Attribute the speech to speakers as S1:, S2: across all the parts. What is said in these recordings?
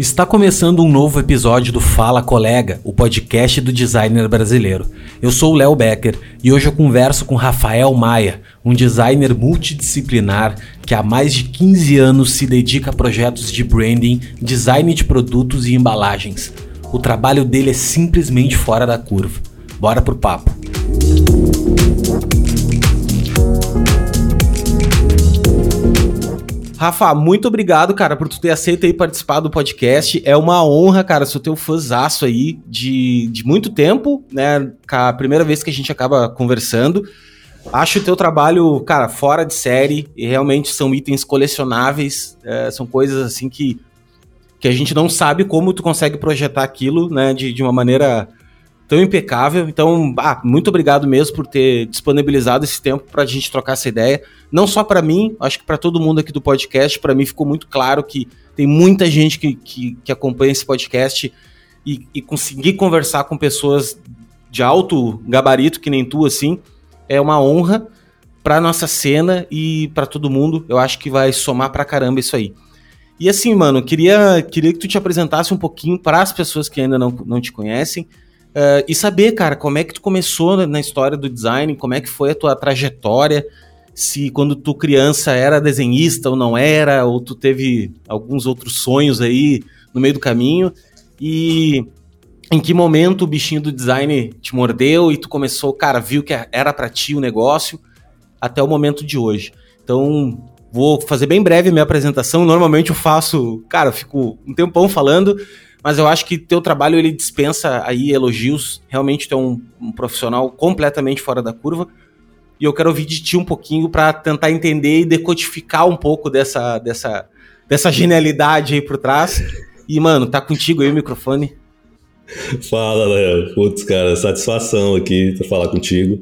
S1: Está começando um novo episódio do Fala Colega, o podcast do designer brasileiro. Eu sou o Léo Becker e hoje eu converso com Rafael Maia, um designer multidisciplinar que há mais de 15 anos se dedica a projetos de branding, design de produtos e embalagens. O trabalho dele é simplesmente fora da curva. Bora pro papo. Rafa, muito obrigado, cara, por tu ter aceito aí participar do podcast. É uma honra, cara, sou teu fãzaço aí de, de muito tempo, né? A primeira vez que a gente acaba conversando. Acho o teu trabalho, cara, fora de série e realmente são itens colecionáveis, é, são coisas assim que, que a gente não sabe como tu consegue projetar aquilo, né, de, de uma maneira tão impecável. Então, ah, muito obrigado mesmo por ter disponibilizado esse tempo para a gente trocar essa ideia. Não só para mim, acho que para todo mundo aqui do podcast. Para mim ficou muito claro que tem muita gente que, que, que acompanha esse podcast e, e, conseguir conversar com pessoas de alto gabarito, que nem tu, assim, é uma honra para nossa cena e para todo mundo. Eu acho que vai somar pra caramba isso aí. E assim, mano, queria, queria que tu te apresentasse um pouquinho para as pessoas que ainda não, não te conhecem. Uh, e saber, cara, como é que tu começou na história do design, como é que foi a tua trajetória, se quando tu criança era desenhista ou não era, ou tu teve alguns outros sonhos aí no meio do caminho, e em que momento o bichinho do design te mordeu e tu começou, cara, viu que era para ti o negócio, até o momento de hoje. Então, vou fazer bem breve a minha apresentação, normalmente eu faço, cara, eu fico um tempão falando, mas eu acho que teu trabalho ele dispensa aí elogios. Realmente tu é um, um profissional completamente fora da curva. E eu quero ouvir de ti um pouquinho para tentar entender e decodificar um pouco dessa, dessa, dessa genialidade aí por trás. E, mano, tá contigo aí o microfone.
S2: Fala, Léo. Putz, cara, satisfação aqui falar contigo.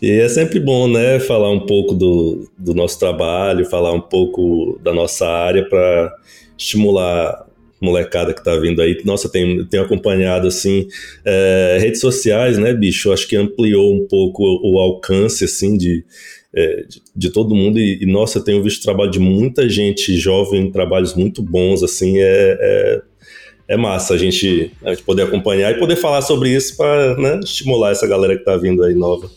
S2: E é sempre bom, né, falar um pouco do, do nosso trabalho, falar um pouco da nossa área para estimular molecada que tá vindo aí. Nossa, tenho, tenho acompanhado, assim, é, redes sociais, né, bicho? Acho que ampliou um pouco o, o alcance, assim, de, é, de, de, todo mundo. E, e, nossa, tenho visto trabalho de muita gente jovem, trabalhos muito bons, assim, é, é, é massa a gente, a gente poder acompanhar e poder falar sobre isso para né, estimular essa galera que tá vindo aí nova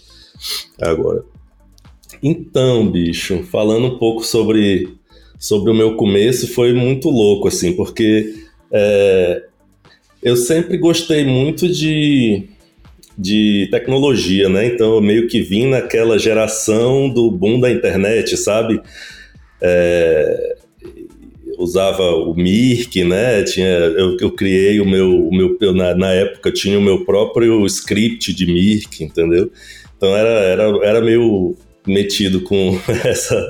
S2: agora. Então, bicho, falando um pouco sobre sobre o meu começo foi muito louco, assim, porque é, eu sempre gostei muito de, de tecnologia, né? Então eu meio que vim naquela geração do boom da internet, sabe? É, usava o Mirk, né? Tinha, eu, eu criei o meu, o meu na, na época tinha o meu próprio script de Mirk, entendeu? Então era, era, era meio metido com essa,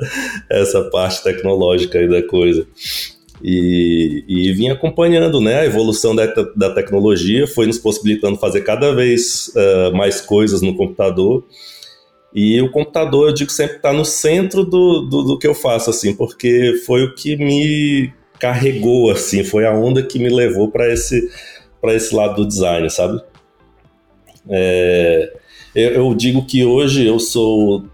S2: essa parte tecnológica da coisa. E, e vim acompanhando né, a evolução da, da tecnologia, foi nos possibilitando fazer cada vez uh, mais coisas no computador. E o computador, eu digo, sempre está no centro do, do, do, que eu faço, assim, porque foi o que me carregou, assim, foi a onda que me levou para esse, esse lado do design, sabe? É, eu, eu, digo que hoje eu sou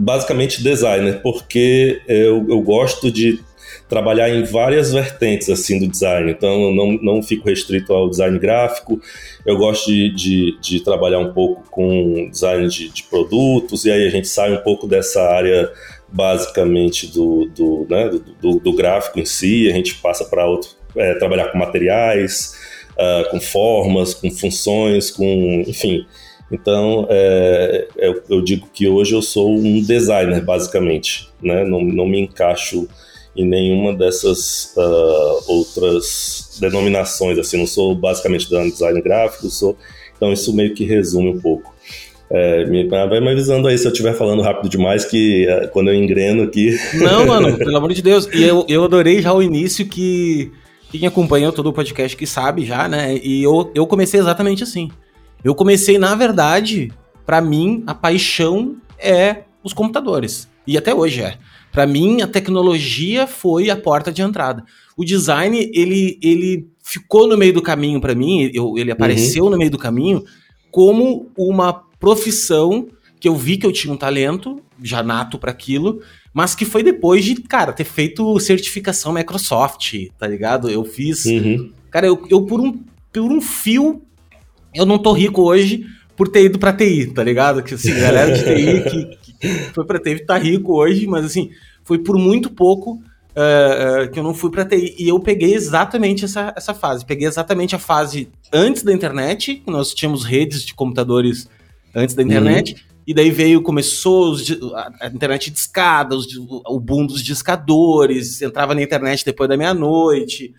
S2: basicamente designer, porque eu, eu gosto de trabalhar em várias vertentes assim do design. Então eu não, não fico restrito ao design gráfico. Eu gosto de, de, de trabalhar um pouco com design de, de, produtos, e aí a gente sai um pouco dessa área basicamente do, do, né, do, do, do gráfico em si, a gente passa para outro, é, trabalhar com materiais, uh, com formas, com funções, com enfim. Então, é, é, eu digo que hoje eu sou um designer, basicamente. Né? Não, não me encaixo em nenhuma dessas uh, outras denominações. Assim, não sou basicamente design gráfico, sou. Então, isso meio que resume um pouco. É, me, vai me avisando aí se eu estiver falando rápido demais, que uh, quando eu engreno aqui.
S1: Não, mano, pelo amor de Deus. E eu, eu adorei já o início que. Quem acompanhou todo o podcast que sabe já, né? E eu, eu comecei exatamente assim. Eu comecei, na verdade, para mim, a paixão é os computadores. E até hoje é. Para mim, a tecnologia foi a porta de entrada. O design, ele, ele ficou no meio do caminho para mim, eu, ele apareceu uhum. no meio do caminho como uma profissão que eu vi que eu tinha um talento, já nato para aquilo, mas que foi depois de, cara, ter feito certificação Microsoft, tá ligado? Eu fiz. Uhum. Cara, eu, eu por, um, por um fio, eu não tô rico hoje por ter ido pra TI, tá ligado? Que assim, galera de TI que, que foi pra TI tá rico hoje, mas assim, foi por muito pouco uh, uh, que eu não fui pra TI. E eu peguei exatamente essa, essa fase. Peguei exatamente a fase antes da internet, nós tínhamos redes de computadores antes da internet. Uhum. E daí veio, começou os, a, internet de escada, os, o boom dos discadores, entrava na internet depois da meia-noite.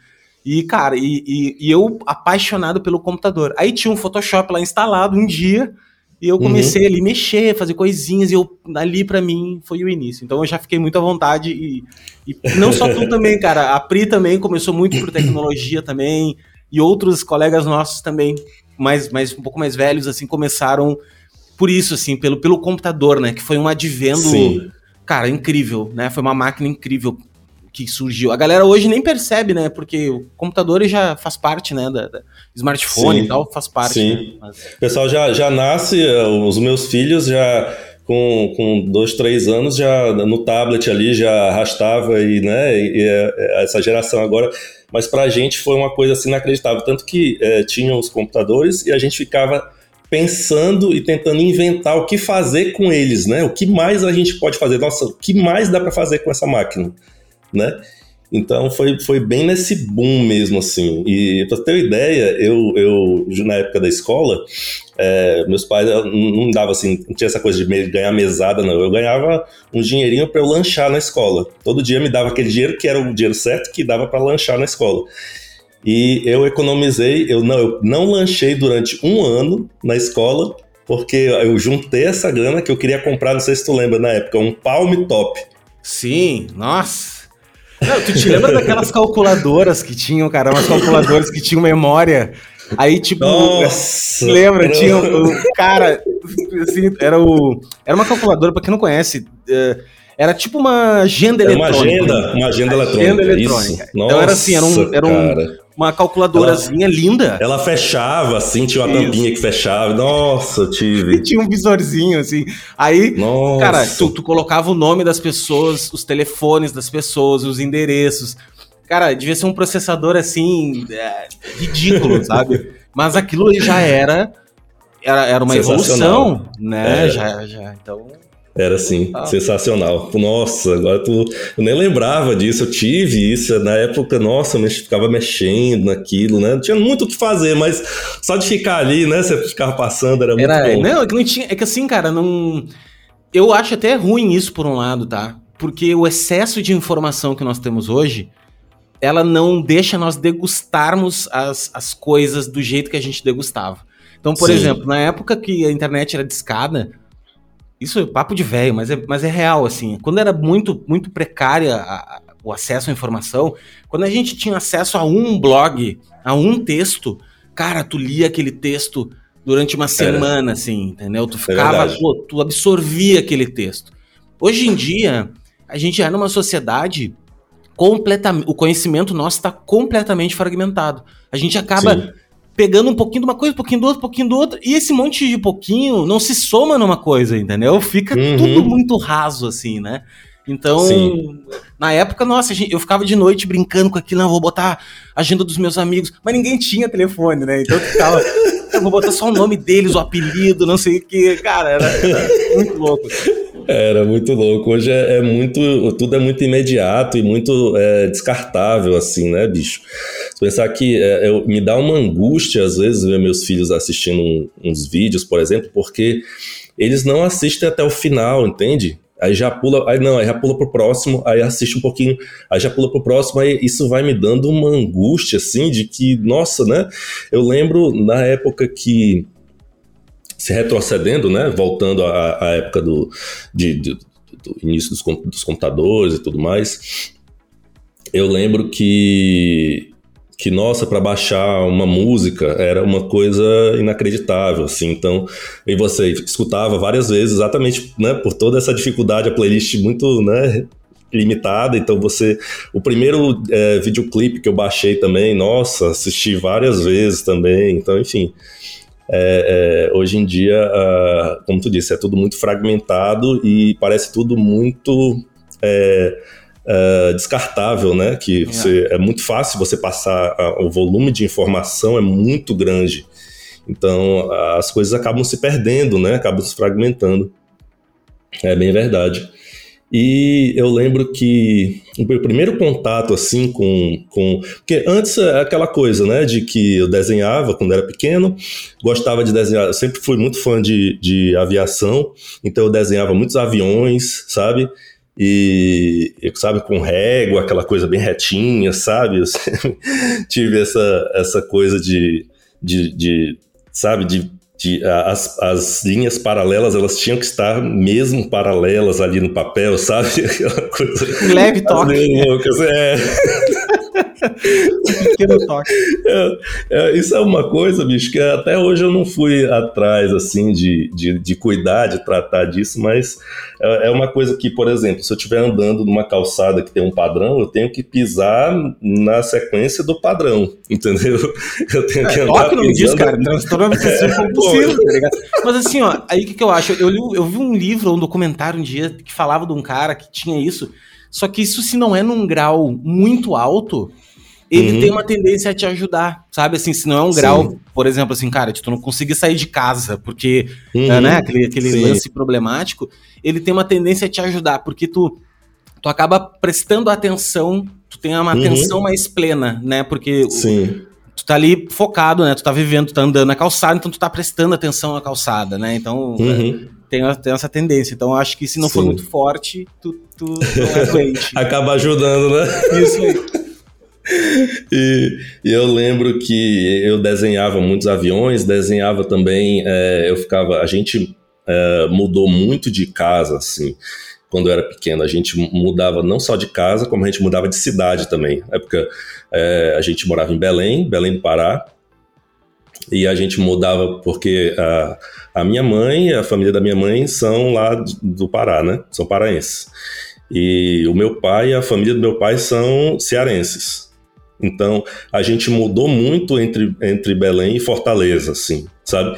S1: E, cara, e, e, e, eu apaixonado pelo computador. Aí tinha um Photoshop lá instalado um dia, e eu comecei uhum. ali mexer, fazer coisinhas, e eu, ali para mim foi o início. Então eu já fiquei muito à vontade, e, e não só tu também, cara, a Pri também começou muito por tecnologia também, e outros colegas nossos também, mais, mais um pouco mais velhos, assim, começaram por isso, assim, pelo, pelo computador, né? Que foi um advento, Sim. cara, incrível, né? Foi uma máquina incrível que surgiu. A galera hoje nem percebe, né? Porque o computador já faz parte, né? Da, da smartphone Sim. e tal, faz parte.
S2: Sim. Né? Mas... O pessoal já, já nasce, eh, os meus filhos já com, com dois, três anos já no tablet ali já arrastava e, né? E, e eh, essa geração agora. Mas pra gente foi uma coisa assim inacreditável. Tanto que é, tinham os computadores e a gente ficava pensando e tentando inventar o que fazer com eles, né? O que mais a gente pode fazer? Nossa, o que mais dá para fazer com essa máquina, né? Então foi, foi bem nesse boom mesmo, assim. E pra ter uma ideia, eu, eu na época da escola, é, meus pais não davam assim, não tinha essa coisa de ganhar mesada, não. Eu ganhava um dinheirinho para eu lanchar na escola. Todo dia me dava aquele dinheiro que era o dinheiro certo que dava para lanchar na escola. E eu economizei, eu não, eu não lanchei durante um ano na escola, porque eu juntei essa grana que eu queria comprar, não sei se tu lembra na época, um Palm Top.
S1: Sim, nossa. Não, tu te lembra daquelas calculadoras que tinham, cara? Umas calculadoras que tinham memória. Aí, tipo, Nossa, lembra? Tinha o, cara, assim, era o. Era uma calculadora, pra quem não conhece. Uh, era tipo uma agenda era eletrônica.
S2: Uma agenda, uma agenda eletrônica. Agenda eletrônica.
S1: Isso. Então era assim, era um, era um, uma calculadorazinha ela, linda.
S2: Ela fechava, assim, tinha uma Isso. tampinha que fechava. Nossa, eu tive.
S1: tinha um visorzinho, assim. Aí, Nossa. cara, tu, tu colocava o nome das pessoas, os telefones das pessoas, os endereços. Cara, devia ser um processador, assim, é, ridículo, sabe? Mas aquilo já era... Era, era uma evolução, né? É. Já, já, então...
S2: Era assim, ah. sensacional. Nossa, agora tu. Eu nem lembrava disso, eu tive isso. Na época, nossa, eu ficava mexendo naquilo, né? Não tinha muito o que fazer, mas só de ficar ali, né? Você ficava passando, era, era muito bom.
S1: Não, é que não tinha. É que assim, cara, não. Eu acho até ruim isso por um lado, tá? Porque o excesso de informação que nós temos hoje, ela não deixa nós degustarmos as, as coisas do jeito que a gente degustava. Então, por Sim. exemplo, na época que a internet era discada, isso é papo de velho, mas é, mas é real, assim. Quando era muito, muito precária a, a, o acesso à informação, quando a gente tinha acesso a um blog, a um texto, cara, tu lia aquele texto durante uma semana, assim, entendeu? Tu é ficava, é pô, tu absorvia aquele texto. Hoje em dia, a gente é numa sociedade completamente. O conhecimento nosso está completamente fragmentado. A gente acaba Sim pegando um pouquinho de uma coisa, um pouquinho do outro, um pouquinho do outro, e esse monte de pouquinho não se soma numa coisa, entendeu? Fica uhum. tudo muito raso, assim, né? Então, Sim. na época, nossa, eu ficava de noite brincando com aquilo, não, vou botar a agenda dos meus amigos, mas ninguém tinha telefone, né? Então eu ficava, eu vou botar só o nome deles, o apelido, não sei o que, cara, era, era muito louco.
S2: Era muito louco. Hoje é, é, muito. Tudo é muito imediato e muito é, descartável, assim, né, bicho? Se pensar que é, eu, me dá uma angústia, às vezes, ver meus filhos assistindo um, uns vídeos, por exemplo, porque eles não assistem até o final, entende? Aí já pula, aí não, aí já pula pro próximo, aí assiste um pouquinho, aí já pula pro próximo, aí isso vai me dando uma angústia, assim, de que, nossa, né? Eu lembro na época que se retrocedendo, né, voltando à, à época do, de, de, do início dos, dos computadores e tudo mais, eu lembro que que nossa para baixar uma música era uma coisa inacreditável assim. Então e você escutava várias vezes exatamente né por toda essa dificuldade a playlist muito né limitada. Então você o primeiro é, videoclipe que eu baixei também nossa assisti várias vezes também. Então enfim é, é, hoje em dia, uh, como tu disse, é tudo muito fragmentado e parece tudo muito é, uh, descartável, né? Que você, é. é muito fácil você passar, uh, o volume de informação é muito grande. Então as coisas acabam se perdendo, né? Acabam se fragmentando. É bem verdade. E eu lembro que o meu primeiro contato, assim, com, com. Porque antes é aquela coisa, né, de que eu desenhava quando era pequeno, gostava de desenhar, eu sempre fui muito fã de, de aviação, então eu desenhava muitos aviões, sabe? E, sabe, com régua, aquela coisa bem retinha, sabe? Eu tive essa, essa coisa de, de, de sabe, de de, as, as linhas paralelas elas tinham que estar mesmo paralelas ali no papel, sabe? Aquela
S1: coisa. Leve toque. É.
S2: pequeno toque. É, é, isso é uma coisa, bicho, que até hoje eu não fui atrás, assim, de, de, de cuidar, de tratar disso, mas é, é uma coisa que, por exemplo, se eu estiver andando numa calçada que tem um padrão, eu tenho que pisar na sequência do padrão, entendeu?
S1: Eu tenho que é, andar. Toque o nome disso, cara. Transtorno obsessivo compulsivo, tá ligado? Mas assim, ó, aí o que, que eu acho? Eu, li, eu vi um livro, um documentário um dia que falava de um cara que tinha isso. Só que isso, se não é num grau muito alto, ele uhum. tem uma tendência a te ajudar, sabe? Assim, se não é um Sim. grau, por exemplo, assim, cara, de tu não conseguir sair de casa, porque, uhum. né, aquele, aquele lance problemático, ele tem uma tendência a te ajudar, porque tu, tu acaba prestando atenção, tu tem uma uhum. atenção mais plena, né? Porque
S2: Sim.
S1: tu tá ali focado, né? Tu tá vivendo, tu tá andando na calçada, então tu tá prestando atenção na calçada, né? Então, uhum. tem, tem essa tendência. Então, eu acho que se não Sim. for muito forte, tu, tu não é doente.
S2: Acaba ajudando, né?
S1: Isso aí.
S2: E, e, eu lembro que eu desenhava muitos aviões, desenhava também. É, eu ficava. A gente é, mudou muito de casa, assim, quando eu era pequeno. A gente mudava não só de casa, como a gente mudava de cidade também. Na época é, a gente morava em Belém, Belém do Pará. E a gente mudava porque a, a minha mãe e a família da minha mãe são lá do Pará, né? São paraenses. E o meu pai e a família do meu pai são cearenses. Então, a gente mudou muito entre, entre Belém e Fortaleza, assim, sabe?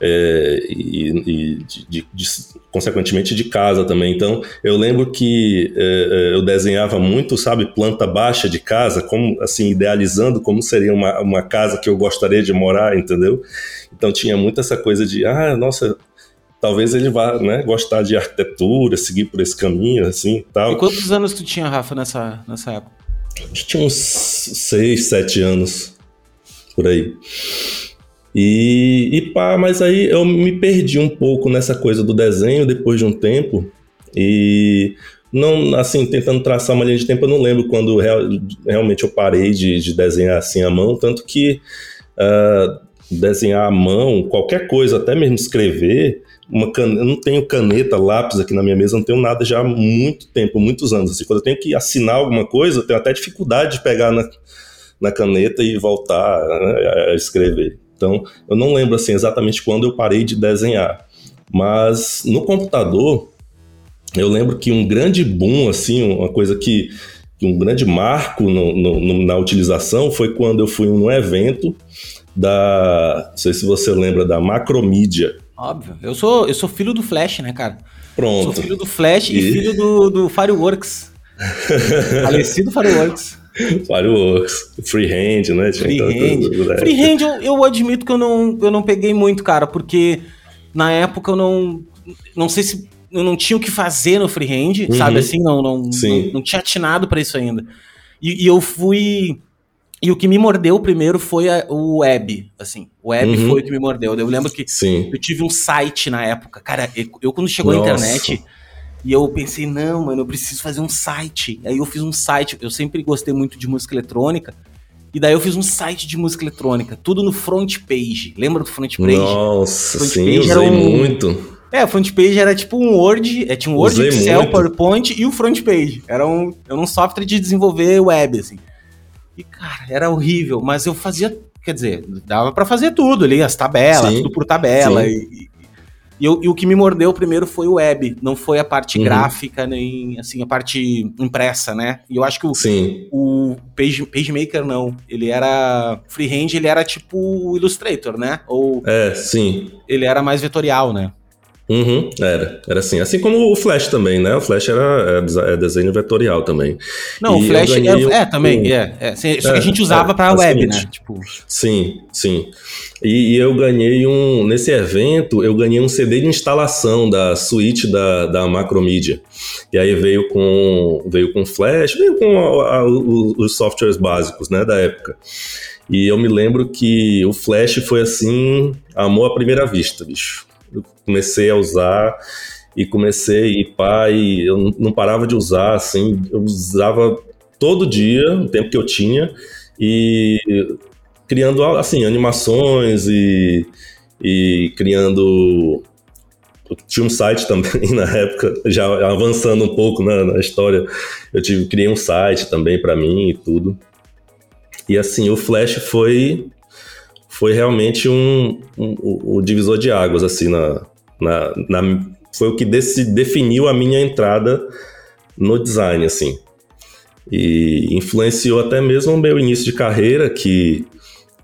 S2: É, e, e de, de, consequentemente de casa também. Então, eu lembro que é, é, eu desenhava muito, sabe, planta baixa de casa, como assim, idealizando como seria uma, uma casa que eu gostaria de morar, entendeu? Então, tinha muito essa coisa de, ah, nossa, talvez ele vá né, gostar de arquitetura, seguir por esse caminho, assim tal.
S1: E quantos anos tu tinha, Rafa, nessa, nessa época?
S2: Tinha uns 6, 7 anos por aí. E, e pá, mas aí eu me perdi um pouco nessa coisa do desenho depois de um tempo. E não, assim, tentando traçar uma linha de tempo, eu não lembro quando real, realmente eu parei de, de, desenhar assim à mão, tanto que uh, desenhar à mão, qualquer coisa, até mesmo escrever, uma caneta, eu não tenho caneta, lápis aqui na minha mesa, não tenho nada já há muito tempo, muitos anos. Assim, quando eu tenho que assinar alguma coisa, eu tenho até dificuldade de pegar na, na caneta e voltar né, a escrever. Então, eu não lembro assim exatamente quando eu parei de desenhar. Mas no computador, eu lembro que um grande boom, assim, uma coisa que, um grande marco no, no, na utilização foi quando eu fui num evento da, não sei se você lembra da Macromedia,
S1: Óbvio. Eu sou, eu sou filho do Flash, né, cara?
S2: Pronto.
S1: Sou filho do Flash e, e filho do, do Fireworks. Falecido Fireworks.
S2: Fireworks, Freehand, né?
S1: Freehand. Freehand eu, eu admito que eu não, eu não peguei muito, cara, porque na época eu não. Não sei se eu não tinha o que fazer no freehand, uhum. sabe assim? Não, não, não, não, tinha atinado para isso ainda. E, e, eu fui. E o que me mordeu primeiro foi a, o web, assim. O web uhum. foi o que me mordeu. Eu lembro que
S2: Sim.
S1: eu tive um site na época. Cara, eu, eu quando chegou Nossa. a internet, e eu pensei, não, mano, eu preciso fazer um site. Aí eu fiz um site. Eu sempre gostei muito de música eletrônica. E daí eu fiz um site de música eletrônica, tudo no front page. Lembra do front page?
S2: Nossa, front sim, page usei um... muito.
S1: É, o front page era tipo um Word, é, tinha um Word, usei Excel, muito. PowerPoint e o front page. Era um, era um software de desenvolver web, assim. E, cara, era horrível, mas eu fazia, quer dizer, dava para fazer tudo ali, as tabelas, sim, tudo por tabela. E, e, eu, e, o que me mordeu primeiro foi o web, não foi a parte uhum. gráfica, nem assim, a parte impressa, né? E eu acho que o,
S2: sim.
S1: o Page, PageMaker não. Ele era. Freehand, ele era tipo o Illustrator, né? Ou.
S2: É, sim.
S1: Ele era mais vetorial, né?
S2: Uhum, era, era assim. Assim como o Flash também, né? O Flash era, era é desenho vetorial também.
S1: Não, e o Flash é, é, também, é. é. Só que a gente usava é, para web, né? Tipo...
S2: Sim, sim. E, e, eu ganhei um. Nesse evento, eu ganhei um CD de instalação da suíte da, da Macromedia. E aí veio com, veio com Flash, veio com a, a, os, os softwares básicos, né, da época. E eu me lembro que o Flash foi assim, amor à primeira vista, bicho comecei a usar e comecei e pai, eu não parava de usar, assim, eu usava todo dia, o tempo que eu tinha, e criando, assim, animações e, e criando... Tinha um site também na época, já avançando um pouco na, na história, eu tive, criei um site também para mim e tudo. E assim, o Flash foi foi realmente um, um, o divisor de águas, assim, na, na, na foi o que desse, definiu a minha entrada no design, assim. E influenciou até mesmo o meu início de carreira, que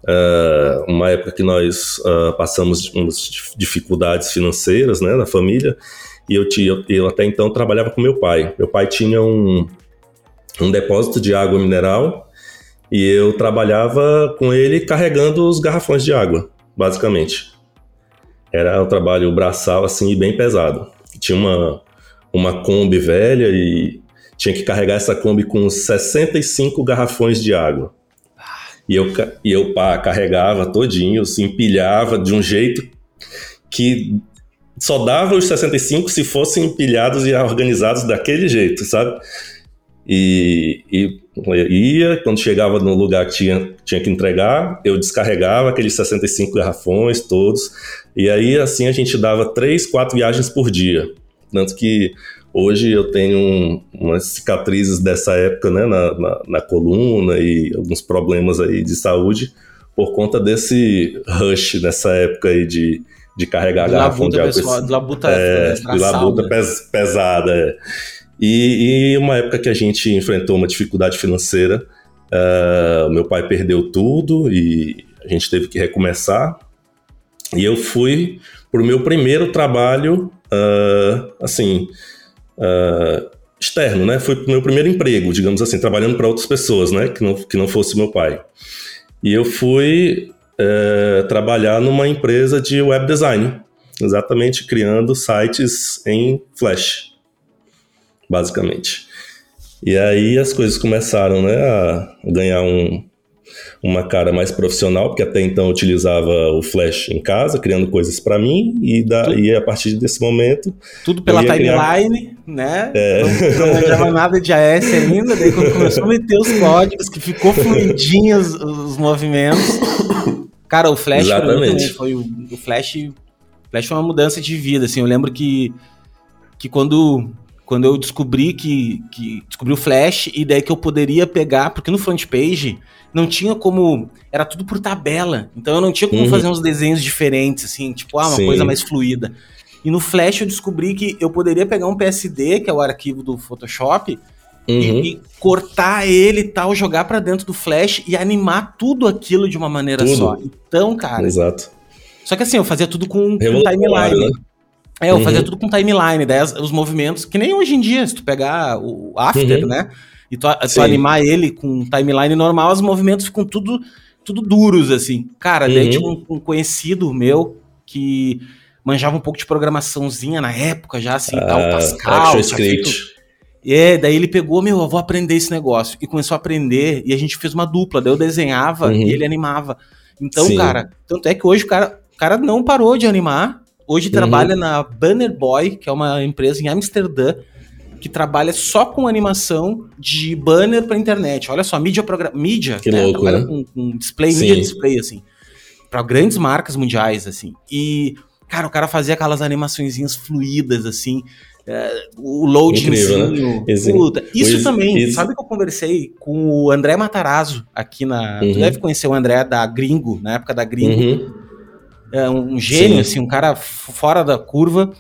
S2: uh, uma época que nós uh, passamos umas dificuldades financeiras, né, na família, e eu, tinha, eu até então trabalhava com meu pai. Meu pai tinha um, um depósito de água mineral e eu trabalhava com ele carregando os garrafões de água, basicamente. Era um trabalho braçal assim bem pesado. Tinha uma, uma Kombi velha e tinha que carregar essa Kombi com 65 garrafões de água. E eu, e eu pá, carregava todinho, se empilhava de um jeito que só dava os 65 se fossem empilhados e organizados daquele jeito, sabe? E, e ia, quando chegava no lugar que tinha, tinha que entregar, eu descarregava aqueles 65 garrafões todos, e aí assim a gente dava três, quatro viagens por dia. Tanto que hoje eu tenho um, umas cicatrizes dessa época né, na, na, na, coluna e alguns problemas aí de saúde por conta desse rush nessa época aí de, de carregar de garrafão de água. Pessoal,
S1: de labuta, é,
S2: de labuta pes, pesada. É. E, e uma época que a gente enfrentou uma dificuldade financeira, uh, meu pai perdeu tudo e a gente teve que recomeçar. E eu fui para o meu primeiro trabalho, uh, assim, uh, externo, né? Foi para o meu primeiro emprego, digamos assim, trabalhando para outras pessoas, né? Que não, que não fosse meu pai. E eu fui uh, trabalhar numa empresa de web design, exatamente criando sites em Flash basicamente. E aí as coisas começaram né, a ganhar um, uma cara mais profissional, porque até então eu utilizava o Flash em casa, criando coisas para mim, e, da, tudo, e a partir desse momento.
S1: Tudo pela timeline, criar... né? É. Não, não nada de AS ainda, daí quando começou a meter os códigos, que ficou fluidinho os, os movimentos. Cara, o Flash
S2: Exatamente.
S1: foi o, o Flash. Flash foi uma mudança de vida, assim. Eu lembro que, que quando quando eu descobri que, que descobri o Flash e daí que eu poderia pegar, porque no front page não tinha como, era tudo por tabela, então eu não tinha como uhum. fazer uns desenhos diferentes assim, tipo, ah, uma Sim. coisa mais fluida. E no Flash eu descobri que eu poderia pegar um PSD, que é o arquivo do Photoshop, uhum. e, e, cortar ele e tal, jogar para dentro do Flash e animar tudo aquilo de uma maneira tudo. só. Então, cara.
S2: Exato.
S1: Só que assim, eu fazia tudo com, com timeline. Né? É, eu uhum. fazia tudo com timeline, daí os movimentos, que nem hoje em dia, se tu pegar o After, uhum. né? E tu, tu animar ele com timeline normal, os movimentos ficam tudo, tudo duros, assim. Cara, uhum. daí tinha um, um, conhecido meu que manjava um pouco de programaçãozinha na época já, assim, ah, tal, Pascal.
S2: Script.
S1: É, daí ele pegou, meu, eu vou aprender esse negócio. E começou a aprender, e a gente fez uma dupla. Daí eu desenhava uhum. e ele animava. Então, Sim. cara, tanto é que hoje o cara, o cara não parou de animar, Hoje uhum. trabalha na Banner Boy, que é uma empresa em Amsterdã, que trabalha só com animação de banner para internet. Olha só, mídia, mídia
S2: que né? louco, trabalha
S1: né? com, com display, Sim. mídia display, assim. Para grandes marcas mundiais, assim. E, cara, o cara fazia aquelas animaçõezinhas fluídas, assim. É, o loadingzinho. Né? Puta, isso também, isso... sabe que eu conversei com o André Matarazzo aqui na. Uhum. Tu deve conhecer o André da Gringo, na época da Gringo. Uhum é um gênio, Sim. assim, um cara fora da curva.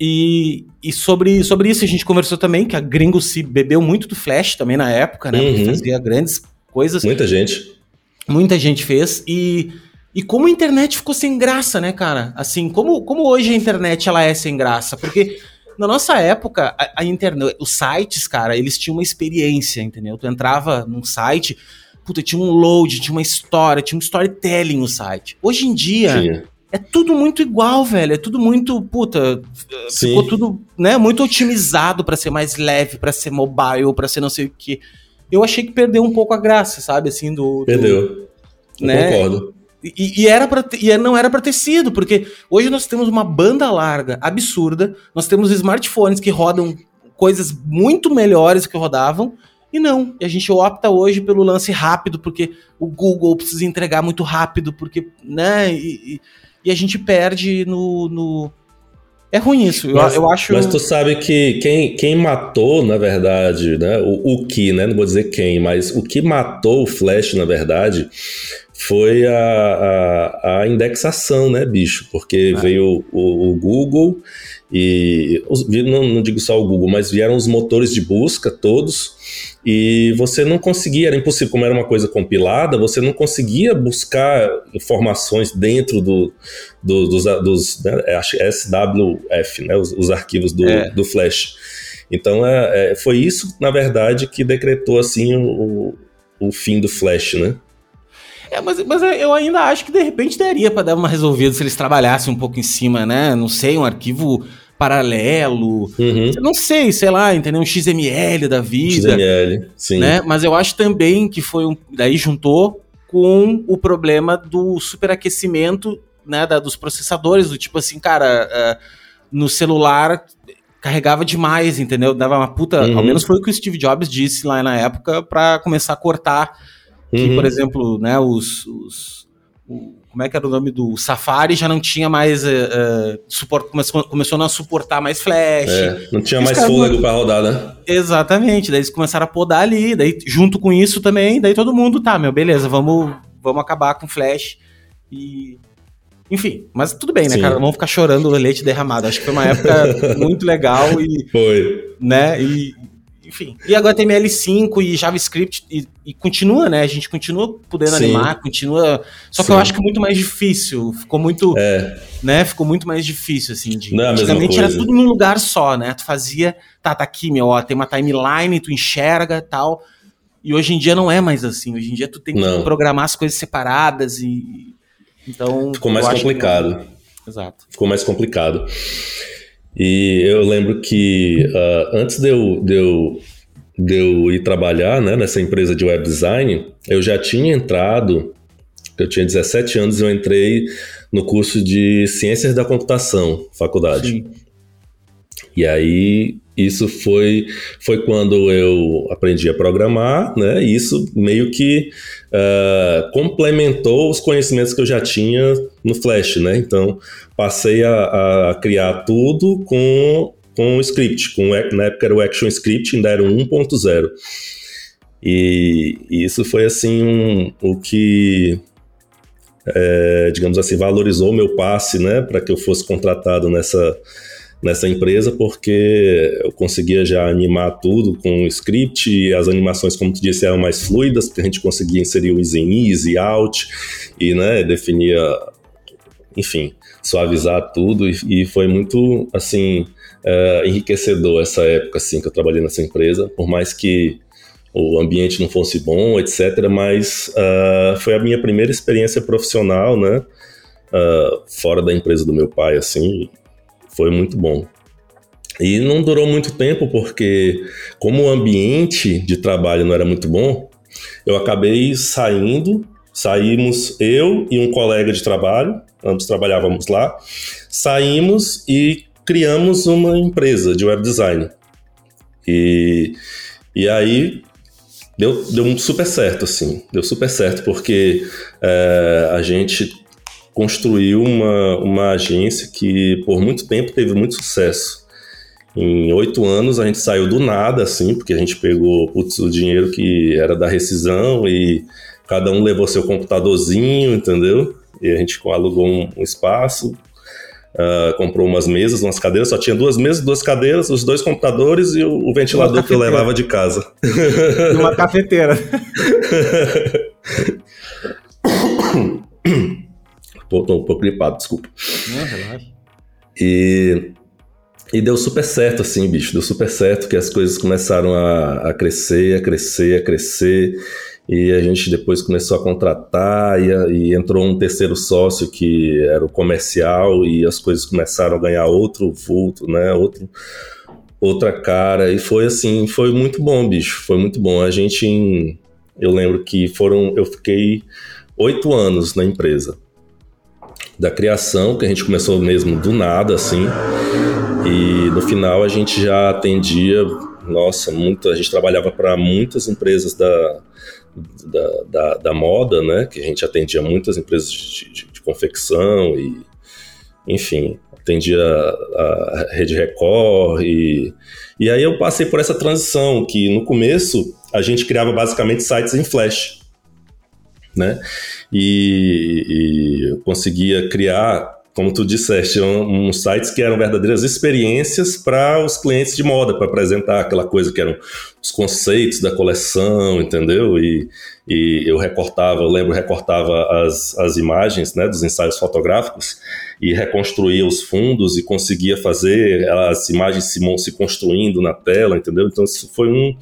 S1: E, e sobre, sobre isso a gente conversou também, que a Gringo se bebeu muito do Flash também na época, né? Uhum. Fazia grandes coisas.
S2: Muita gente.
S1: Muita gente fez. E, E como a internet ficou sem graça, né, cara? Assim, como, como hoje a internet ela é sem graça? Porque na nossa época, a, a internet, os sites, cara, eles tinham uma experiência, entendeu? Tu entrava num site, puta, tinha um load, tinha uma história, tinha um storytelling no site. Hoje em dia, Sim. É tudo muito igual, velho. É tudo muito, puta, Sim. ficou tudo, né, muito otimizado para ser mais leve, para ser mobile, para ser não sei o que. Eu achei que perdeu um pouco a graça, sabe, assim, do... do
S2: perdeu. né? concordo.
S1: E, e, era pra, e não era para ter sido, porque hoje nós temos uma banda larga absurda, nós temos smartphones que rodam coisas muito melhores que rodavam, e não. E a gente opta hoje pelo lance rápido, porque o Google precisa entregar muito rápido, porque, né? E, e a gente perde no, no. É ruim isso,
S2: mas,
S1: eu, eu, acho.
S2: Mas tu sabe que quem, quem matou, na verdade, né? O, o que, né? Não vou dizer quem, mas o que matou o Flash, na verdade, foi a, a, a, indexação, né, bicho? Porque ah. veio o, o, Google e não, não, digo só o Google, mas vieram os motores de busca todos e você não conseguia, era impossível, como era uma coisa compilada, você não conseguia buscar informações dentro do, do dos, dos né, SWF, né, os, os arquivos do, é. do Flash. Então é, é, foi isso, na verdade, que decretou assim o, o fim do Flash, né?
S1: É, mas, mas eu ainda acho que de repente daria para dar uma resolvida se eles trabalhassem um pouco em cima, né? Não sei, um arquivo paralelo. Uhum. Não sei, sei lá, entendeu? Um XML da vida. XML, sim. Né? Mas eu acho também que foi um. Daí juntou com o problema do superaquecimento né, da, dos processadores, do tipo assim, cara, uh, no celular carregava demais, entendeu? Dava uma puta. Uhum. Ao menos foi o que o Steve Jobs disse lá na época para começar a cortar que, uhum. por exemplo, né, os, os o, como é que era o nome do Safari já não tinha mais uh, uh, suporte, começou, começou a não suportar mais flash. É,
S2: não tinha mais fôlego para rodar, né?
S1: Exatamente, daí eles começaram a podar ali, daí junto com isso também, daí todo mundo tá, meu, beleza, vamos, vamos acabar com flash e enfim, mas tudo bem, né, Sim. cara? Vamos ficar chorando o leite derramado. Acho que foi uma época muito legal e.
S2: Foi.
S1: Né? E, enfim. E HTML5 e JavaScript e, e, continua, né? A gente continua podendo Sim. animar, continua. Só que Sim. eu acho que é muito mais difícil. Ficou muito. É. Né? Ficou muito mais difícil, assim. De,
S2: Não é antigamente
S1: era tudo num lugar só, né? Tu fazia, tá, tá aqui, meu, ó, tem uma timeline, tu enxerga tal. E hoje em dia não é mais assim. Hoje em dia tu tem que não. programar as coisas separadas e. Então.
S2: Ficou mais complicado.
S1: Que... Exato.
S2: Ficou mais complicado. E eu lembro que uh, antes de eu, de, eu, de eu ir trabalhar né, nessa empresa de web design, eu já tinha entrado, eu tinha 17 anos e eu entrei no curso de Ciências da Computação, faculdade. Sim. E aí isso foi, foi quando eu aprendi a programar, né? E isso meio que uh, complementou os conhecimentos que eu já tinha no Flash, né? Então passei a, a criar tudo com com o script, com na época era o Action Script, ainda era 1.0. E, isso foi assim um, o que é, digamos assim valorizou meu passe, né, para que eu fosse contratado nessa nessa empresa porque eu conseguia já animar tudo com o script e as animações, como tu disse, eram mais fluidas, porque a gente conseguia inserir o easy in, easy out e né, definia, enfim, suavizar tudo e, e foi muito, assim, uh, enriquecedor essa época, assim, que eu trabalhei nessa empresa, por mais que o ambiente não fosse bom, etc., mas uh, foi a minha primeira experiência profissional, né, uh, fora da empresa do meu pai, assim, foi muito bom. E não durou muito tempo porque, como o ambiente de trabalho não era muito bom, eu acabei saindo. Saímos eu e um colega de trabalho, ambos trabalhávamos lá, saímos e criamos uma empresa de web design. E, e aí deu, deu super certo, assim, deu super certo, porque é, a gente construiu uma, uma agência que por muito tempo teve muito sucesso. Em oito anos a gente saiu do nada, assim, porque a gente pegou putz, o dinheiro que era da rescisão e cada um levou seu computadorzinho, entendeu? E a gente alugou um, um espaço, uh, comprou umas mesas, umas cadeiras, só tinha duas mesas, duas cadeiras, os dois computadores e o, o ventilador que eu levava de casa.
S1: E uma cafeteira.
S2: Tô um pouco gripado, desculpa. Não, relaxa. E, e deu super certo, assim, bicho. Deu super certo que as coisas começaram a, a crescer, a crescer, a crescer. E a gente depois começou a contratar e, e, entrou um terceiro sócio que era o comercial e as coisas começaram a ganhar outro vulto, né? Outro, outra cara. E foi assim, foi muito bom, bicho. Foi muito bom. A gente, eu lembro que foram, eu fiquei oito anos na empresa. Da criação, que a gente começou mesmo do nada, assim. E no final a gente já atendia, nossa, muito, a gente trabalhava para muitas empresas da, da, da, da, moda, né? Que a gente atendia muitas empresas de, de, de confecção e, enfim, atendia a, a Rede Record e, e aí eu passei por essa transição que no começo a gente criava basicamente sites em Flash, né? E, e eu conseguia criar como tu disseste, um, um sites que eram verdadeiras experiências para os clientes de moda, para apresentar aquela coisa que eram os conceitos da coleção, entendeu? E, e eu recortava, eu lembro, recortava as, as imagens né, dos ensaios fotográficos e reconstruía os fundos e conseguia fazer as imagens se, se construindo na tela, entendeu? Então isso foi um,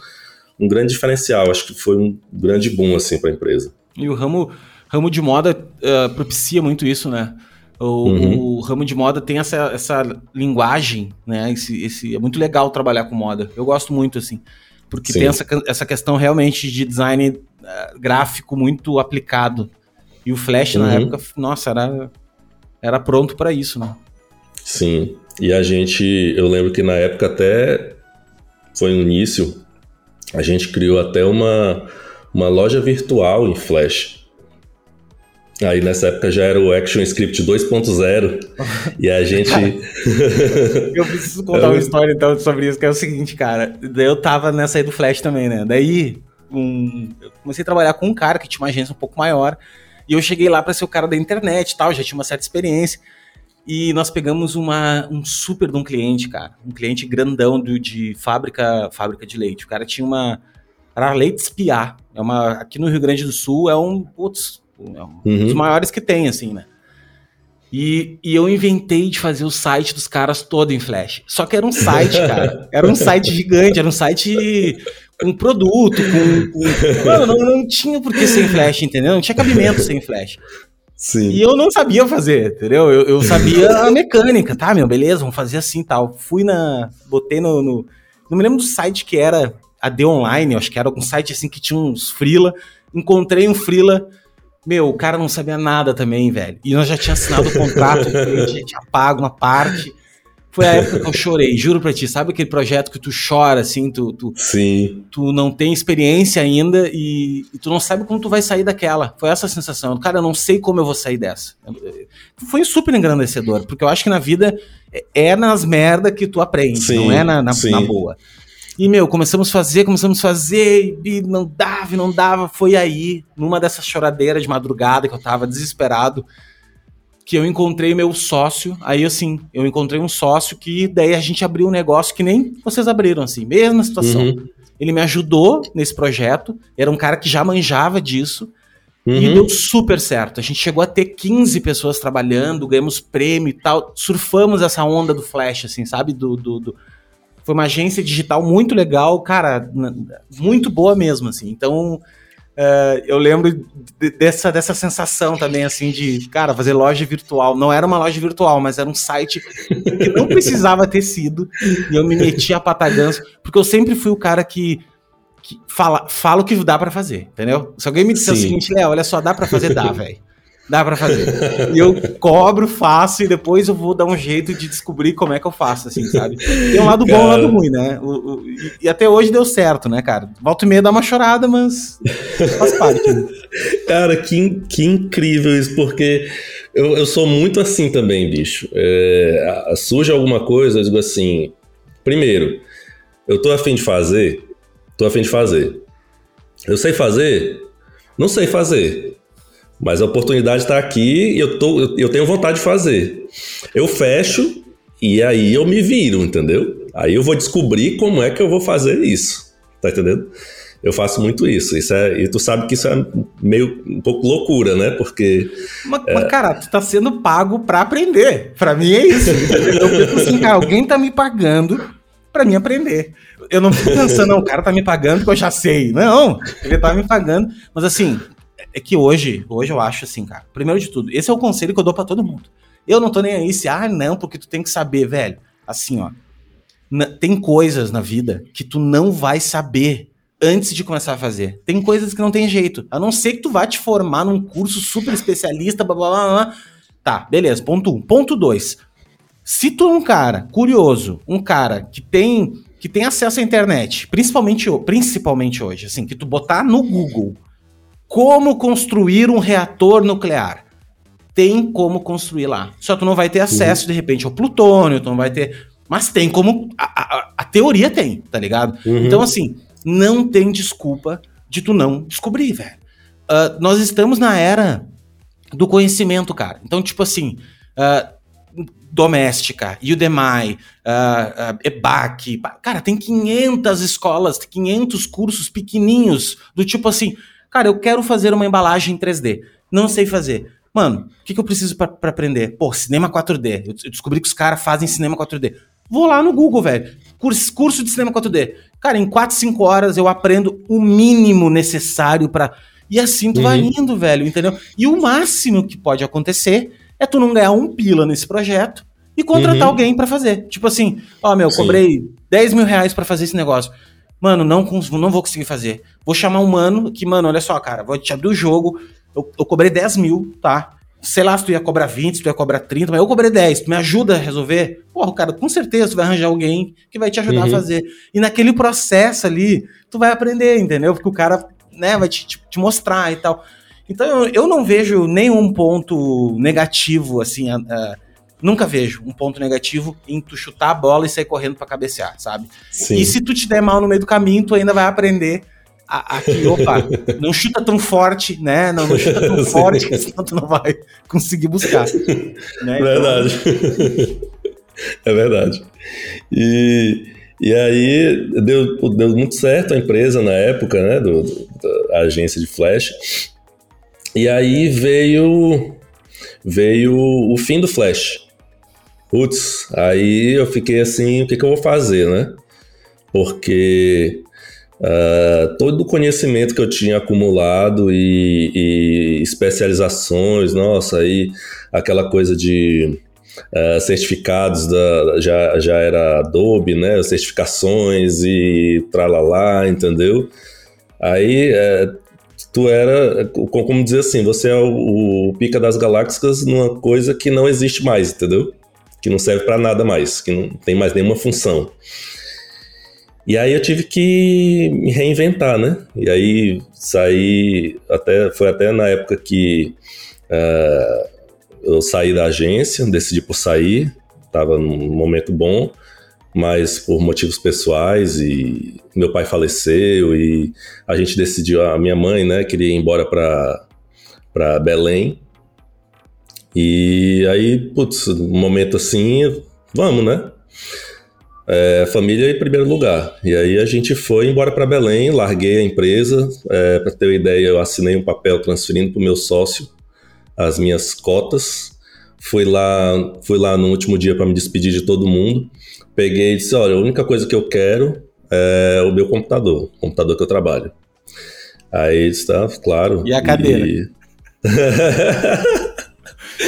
S2: um grande diferencial, acho que foi um grande boom assim para a empresa.
S1: E o ramo, ramo de moda uh, propicia muito isso, né? O, uhum. o, ramo de moda tem essa, essa linguagem, né? Esse, esse, é muito legal trabalhar com moda. Eu gosto muito, assim. Porque Sim. tem essa, essa questão realmente de design uh, gráfico muito aplicado. E o Flash, uhum. na época, nossa, era, era pronto para isso, né?
S2: Sim. E a gente, eu lembro que na época até foi no início, a gente criou até uma, uma loja virtual em Flash. Aí nessa época já era o ActionScript 2.0 e a gente.
S1: eu preciso contar uma história então sobre isso, que é o seguinte, cara. Eu tava nessa aí do Flash também, né? Daí um... eu comecei a trabalhar com um cara que tinha uma agência um pouco maior e eu cheguei lá para ser o cara da internet e tal, já tinha uma certa experiência. E nós pegamos uma, um super de um cliente, cara. Um cliente grandão do, de fábrica, fábrica de leite. O cara tinha uma. Era leite espiar. É uma, aqui no Rio Grande do Sul é um. Putz, é um uhum. dos maiores que tem, assim, né? E, e eu inventei de fazer o site dos caras todo em Flash. Só que era um site, cara. Era um site gigante, era um site com produto, com. com... Mano, não, não tinha por que ser em Flash, entendeu? Não tinha cabimento sem Flash. Sim. E eu não sabia fazer, entendeu? Eu, eu sabia a mecânica, tá, meu, beleza, vamos fazer assim tal. Fui na. Botei no, no. Não me lembro do site que era a D Online, acho que era um site assim que tinha uns Freela. Encontrei um Freela meu, o cara não sabia nada também, velho. E nós já tinha assinado o contrato, a gente tinha pago uma parte. Foi a época que eu chorei, juro pra ti. Sabe aquele projeto que tu chora, assim, tu, tu,
S2: Sim.
S1: tu não tem experiência ainda e, e, tu não sabe como tu vai sair daquela. Foi essa a sensação. Cara, eu não sei como eu vou sair dessa. Foi super engrandecedor, porque eu acho que na vida é, é nas merda que tu aprende, sim, não é na, na, na boa. E, meu, começamos a fazer, começamos a fazer, e não dava, e não dava. Foi aí, numa dessas choradeiras de madrugada que eu tava desesperado, que eu encontrei meu sócio. Aí, assim, eu encontrei um sócio que daí a gente abriu um negócio que nem vocês abriram, assim, mesma situação. Uhum. Ele me ajudou nesse projeto, era um cara que já manjava disso. Uhum. E deu super certo. A gente chegou a ter 15 pessoas trabalhando, ganhamos prêmio e tal. Surfamos essa onda do Flash, assim, sabe? Do, do, do foi uma agência digital muito legal, cara, muito boa mesmo, assim. Então, uh, eu lembro dessa, dessa sensação também, assim, de, cara, fazer loja virtual. Não era uma loja virtual, mas era um site que não precisava ter sido. E eu me meti a patagança, porque eu sempre fui o cara que, que fala, fala o que dá para fazer, entendeu? Se alguém me disser Sim. o seguinte, Léo, olha só, dá para fazer, dá, velho. Dá para fazer. E eu cobro, faço e depois eu vou dar um jeito de descobrir como é que eu faço, assim, sabe? Tem um lado cara... bom e um lado ruim, né? O, o, e, até hoje deu certo, né, cara? Volta e meia dá uma chorada, mas faz parte. Né?
S2: Cara, que, que incrível isso, porque eu, eu sou muito assim também, bicho. É, surge alguma coisa, eu digo assim: primeiro, eu tô afim de fazer, tô afim de fazer. Eu sei fazer? Não sei fazer. Mas a oportunidade está aqui e eu, tô, eu, eu tenho vontade de fazer. Eu fecho e aí eu me viro, entendeu? Aí eu vou descobrir como é que eu vou fazer isso. Tá entendendo? Eu faço muito isso. isso é, e tu sabe que isso é meio um pouco loucura, né? Porque.
S1: Mas, é... mas cara, tu tá sendo pago pra aprender. Pra mim é isso. eu penso assim, cara, alguém tá me pagando pra mim aprender. Eu não fico pensando, não, o cara tá me pagando que eu já sei. Não, ele tá me pagando. Mas assim, é que hoje, hoje eu acho assim, cara. Primeiro de tudo, esse é o conselho que eu dou para todo mundo. Eu não tô nem aí se, ah, não, porque tu tem que saber, velho. Assim, ó. Tem coisas na vida que tu não vai saber antes de começar a fazer. Tem coisas que não tem jeito. A não ser que tu vá te formar num curso super especialista, blá blá blá. blá. Tá, beleza. Ponto um. Ponto dois. Se tu é um cara curioso, um cara que tem que tem acesso à internet, principalmente, principalmente hoje, assim, que tu botar no Google como construir um reator nuclear. Tem como construir lá. Só tu não vai ter acesso, uhum. de repente, ao plutônio, tu não vai ter. Mas tem como. A, a, a teoria tem, tá ligado? Uhum. Então, assim, não tem desculpa de tu não descobrir, velho. Uh, nós estamos na era do conhecimento, cara. Então, tipo assim. Uh, Doméstica, Udemy, uh, uh, EBAC, cara, tem 500 escolas, 500 cursos pequenininhos, do tipo assim, Cara, eu quero fazer uma embalagem em 3D. Não sei fazer. Mano, o que, que eu preciso para aprender? Pô, cinema 4D. Eu, eu descobri que os caras fazem cinema 4D. Vou lá no Google, velho. Curso, curso de cinema 4D. Cara, em 4, 5 horas eu aprendo o mínimo necessário para E assim tu uhum. vai indo, velho, entendeu? E o máximo que pode acontecer é tu não ganhar um pila nesse projeto e contratar uhum. alguém para fazer. Tipo assim, ó, meu, Sim. cobrei 10 mil reais pra fazer esse negócio. Mano, não, não vou conseguir fazer. Vou chamar um mano que, mano, olha só, cara, vou te abrir o jogo. Eu, eu cobrei 10 mil, tá? Sei lá se tu ia cobrar 20, se tu ia cobrar 30, mas eu cobrei 10. Tu me ajuda a resolver? Porra, cara, com certeza tu vai arranjar alguém que vai te ajudar uhum. a fazer. E naquele processo ali, tu vai aprender, entendeu? Porque o cara, né, vai te, te, te mostrar e tal. Então eu, eu não vejo nenhum ponto negativo, assim, a, a Nunca vejo um ponto negativo em tu chutar a bola e sair correndo para cabecear, sabe? Sim. E se tu te der mal no meio do caminho, tu ainda vai aprender a, a que, opa, não chuta tão forte, né? Não, não chuta tão forte, senão tu não vai conseguir buscar. Né?
S2: Então, verdade. Então... é verdade. E, e aí deu, deu muito certo a empresa na época, né? Do, da agência de flash. E aí veio veio o fim do Flash. Putz, aí eu fiquei assim, o que, que eu vou fazer, né? Porque uh, todo o conhecimento que eu tinha acumulado e, e especializações, nossa, aí aquela coisa de uh, certificados da, já, já era Adobe, né? Certificações e tralalá, entendeu? Aí uh, tu era, como dizer assim, você é o, o pica das galáxias numa coisa que não existe mais, entendeu? Que não serve para nada mais, que não tem mais nenhuma função. E aí eu tive que me reinventar, né? E aí saí, até, foi até na época que uh, eu saí da agência, decidi por sair, estava num momento bom, mas por motivos pessoais e meu pai faleceu e a gente decidiu, a minha mãe, né, queria ir embora para Belém e aí, putz, um momento assim, vamos, né? É, família em primeiro lugar. E aí a gente foi embora para Belém, larguei a empresa. É, para ter uma ideia, eu assinei um papel transferindo para o meu sócio as minhas cotas. Fui lá, fui lá no último dia para me despedir de todo mundo. Peguei e disse: Olha, a única coisa que eu quero é o meu computador, o computador que eu trabalho. Aí está, claro.
S1: E a cadeira? E...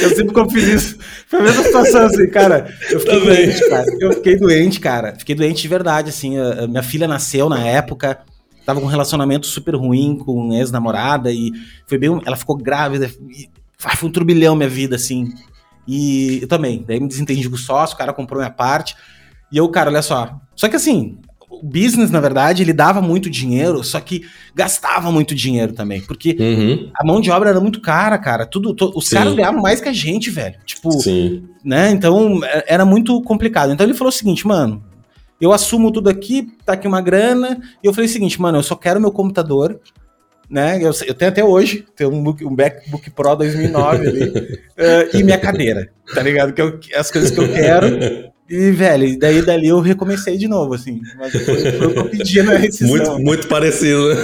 S1: Eu sempre que eu fiz isso. Foi a mesma situação, assim, cara. Eu fiquei Também. doente, cara. Eu fiquei doente, cara. Fiquei doente de verdade, assim. A, a minha filha nasceu na época. Tava com um relacionamento super ruim com um ex-namorada e foi bem. Ela ficou grávida. E, foi um turbilhão minha vida, assim. E eu também. Daí me desentendi com o sócio, o cara comprou minha parte. E eu, cara, olha só. Só que assim, o business, na verdade, ele dava muito dinheiro, só que gastava muito dinheiro também. Porque uhum. a mão de obra era muito cara, cara. Tudo, to, os Sim. caras ganhavam mais que a gente, velho. Tipo, Sim. né? Então é, era muito complicado. Então ele falou o seguinte, mano. Eu assumo tudo aqui, tá aqui uma grana. E eu falei o seguinte, mano, eu só quero meu computador, né? Eu, eu tenho até hoje, tenho um, book, um MacBook Pro 2009 ali, uh, e minha cadeira, tá ligado? Que eu, as coisas que eu quero. E, velho, daí dali eu recomecei de novo, assim. Mas foi, foi o que eu pedi na rescisão.
S2: Muito, muito parecido, né?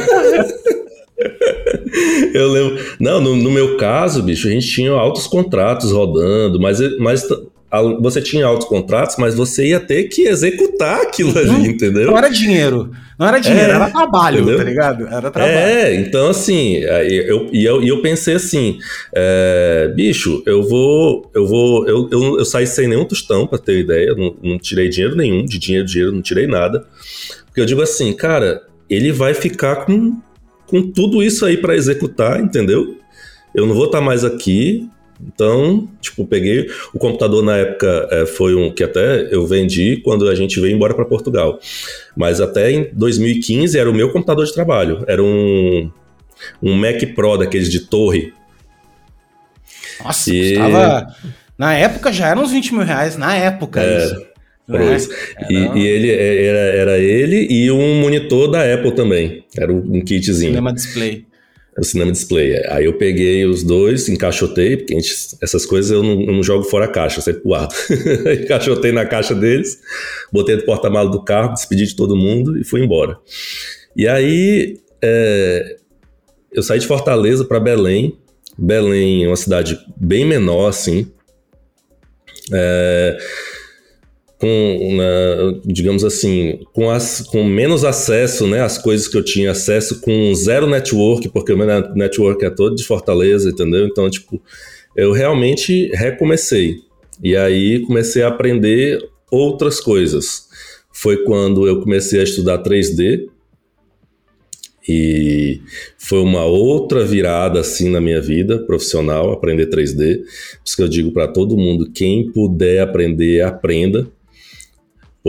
S2: eu lembro. Não, no, no, meu caso, bicho, a gente tinha altos contratos rodando, mas, mas você tinha altos contratos, mas você ia ter que executar aquilo ali, não, entendeu?
S1: Não era dinheiro. Não era dinheiro, é, era trabalho, entendeu? tá ligado? Era trabalho.
S2: É, então assim, eu, e eu, eu pensei assim, é, bicho, eu vou, eu vou, eu, eu, eu, saí sem nenhum tostão, pra ter ideia, não, não tirei dinheiro nenhum, de dinheiro, dinheiro, não tirei nada. Porque eu digo assim, cara, ele vai ficar com, com tudo isso aí para executar, entendeu? Eu não vou estar tá mais aqui, então, tipo, peguei o computador na época é, foi um que até eu vendi quando a gente veio embora para Portugal. Mas até em 2015 era o meu computador de trabalho. Era um um Mac Pro daqueles de torre.
S1: Nossa, e... custava... Na época já eram uns 20 mil reais, na época
S2: é, isso. Pois. É? E, e, ele era, era ele e um monitor da Apple também. Era um kitzinho.
S1: Cinema display
S2: o cinema display. Aí eu peguei os dois, encaixotei, porque gente, essas coisas eu não, eu não, jogo fora a caixa, eu sempre guardo. encaixotei na caixa deles, botei no porta-malas do carro, despedi de todo mundo e fui embora. E aí é, eu saí de Fortaleza para Belém. Belém é uma cidade bem menor, assim. É, com, né, digamos assim, com, as, com menos acesso né, às coisas que eu tinha acesso, com zero network, porque o meu network é todo de Fortaleza, entendeu? Então, tipo, eu realmente recomecei. E aí comecei a aprender outras coisas. Foi quando eu comecei a estudar 3D, e foi uma outra virada assim na minha vida profissional, aprender 3D. Por isso que eu digo para todo mundo, quem puder aprender, aprenda,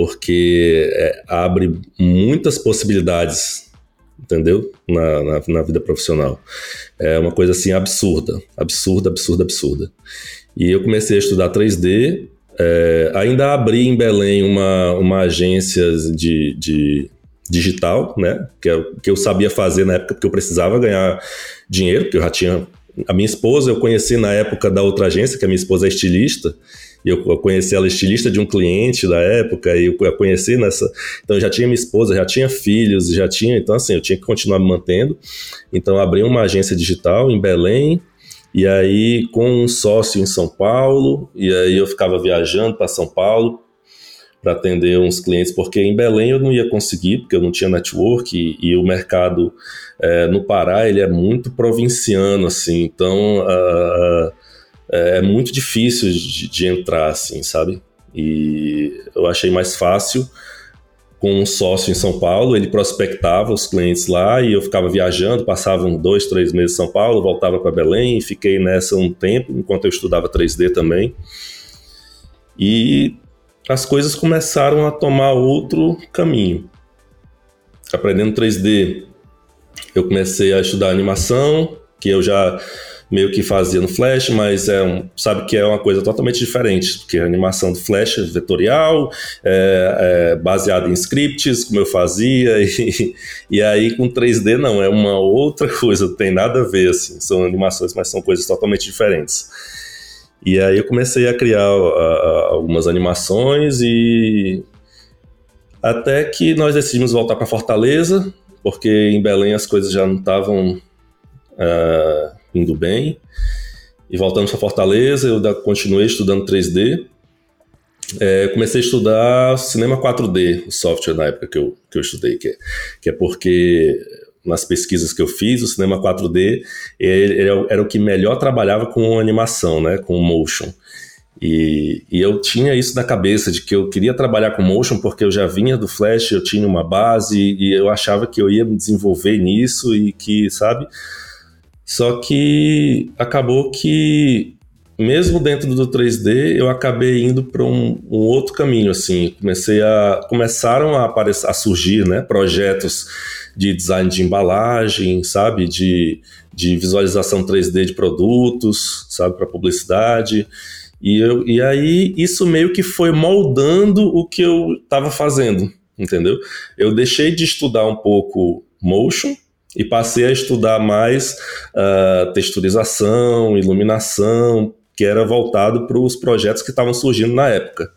S2: porque é, abre muitas possibilidades, entendeu? Na, na, na, vida profissional. É uma coisa assim absurda, absurda, absurda, absurda. E eu comecei a estudar 3D, é, ainda abri em Belém uma, uma agência de, de digital, né? Que, é que eu sabia fazer na época porque eu precisava ganhar dinheiro, porque eu já tinha. A minha esposa eu conheci na época da outra agência, que a minha esposa é estilista, e eu conheci ela estilista de um cliente da época, e eu conheci nessa. Então eu já tinha minha esposa, já tinha filhos, já tinha. Então, assim, eu tinha que continuar me mantendo. Então, abri uma agência digital em Belém, e aí com um sócio em São Paulo, e aí eu ficava viajando para São Paulo para atender uns clientes, porque em Belém eu não ia conseguir, porque eu não tinha network, e, e o mercado é, no Pará ele é muito provinciano, assim, então. Uh, é, é muito difícil de, de entrar, assim, sabe? E eu achei mais fácil com um sócio em São Paulo, ele prospectava os clientes lá e eu ficava viajando, passavam dois, três meses em São Paulo, voltava para Belém e fiquei nessa um tempo, enquanto eu estudava 3D também. E as coisas começaram a tomar outro caminho. Aprendendo 3D, eu comecei a estudar animação, que eu já meio que fazia no Flash, mas é um, sabe que é uma coisa totalmente diferente, porque a animação do Flash é vetorial, é, é baseada em scripts, como eu fazia, e, e aí com 3D não, é uma outra coisa, não tem nada a ver, assim, são animações, mas são coisas totalmente diferentes. E aí eu comecei a criar algumas animações e até que nós decidimos voltar para Fortaleza, porque em Belém as coisas já não estavam uh, indo bem. E voltamos para Fortaleza, eu continuei estudando 3D. É, comecei a estudar cinema 4D, o software na época que eu, que eu estudei, que é, que é porque nas pesquisas que eu fiz, o cinema 4D ele, ele era o que melhor trabalhava com animação, né, com motion. E, e, eu tinha isso na cabeça de que eu queria trabalhar com motion porque eu já vinha do Flash, eu tinha uma base e eu achava que eu ia me desenvolver nisso e que, sabe, só que acabou que, mesmo dentro do 3D, eu acabei indo para um, um, outro caminho. Assim, comecei a começaram a aparecer, a surgir, né, projetos de design de embalagem, sabe, de, de visualização 3D de produtos, sabe, para publicidade. E, eu, e aí isso meio que foi moldando o que eu estava fazendo, entendeu? Eu deixei de estudar um pouco motion e passei a estudar mais uh, texturização, iluminação, que era voltado para os projetos que estavam surgindo na época.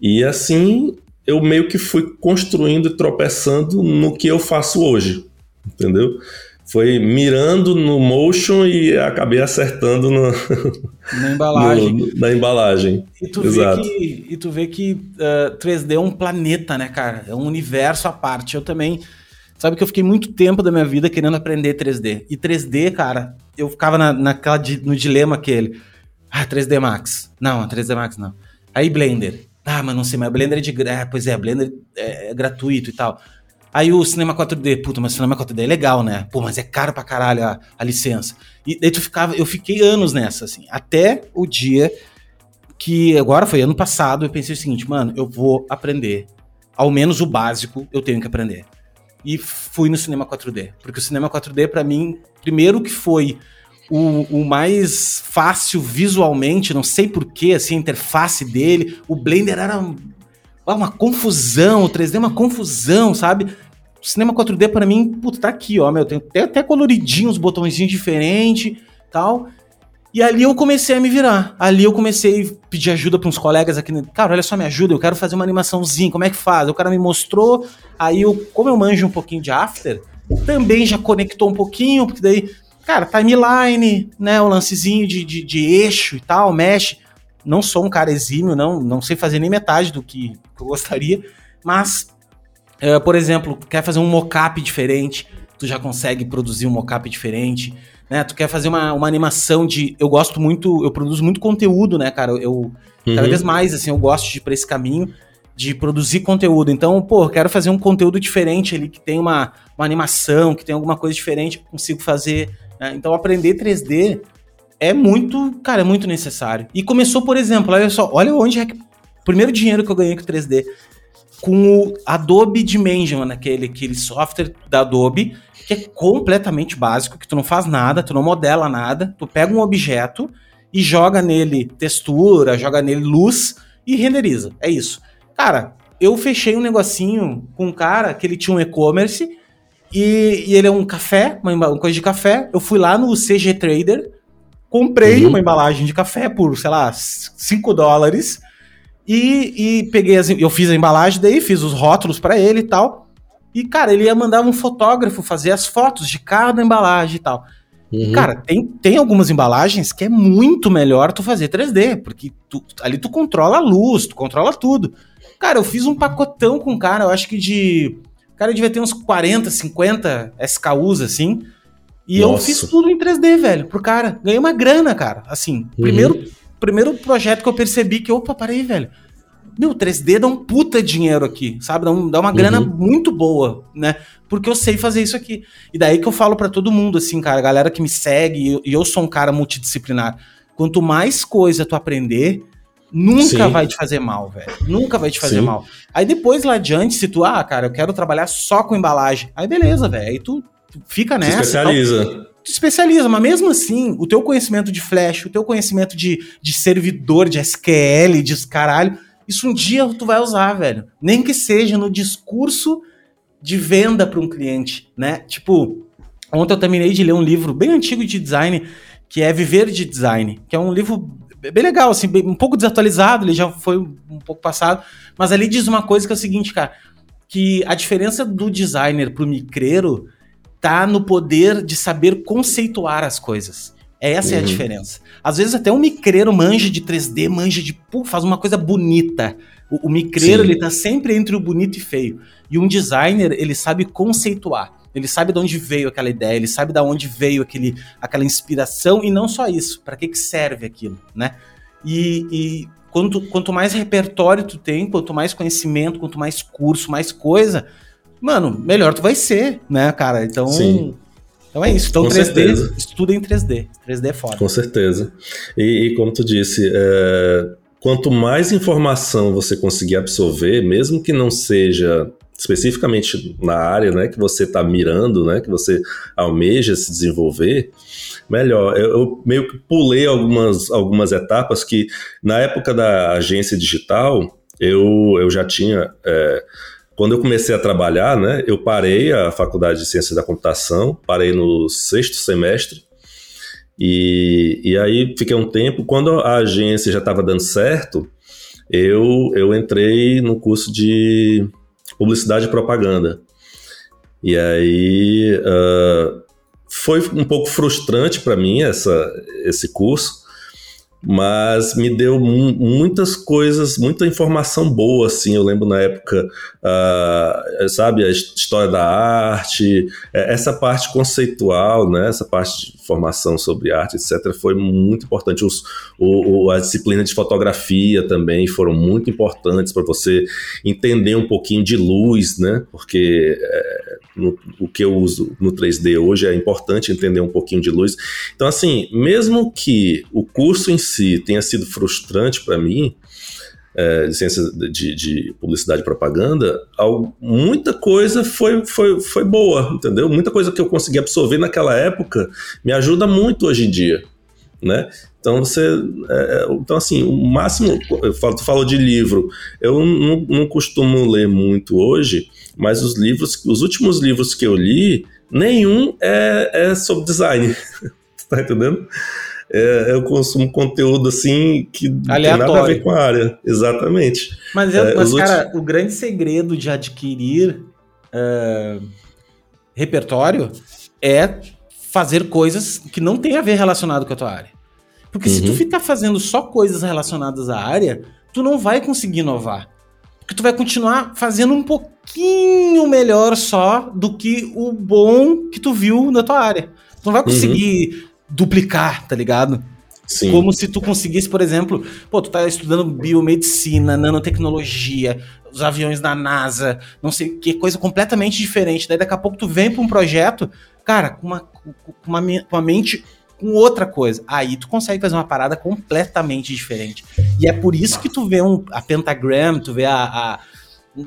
S2: E assim eu meio que fui construindo e tropeçando no que eu faço hoje, entendeu? Foi mirando no motion e acabei acertando no,
S1: na embalagem.
S2: No, na embalagem.
S1: E tu Exato. vê que, e tu vê que uh, 3D é um planeta, né, cara? É um universo à parte. Eu também. Sabe que eu fiquei muito tempo da minha vida querendo aprender 3D. E 3D, cara, eu ficava na, naquela, no dilema aquele. Ah, 3D Max. Não, 3D Max não. Aí Blender. Ah, mas não sei, mas Blender é de. É, pois é, Blender é, é gratuito e tal. Aí o cinema 4D, puta, mas o cinema 4D é legal, né? Pô, mas é caro pra caralho a, a licença. E daí tu ficava, eu fiquei anos nessa, assim, até o dia que, agora foi ano passado, eu pensei o seguinte, mano, eu vou aprender. Ao menos o básico eu tenho que aprender. E fui no cinema 4D. Porque o cinema 4D, para mim, primeiro que foi o, o, mais fácil visualmente, não sei porquê, assim, a interface dele. O Blender era uma, uma confusão, o 3D é uma confusão, sabe? O cinema 4D para mim, puta, tá aqui, ó, meu, tem até, até coloridinho, os botõezinhos diferentes, tal. E ali eu comecei a me virar. Ali eu comecei a pedir ajuda para uns colegas aqui. Cara, olha só, me ajuda, eu quero fazer uma animaçãozinha, como é que faz? O cara me mostrou, aí eu, como eu manjo um pouquinho de After, também já conectou um pouquinho, porque daí Cara, timeline, né? O lancezinho de, de, de, eixo e tal, mexe. Não sou um cara exímio, não, não sei fazer nem metade do que, eu gostaria, mas, uh, por exemplo, quer fazer um mockup diferente, tu já consegue produzir um mockup diferente, né? Tu quer fazer uma, uma animação de. Eu gosto muito, eu produzo muito conteúdo, né, cara? Eu, uhum. cada vez mais, assim, eu gosto de ir pra esse caminho de produzir conteúdo. Então, pô, quero fazer um conteúdo diferente ali, que tem uma, uma animação, que tem alguma coisa diferente, que eu consigo fazer né? Então aprender 3D é muito, cara, é muito necessário. E começou, por exemplo, olha só, olha onde é que. O primeiro dinheiro que eu ganhei com 3D. Com o Adobe Dimension, aquele, aquele software da Adobe, que é completamente básico, que tu não faz nada, tu não modela nada, tu pega um objeto e joga nele textura, joga nele luz e renderiza. É isso. Cara, eu fechei um negocinho com um cara que ele tinha um e-commerce e, e, ele é um café, uma, uma, coisa de café. Eu fui lá no CG Trader, comprei uhum. uma embalagem de café por, sei lá, 5 dólares. E, e peguei as, eu fiz a embalagem daí, fiz os rótulos para ele e tal. E, cara, ele ia mandar um fotógrafo fazer as fotos de cada embalagem e tal. Uhum. Cara, tem, tem algumas embalagens que é muito melhor tu fazer 3D, porque tu, ali tu controla a luz, tu controla tudo. Cara, eu fiz um pacotão com o cara, eu acho que de o cara devia ter uns 40, 50 SKUs assim. E Nossa. eu fiz tudo em 3D, velho, pro cara. Ganhei uma grana, cara. Assim, uhum. primeiro, primeiro projeto que eu percebi que, opa, parei, velho. Meu, 3D dá um puta dinheiro aqui, sabe? Dá, um, dá uma uhum. grana muito boa, né? Porque eu sei fazer isso aqui. E daí que eu falo para todo mundo, assim, cara, galera que me segue, e eu, eu sou um cara multidisciplinar. Quanto mais coisa tu aprender, Nunca Sim. vai te fazer mal, velho. Nunca vai te fazer Sim. mal. Aí depois lá adiante, se tu, ah, cara, eu quero trabalhar só com embalagem. Aí beleza, velho. Aí tu, tu, fica nessa.
S2: Se especializa.
S1: Tal. Tu especializa, mas mesmo assim, o teu conhecimento de Flash, o teu conhecimento de, de servidor, de SQL, de caralho, isso um dia tu vai usar, velho. Nem que seja no discurso de venda para um cliente, né? Tipo, ontem eu terminei de ler um livro bem antigo de design, que é Viver de Design, que é um livro bem legal, assim, bem, um pouco desatualizado, ele já foi um pouco passado, mas ali diz uma coisa que é o seguinte, cara, que a diferença do designer pro micreiro tá no poder de saber conceituar as coisas. Essa uhum. é a uhum. diferença. Às vezes até um micreiro manja de 3D, manja de, pô, faz uma coisa bonita. O, o micreiro, Sim. ele tá sempre entre o bonito e feio. E um designer, ele sabe conceituar. Ele sabe de onde veio aquela ideia, ele sabe de onde veio aquele, aquela inspiração e não só isso, para que, que serve aquilo, né? E, e quanto, quanto mais repertório tu tem, quanto mais conhecimento, quanto mais curso, mais coisa, mano, melhor tu vai ser, né, cara? Então, Sim. Então é isso. Então, Com 3D, certeza. estuda em 3D. 3D é foda.
S2: Com certeza. E, e como tu disse, é, quanto mais informação você conseguir absorver, mesmo que não seja especificamente na área né, que você está mirando, né, que você almeja se desenvolver, melhor. Eu, eu, meio que pulei algumas, algumas etapas que, na época da agência digital, eu, eu já tinha. É, quando eu comecei a trabalhar, né, eu parei a faculdade de ciência da computação, parei no sexto semestre, e, e aí fiquei um tempo. Quando a agência já estava dando certo, eu, eu entrei no curso de publicidade e propaganda. E aí uh, foi um pouco frustrante para mim essa, esse curso, mas me deu muitas coisas, muita informação boa, assim, eu lembro na época, uh, sabe, a história da arte, é, essa parte conceitual, né, essa parte de formação sobre arte, etc., foi muito importante, Os, o, o, a disciplina de fotografia também foram muito importantes para você entender um pouquinho de luz, né, porque é, no, o que eu uso no 3D hoje é importante entender um pouquinho de luz, então assim, mesmo que o curso em si tenha sido frustrante para mim, é, licença de, de, publicidade e propaganda, muita coisa foi, foi, foi boa, entendeu? Muita coisa que eu consegui absorver naquela época me ajuda muito hoje em dia, né? Então você, é, é então assim, o máximo, tu falou de livro, eu não, não costumo ler muito hoje, mas os livros, os últimos livros que eu li, nenhum é, é sobre design, tá entendendo? É, eu consumo conteúdo assim que
S1: Aleatório.
S2: não tem nada a ver com a área. Exatamente.
S1: Mas, é, mas cara, o grande segredo de adquirir uh, repertório é fazer coisas que não tem a ver relacionado com a tua área. Porque uhum. se tu uhum. ficar fazendo só coisas relacionadas à área, tu não vai conseguir inovar. Porque tu vai continuar fazendo um pouquinho melhor só do que o bom que tu viu na tua área. Tu não vai uhum. conseguir duplicar, tá ligado? Sim. Como se tu conseguisse, por exemplo, pô, tu tá estudando biomedicina, nanotecnologia, os aviões da NASA, não sei que, coisa completamente diferente. Daí daqui a pouco tu vem pra um projeto, cara, com uma, com uma, com uma mente com outra coisa. Aí tu consegue fazer uma parada completamente diferente. E é por isso que tu vê um, a Pentagram, tu vê a, a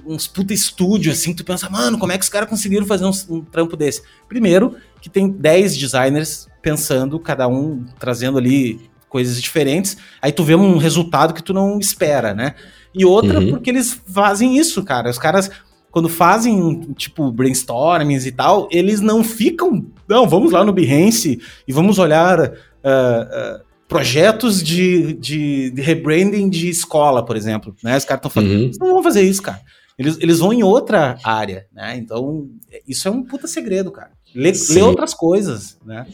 S1: uns puta estúdio, assim, tu pensa, mano, como é que os caras conseguiram fazer um, um, trampo desse? Primeiro, que tem 10 designers pensando, cada um trazendo ali coisas diferentes, aí tu vê um resultado que tu não espera, né? E outra, uhum. porque eles fazem isso, cara. Os caras, quando fazem, tipo, brainstormings e tal, eles não ficam, não, vamos lá no Behance e vamos olhar uh, uh, projetos de, de, de, rebranding de escola, por exemplo, né? Os caras estão falando, uhum. não vão fazer isso, cara. Eles, eles vão em outra área, né? Então, isso é um puta segredo, cara. Lê, lê outras coisas, né?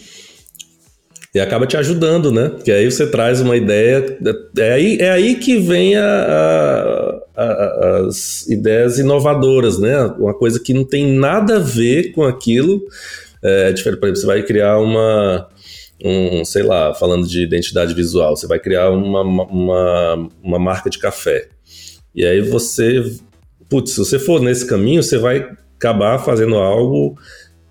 S2: E acaba te ajudando, né? Porque aí você traz uma ideia. É aí, é aí que vem a, a, a, as ideias inovadoras, né? Uma coisa que não tem nada a ver com aquilo. É diferente, por exemplo, você vai criar uma. Um, sei lá, falando de identidade visual, você vai criar uma, uma, uma marca de café. E aí você. Putz, se você for nesse caminho, você vai acabar fazendo algo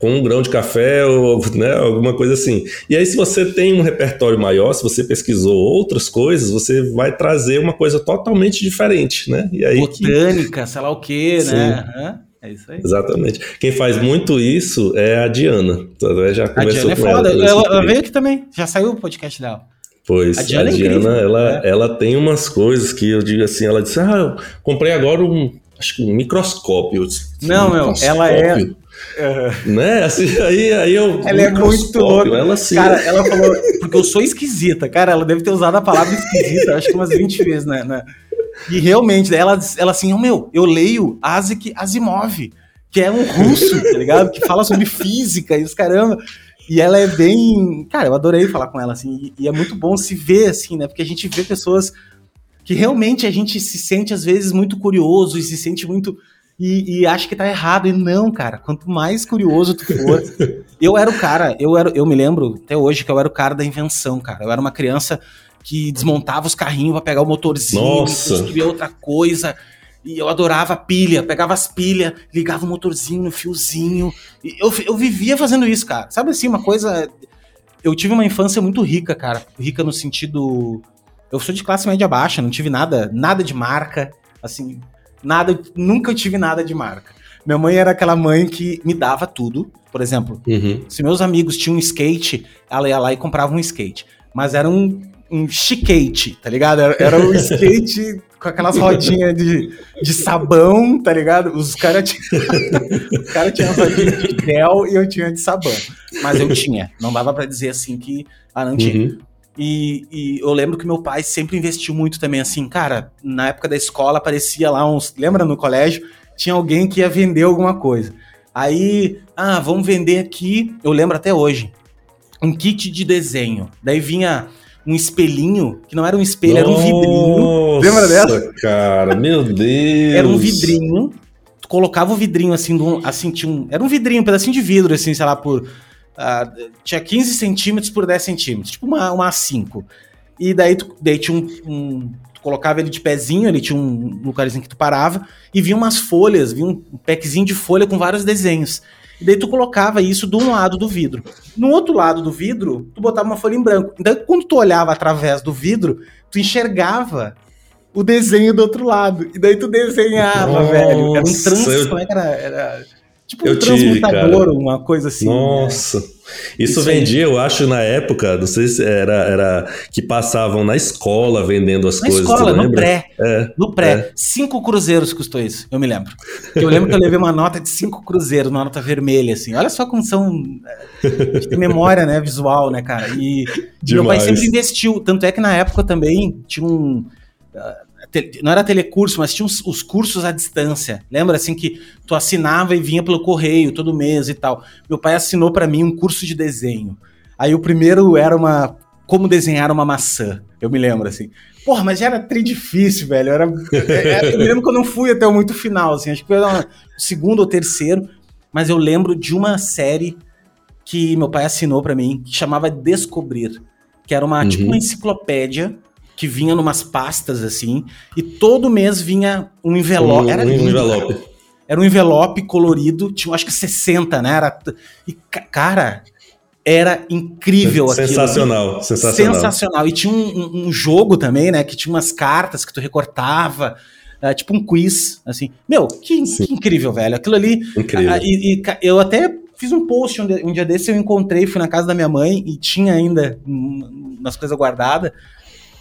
S2: com um grão de café ou né, alguma coisa assim. E aí, se você tem um repertório maior, se você pesquisou outras coisas, você vai trazer uma coisa totalmente diferente, né?
S1: E aí Botânica, que... sei lá o quê, Sim. né? É isso aí.
S2: Exatamente. Quem faz muito isso é a Diana. Já
S1: conversou a Diana é foda. Ela, ela, ela veio aqui também. Já saiu o podcast dela.
S2: Pois, a Diana, a Diana é ela, né? ela tem umas coisas que eu digo assim, ela disse, ah, eu comprei agora um, acho que um microscópio. Disse,
S1: não, meu, ela é
S2: Uhum. Né? Assim, aí, aí eu.
S1: Ela é muito louca. Ela, assim, cara, ela falou, porque eu sou esquisita. Cara, ela deve ter usado a palavra esquisita, acho que umas 20 vezes, né? né? E realmente, ela, ela assim, oh, meu, eu leio Asik Asimov, que é um russo, tá ligado? Que fala sobre física e os caramba. E ela é bem. Cara, eu adorei falar com ela, assim. E, e é muito bom se ver, assim, né? Porque a gente vê pessoas que realmente a gente se sente, às vezes, muito curioso e se sente muito e, e acha que tá errado. E não, cara, quanto mais curioso tu for. eu era o cara, eu, era, eu me lembro até hoje que eu era o cara da invenção, cara. Eu era uma criança que desmontava os carrinhos pra pegar o motorzinho, construir outra coisa. E eu adorava pilha, pegava as pilhas, ligava o motorzinho no fiozinho. Eu, eu vivia fazendo isso, cara. Sabe assim, uma coisa. Eu tive uma infância muito rica, cara. Rica no sentido. Eu sou de classe média baixa, não tive nada, nada de marca. Assim, Nada, nunca tive nada de marca. Minha mãe era aquela mãe que me dava tudo. Por exemplo, uhum. se meus amigos tinham um skate, ela ia lá e comprava um skate. Mas era um, um chiquete, tá ligado? Era, era um skate com aquelas rodinhas de, de sabão, tá ligado? Os caras tinham cara tinha rodinha de gel e eu tinha de sabão. Mas eu tinha. Não dava para dizer assim que. Ah, não tinha. Uhum. E, e, eu lembro que meu pai sempre investiu muito também, assim, cara, na época da escola aparecia lá uns. Lembra no colégio? Tinha alguém que ia vender alguma coisa. Aí, ah, vamos vender aqui, eu lembro até hoje, um kit de desenho. Daí vinha um espelhinho, que não era um espelho, Nossa, era um vidrinho. Lembra dessa?
S2: cara, meu Deus.
S1: Era um vidrinho. Tu colocava o vidrinho assim, assim tinha um, era um vidrinho, um pedacinho de vidro, assim, sei lá, por. Uh, tinha 15 centímetros por 10 centímetros, tipo uma, uma A5. E daí, tu, daí tinha um, um tu colocava ele de pezinho, ele tinha um lugarzinho que tu parava, e vinha umas folhas, vinha um packzinho de folha com vários desenhos. E daí tu colocava isso de um lado do vidro. No outro lado do vidro, tu botava uma folha em branco. Então, quando tu olhava através do vidro, tu enxergava o desenho do outro lado. E daí tu desenhava, Nossa, velho. Era um trans... Eu... Como é que era? Era tipo
S2: um transmutador,
S1: uma coisa assim.
S2: Né? Nossa. Né? Isso, Isso vendia, eu acho, na época, não sei se era, era que passavam na escola vendendo as
S1: na
S2: coisas.
S1: Na escola, no pré. É, no pré. É. Cinco cruzeiros custou isso, eu me lembro. Eu lembro que eu levei uma nota de cinco cruzeiros, uma nota vermelha, assim. Olha só como são. É, memória, né? Visual, né, cara? E meu pai sempre investiu. Tanto é que na época também tinha um. Uh, não era telecurso, mas tinha os, os, cursos à distância. Lembra assim que tu assinava e vinha pelo correio todo mês e tal. Meu pai assinou para mim um curso de desenho. Aí o primeiro era uma como desenhar uma maçã. Eu me lembro assim. Porra, mas já era tri difícil, velho. Era, era, eu me lembro que eu não fui até o muito final, assim. Acho que foi o segundo ou terceiro. Mas eu lembro de uma série que meu pai assinou para mim, que chamava Descobrir. Que era uma, uhum. tipo uma enciclopédia que vinha numas pastas assim, e todo mês vinha um envelope. Um, era um envelope. Era um envelope colorido, tinha acho que 60, né? Era, e, cara, era incrível
S2: aquilo. Sensacional, sensacional.
S1: Sensacional. E tinha um, um, jogo também, né? Que tinha umas cartas que tu recortava. Uh, tipo um quiz, assim. Meu, que, que incrível, velho. Aquilo ali.
S2: Incrível. Uh,
S1: e, e, eu até fiz um post um dia, um dia desse, eu encontrei, fui na casa da minha mãe e tinha ainda umas coisas guardadas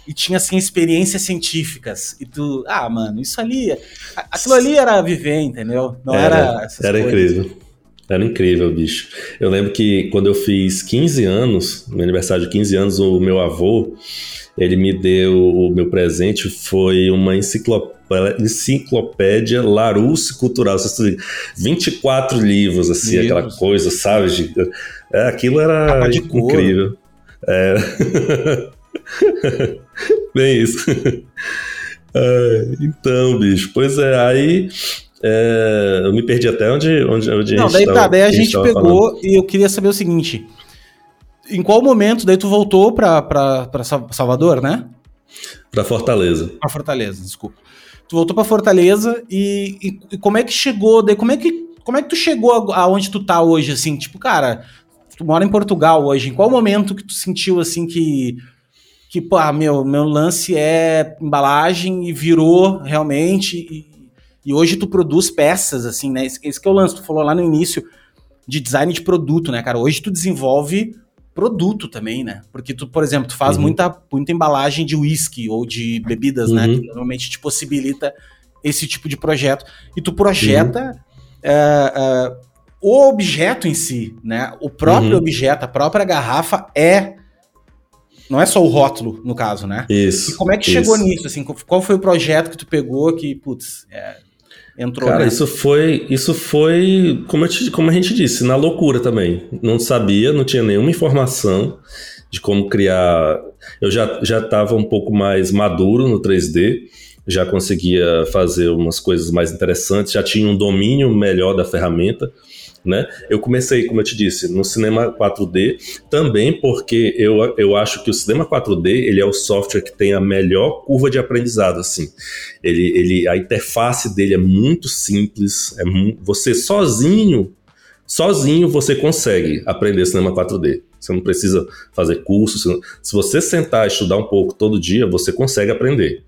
S1: e tinha assim experiências científicas e tu, ah, mano, isso ali, aquilo ali era viver, entendeu?
S2: Não era Era, era incrível. Era incrível, bicho. Eu lembro que quando eu fiz 15 anos, no aniversário de 15 anos, o meu avô, ele me deu o meu presente, foi uma enciclopédia, enciclopédia Larousse Cultural. 24 livros, assim, livros. aquela coisa, sabe? É, aquilo era incrível. É. Bem isso. É, então, bicho, pois é, aí é, eu me perdi até onde, onde, onde
S1: Não,
S2: a
S1: gente daí tá, daí a gente pegou falando. e eu queria saber o seguinte: em qual momento daí tu voltou pra, pra, pra Salvador, né?
S2: Pra Fortaleza.
S1: Pra Fortaleza, desculpa. Tu voltou pra Fortaleza e, e, e como é que chegou, daí como é que, como é que tu chegou aonde tu tá hoje, assim? Tipo, cara, tu mora em Portugal hoje, em qual momento que tu sentiu, assim, que que, pô, ah, meu, meu lance é embalagem e virou realmente. E, e, hoje tu produz peças, assim, né? Esse, esse que é o lance, tu falou lá no início de design de produto, né, cara? Hoje tu desenvolve produto também, né? Porque tu, por exemplo, tu faz uhum. muita, muita embalagem de whisky ou de bebidas, né? uhum. né? Que normalmente te possibilita esse tipo de projeto. E tu projeta uhum. uh, uh, o objeto em si, né? O próprio uhum. objeto, a própria garrafa é não é só o rótulo, no caso, né?
S2: Isso.
S1: E como é que isso. chegou nisso? Assim, qual foi o projeto que tu pegou que, putz, é, entrou?
S2: Cara, isso foi, isso foi, como, te, como a gente disse, na loucura também. Não sabia, não tinha nenhuma informação de como criar. Eu já já estava um pouco mais maduro no 3D, já conseguia fazer umas coisas mais interessantes, já tinha um domínio melhor da ferramenta né? Eu comecei, como eu te disse, no cinema 4D, também porque eu, eu acho que o cinema 4D ele é o software que tem a melhor curva de aprendizado, assim. Ele, ele, a interface dele é muito simples, é mu você sozinho, sozinho você consegue aprender cinema 4D. Você não precisa fazer curso. Se você sentar e estudar um pouco todo dia, você consegue aprender.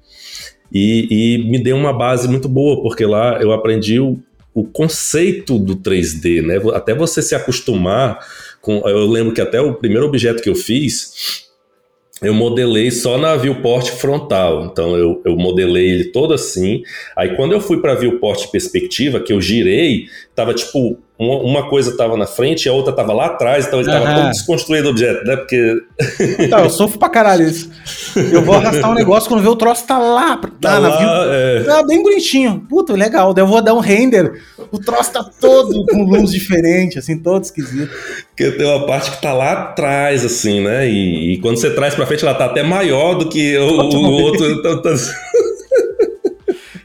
S2: E, e, me deu uma base muito boa, porque lá eu aprendi o, o conceito do 3D, né? Até você se acostumar com. Eu lembro que até o primeiro objeto que eu fiz, eu modelei só na viewport frontal. Então eu, eu modelei ele todo assim. Aí quando eu fui para viewport perspectiva, que eu girei, tava tipo uma, coisa estava na frente e a outra estava lá atrás, então ele estava uhum. todo desconstruído o objeto, né? Porque.
S1: Eu sofro pra caralho isso. Eu vou arrastar um negócio quando vê o troço tá lá, tá, tá lá, na é. Tá bem bonitinho. Puta, legal. Daí eu vou dar um render, o troço tá todo com luz diferente, assim, todo esquisito.
S2: Porque tem uma parte que tá lá atrás, assim, né? E, e quando você traz pra frente, ela tá até maior do que o, o outro. Então, tá...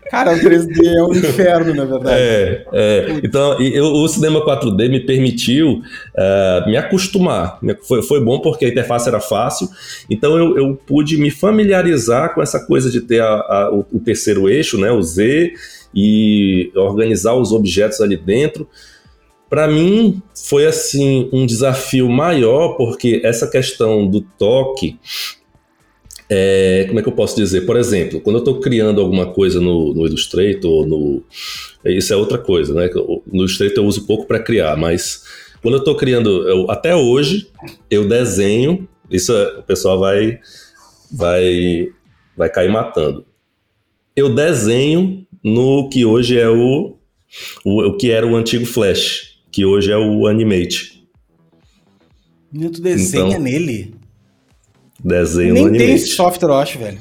S1: Cara, o 3D é um inferno, na verdade.
S2: É, é. Então, eu, o cinema 4D me permitiu uh, me acostumar. Foi, foi bom porque a interface era fácil, então eu, eu pude me familiarizar com essa coisa de ter a, a, o, o terceiro eixo, né, o Z, e organizar os objetos ali dentro. Para mim, foi assim um desafio maior, porque essa questão do toque é, como é que eu posso dizer? Por exemplo, quando eu estou criando alguma coisa no, no Illustrator, no, isso é outra coisa, né? No Illustrator eu uso pouco para criar, mas quando eu estou criando, eu, até hoje, eu desenho, isso é, o pessoal vai, vai, vai cair matando. Eu desenho no que hoje é o, o, o que era o antigo Flash, que hoje é o Animate.
S1: E tu desenha então, nele?
S2: Desenho Nem no Animate.
S1: Nem tem software, eu acho, velho.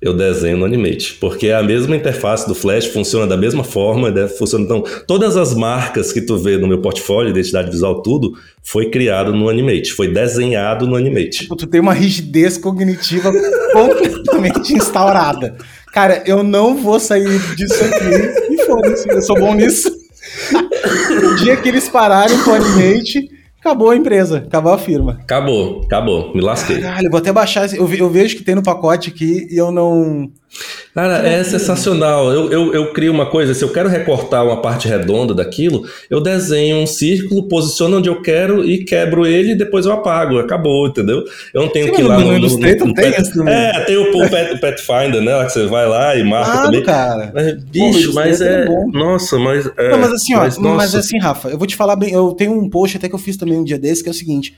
S2: Eu desenho no Animate, porque a mesma interface do Flash funciona da mesma forma, deve funciona então todas as marcas que tu vê no meu portfólio, identidade visual, tudo foi criado no Animate, foi desenhado no Animate.
S1: Tipo, tu tem uma rigidez cognitiva completamente instaurada. Cara, eu não vou sair disso aqui e foda-se, eu sou bom nisso. o dia que eles pararem com o Animate, acabou a empresa, acabou a firma.
S2: Acabou, acabou, me lasquei.
S1: Caralho, vou até baixar, eu, vejo que tem no pacote aqui e eu não...
S2: Cara, é sensacional. Eu, eu, eu, crio uma coisa, se eu quero recortar uma parte redonda daquilo, eu desenho um círculo, posiciono onde eu quero e quebro ele e depois eu apago. Acabou, entendeu? Eu não tenho Sim, que ir lá no, no, no, no tem pet, É, tem o, o pet, Pathfinder, né? Lá que você vai lá e marca claro, também.
S1: cara.
S2: Mas, bicho, Pô, mas é. é nossa, mas. É,
S1: não, mas assim, ó, mas, mas assim, Rafa, eu vou te falar bem. Eu tenho um post até que eu fiz também um dia desse que é o seguinte.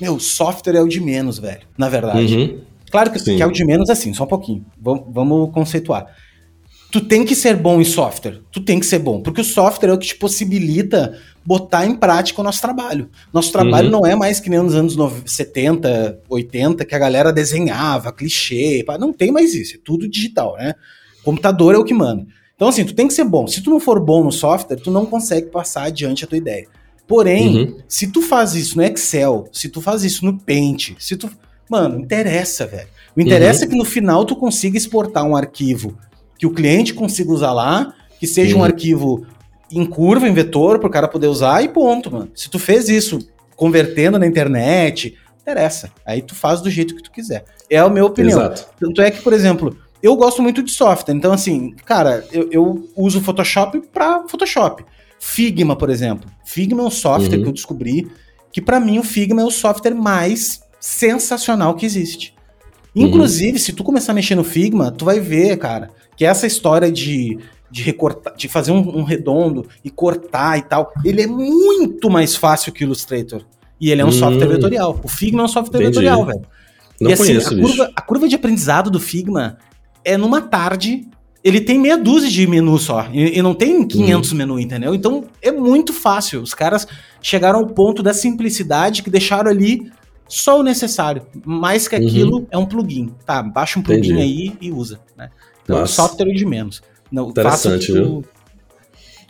S1: Meu, software é o de menos, velho. Na verdade. Uhum. Claro que, que, é o de menos assim, só um pouquinho. Vamos, vamos conceituar. Tu tem que ser bom em software. Tu tem que ser bom. Porque o software é o que te possibilita botar em prática o nosso trabalho. Nosso trabalho uhum. não é mais que nem nos anos 70, 80, que a galera desenhava, clichê. Não tem mais isso. É tudo digital, né? Computador é o que manda. Então, assim, tu tem que ser bom. Se tu não for bom no software, tu não consegue passar adiante a tua ideia. Porém, uhum. se tu faz isso no Excel, se tu faz isso no Paint, se tu Mano, interessa, velho. O interessa uhum. é que no final tu consiga exportar um arquivo que o cliente consiga usar lá, que seja uhum. um arquivo em curva, em vetor, para o cara poder usar e ponto, mano. Se tu fez isso convertendo na internet, interessa. Aí tu faz do jeito que tu quiser. É a minha opinião. Exato. Tanto é que, por exemplo, eu gosto muito de software. Então, assim, cara, eu, eu uso Photoshop para Photoshop. Figma, por exemplo. Figma é um software uhum. que eu descobri que, para mim, o Figma é o software mais sensacional que existe. Inclusive, uhum. se tu começar a mexer no Figma, tu vai ver, cara, que essa história de, de recortar, de fazer um, um redondo e cortar e tal, ele é muito mais fácil que o Illustrator. E ele é um hum. software vetorial. O Figma é um software Entendi. vetorial, velho. Não e assim, conheço, a, curva, a curva de aprendizado do Figma é numa tarde. Ele tem meia dúzia de menus só. E, não tem 500 uhum. menus, entendeu? Então é muito fácil. Os caras chegaram ao ponto da simplicidade que deixaram ali só o necessário. Mais que uhum. aquilo uhum. é um plugin. Tá, baixa um plugin Entendi. aí e usa. Né? Então, Nossa. software de menos.
S2: Não, Interessante, viu?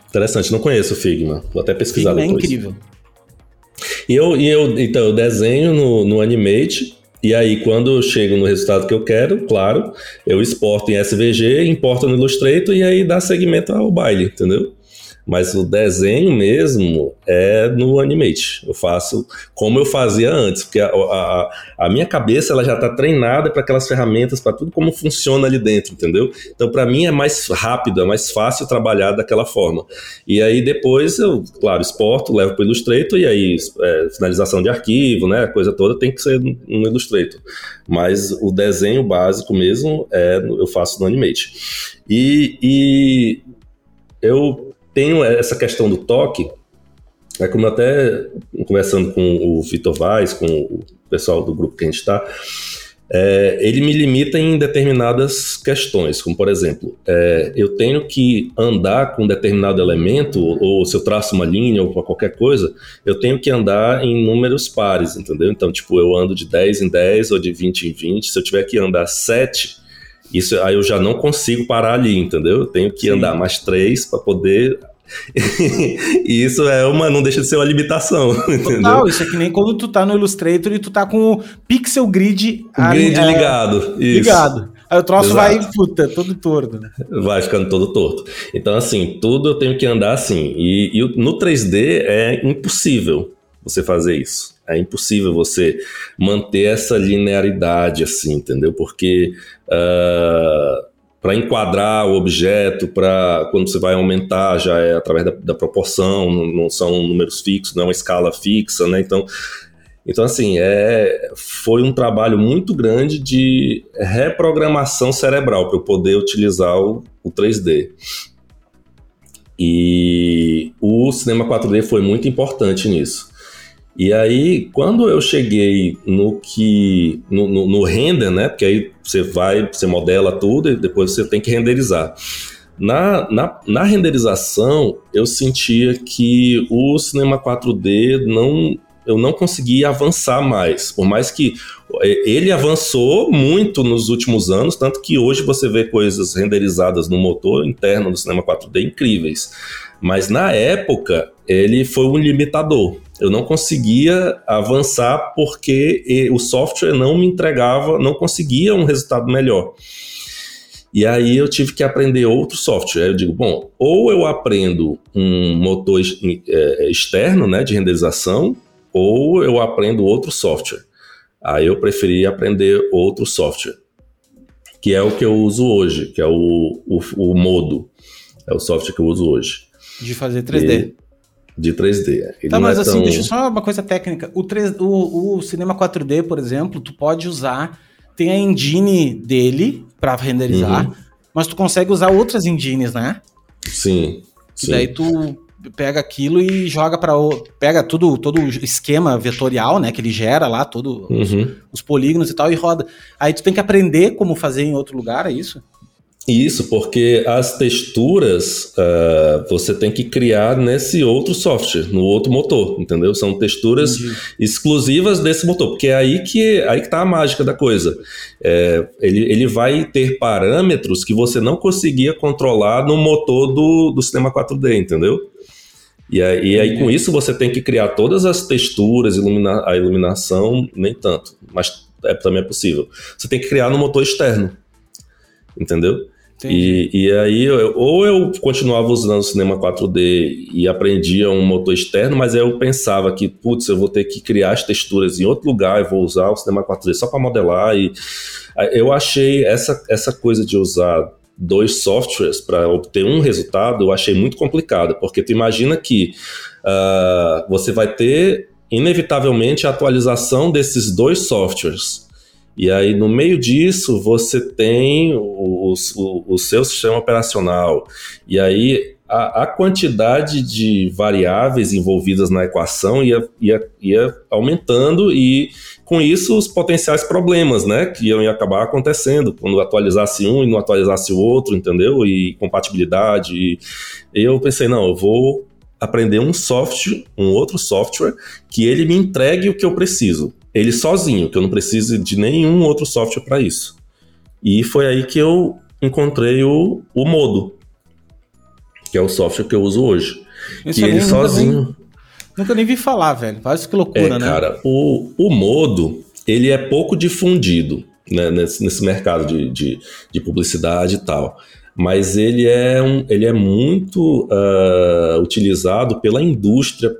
S2: Interessante, não conheço o Figma. Vou até pesquisar Figma é
S1: depois. é incrível.
S2: E eu, e eu, então, eu desenho no, no Animate, e aí quando eu chego no resultado que eu quero, claro, eu exporto em SVG, importo no Illustrator e aí dá segmento ao baile, entendeu? Mas o desenho mesmo é no Animate. Eu faço como eu fazia antes, porque a, a, a minha cabeça ela já está treinada para aquelas ferramentas, para tudo como funciona ali dentro, entendeu? Então, para mim é mais rápido, é mais fácil trabalhar daquela forma. E aí depois eu, claro, exporto, levo para o Illustrator e aí é, finalização de arquivo, né? A coisa toda tem que ser no Illustrator. Mas o desenho básico mesmo é eu faço no Animate. E, e eu tenho essa questão do toque, é como até conversando com o Vitor Vaz, com o pessoal do grupo que a gente está, é, ele me limita em determinadas questões, como por exemplo, é, eu tenho que andar com determinado elemento, ou se eu traço uma linha ou qualquer coisa, eu tenho que andar em números pares, entendeu? Então, tipo, eu ando de 10 em 10 ou de 20 em 20, se eu tiver que andar 7, isso aí eu já não consigo parar ali, entendeu? Eu tenho que Sim. andar mais 3 para poder e isso é uma, não deixa de ser uma limitação, entendeu? Total,
S1: isso é que nem quando tu tá no Illustrator e tu tá com o pixel grid,
S2: grid ali, ligado.
S1: É, ligado. Aí o troço Exato. vai, puta, todo torto. Né?
S2: Vai ficando todo torto. Então, assim, tudo eu tenho que andar assim. E, e no 3D é impossível você fazer isso. É impossível você manter essa linearidade assim, entendeu? Porque uh, para enquadrar o objeto, para quando você vai aumentar já é através da, da, proporção, não são números fixos, não é uma escala fixa, né? Então, então assim, é, foi um trabalho muito grande de reprogramação cerebral para eu poder utilizar o, o 3D. E o cinema 4D foi muito importante nisso. E aí, quando eu cheguei no que no, no, no, render, né? Porque aí você vai, você modela tudo e depois você tem que renderizar. Na, na, na renderização, eu sentia que o cinema 4D não eu não conseguia avançar mais. Por mais que é, ele avançou muito nos últimos anos, tanto que hoje você vê coisas renderizadas no motor interno do cinema 4D incríveis. Mas na época, ele foi um limitador. Eu não conseguia avançar porque o software não me entregava, não conseguia um resultado melhor. E aí eu tive que aprender outro software. Eu digo, bom, ou eu aprendo um motor é, externo, né, de renderização, ou eu aprendo outro software. Aí eu preferi aprender outro software, que é o que eu uso hoje, que é o, o, o Modo. É o software que eu uso hoje.
S1: De fazer 3D. E,
S2: de 3D.
S1: Ele tá, mas é assim, tão... deixa só uma coisa técnica. O, 3, o, o cinema 4D, por exemplo, tu pode usar, tem a engine dele para renderizar, uhum. mas tu consegue usar outras engines, né?
S2: Sim.
S1: E sim. daí tu pega aquilo e joga para pega tudo todo o esquema vetorial, né, que ele gera lá, todo uhum. os, os, polígonos e tal e roda. Aí tu tem que aprender como fazer em outro lugar, é isso?
S2: Isso, porque as texturas uh, você tem que criar nesse outro software, no outro motor, entendeu? São texturas Entendi. exclusivas desse motor, porque é aí que aí que tá a mágica da coisa. É, ele, ele vai ter parâmetros que você não conseguia controlar no motor do, do sistema 4D, entendeu? E aí, e aí, com isso, você tem que criar todas as texturas, ilumina, a iluminação, nem tanto, mas é, também é possível. Você tem que criar no motor externo, entendeu? E, e aí, eu, ou eu continuava usando o cinema 4D e aprendia um motor externo, mas aí eu pensava que, putz, eu vou ter que criar as texturas em outro lugar e vou usar o cinema 4D só para modelar. E eu achei essa, essa coisa de usar dois softwares para obter um resultado, eu achei muito complicado, porque tu imagina que uh, você vai ter inevitavelmente a atualização desses dois softwares. E aí, no meio disso, você tem o, o, o seu sistema operacional. E aí, a, a, quantidade de variáveis envolvidas na equação ia, ia, ia aumentando e, com isso, os potenciais problemas, né? Que iam acabar acontecendo quando atualizasse um e não atualizasse o outro, entendeu? E compatibilidade. E eu pensei, não, eu vou aprender um software, um outro software, que ele me entregue o que eu preciso ele sozinho, que eu não preciso de nenhum outro software para isso. E foi aí que eu encontrei o, o Modo, que é o software que eu uso hoje. Isso que ele sozinho.
S1: Nunca nem, nunca nem vi falar, velho. Faz que loucura,
S2: é,
S1: né?
S2: Cara, o, o Modo, ele é pouco difundido né, nesse, nesse mercado de, de, de publicidade e tal mas ele é, um, ele é muito uh, utilizado pela indústria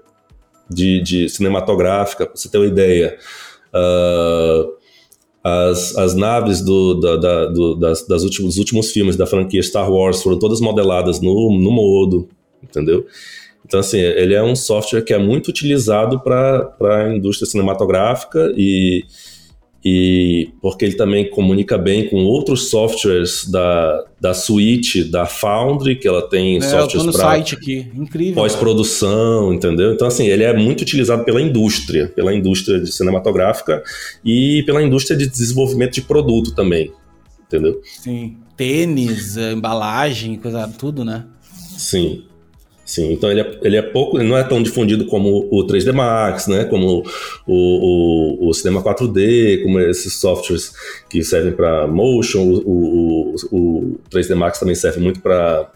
S2: de, de cinematográfica, para você ter uma ideia. Uh, as, as naves do, da, da, do, das, das últimos, dos últimos filmes da franquia Star Wars foram todas modeladas no, no modo, entendeu? Então, assim, ele é um software que é muito utilizado para a indústria cinematográfica e, e porque ele também comunica bem com outros softwares da, da suite da Foundry, que ela tem
S1: é,
S2: softwares
S1: para
S2: pós-produção, entendeu? Então, assim, ele é muito utilizado pela indústria, pela indústria de cinematográfica e pela indústria de desenvolvimento de produto também, entendeu?
S1: Sim, tênis, embalagem, coisa, tudo, né?
S2: Sim. Sim, então ele é, ele é pouco, ele não é tão difundido como o 3D Max, né? Como o, o, o Cinema 4D, como esses softwares que servem para motion, o, o, o 3D Max também serve muito para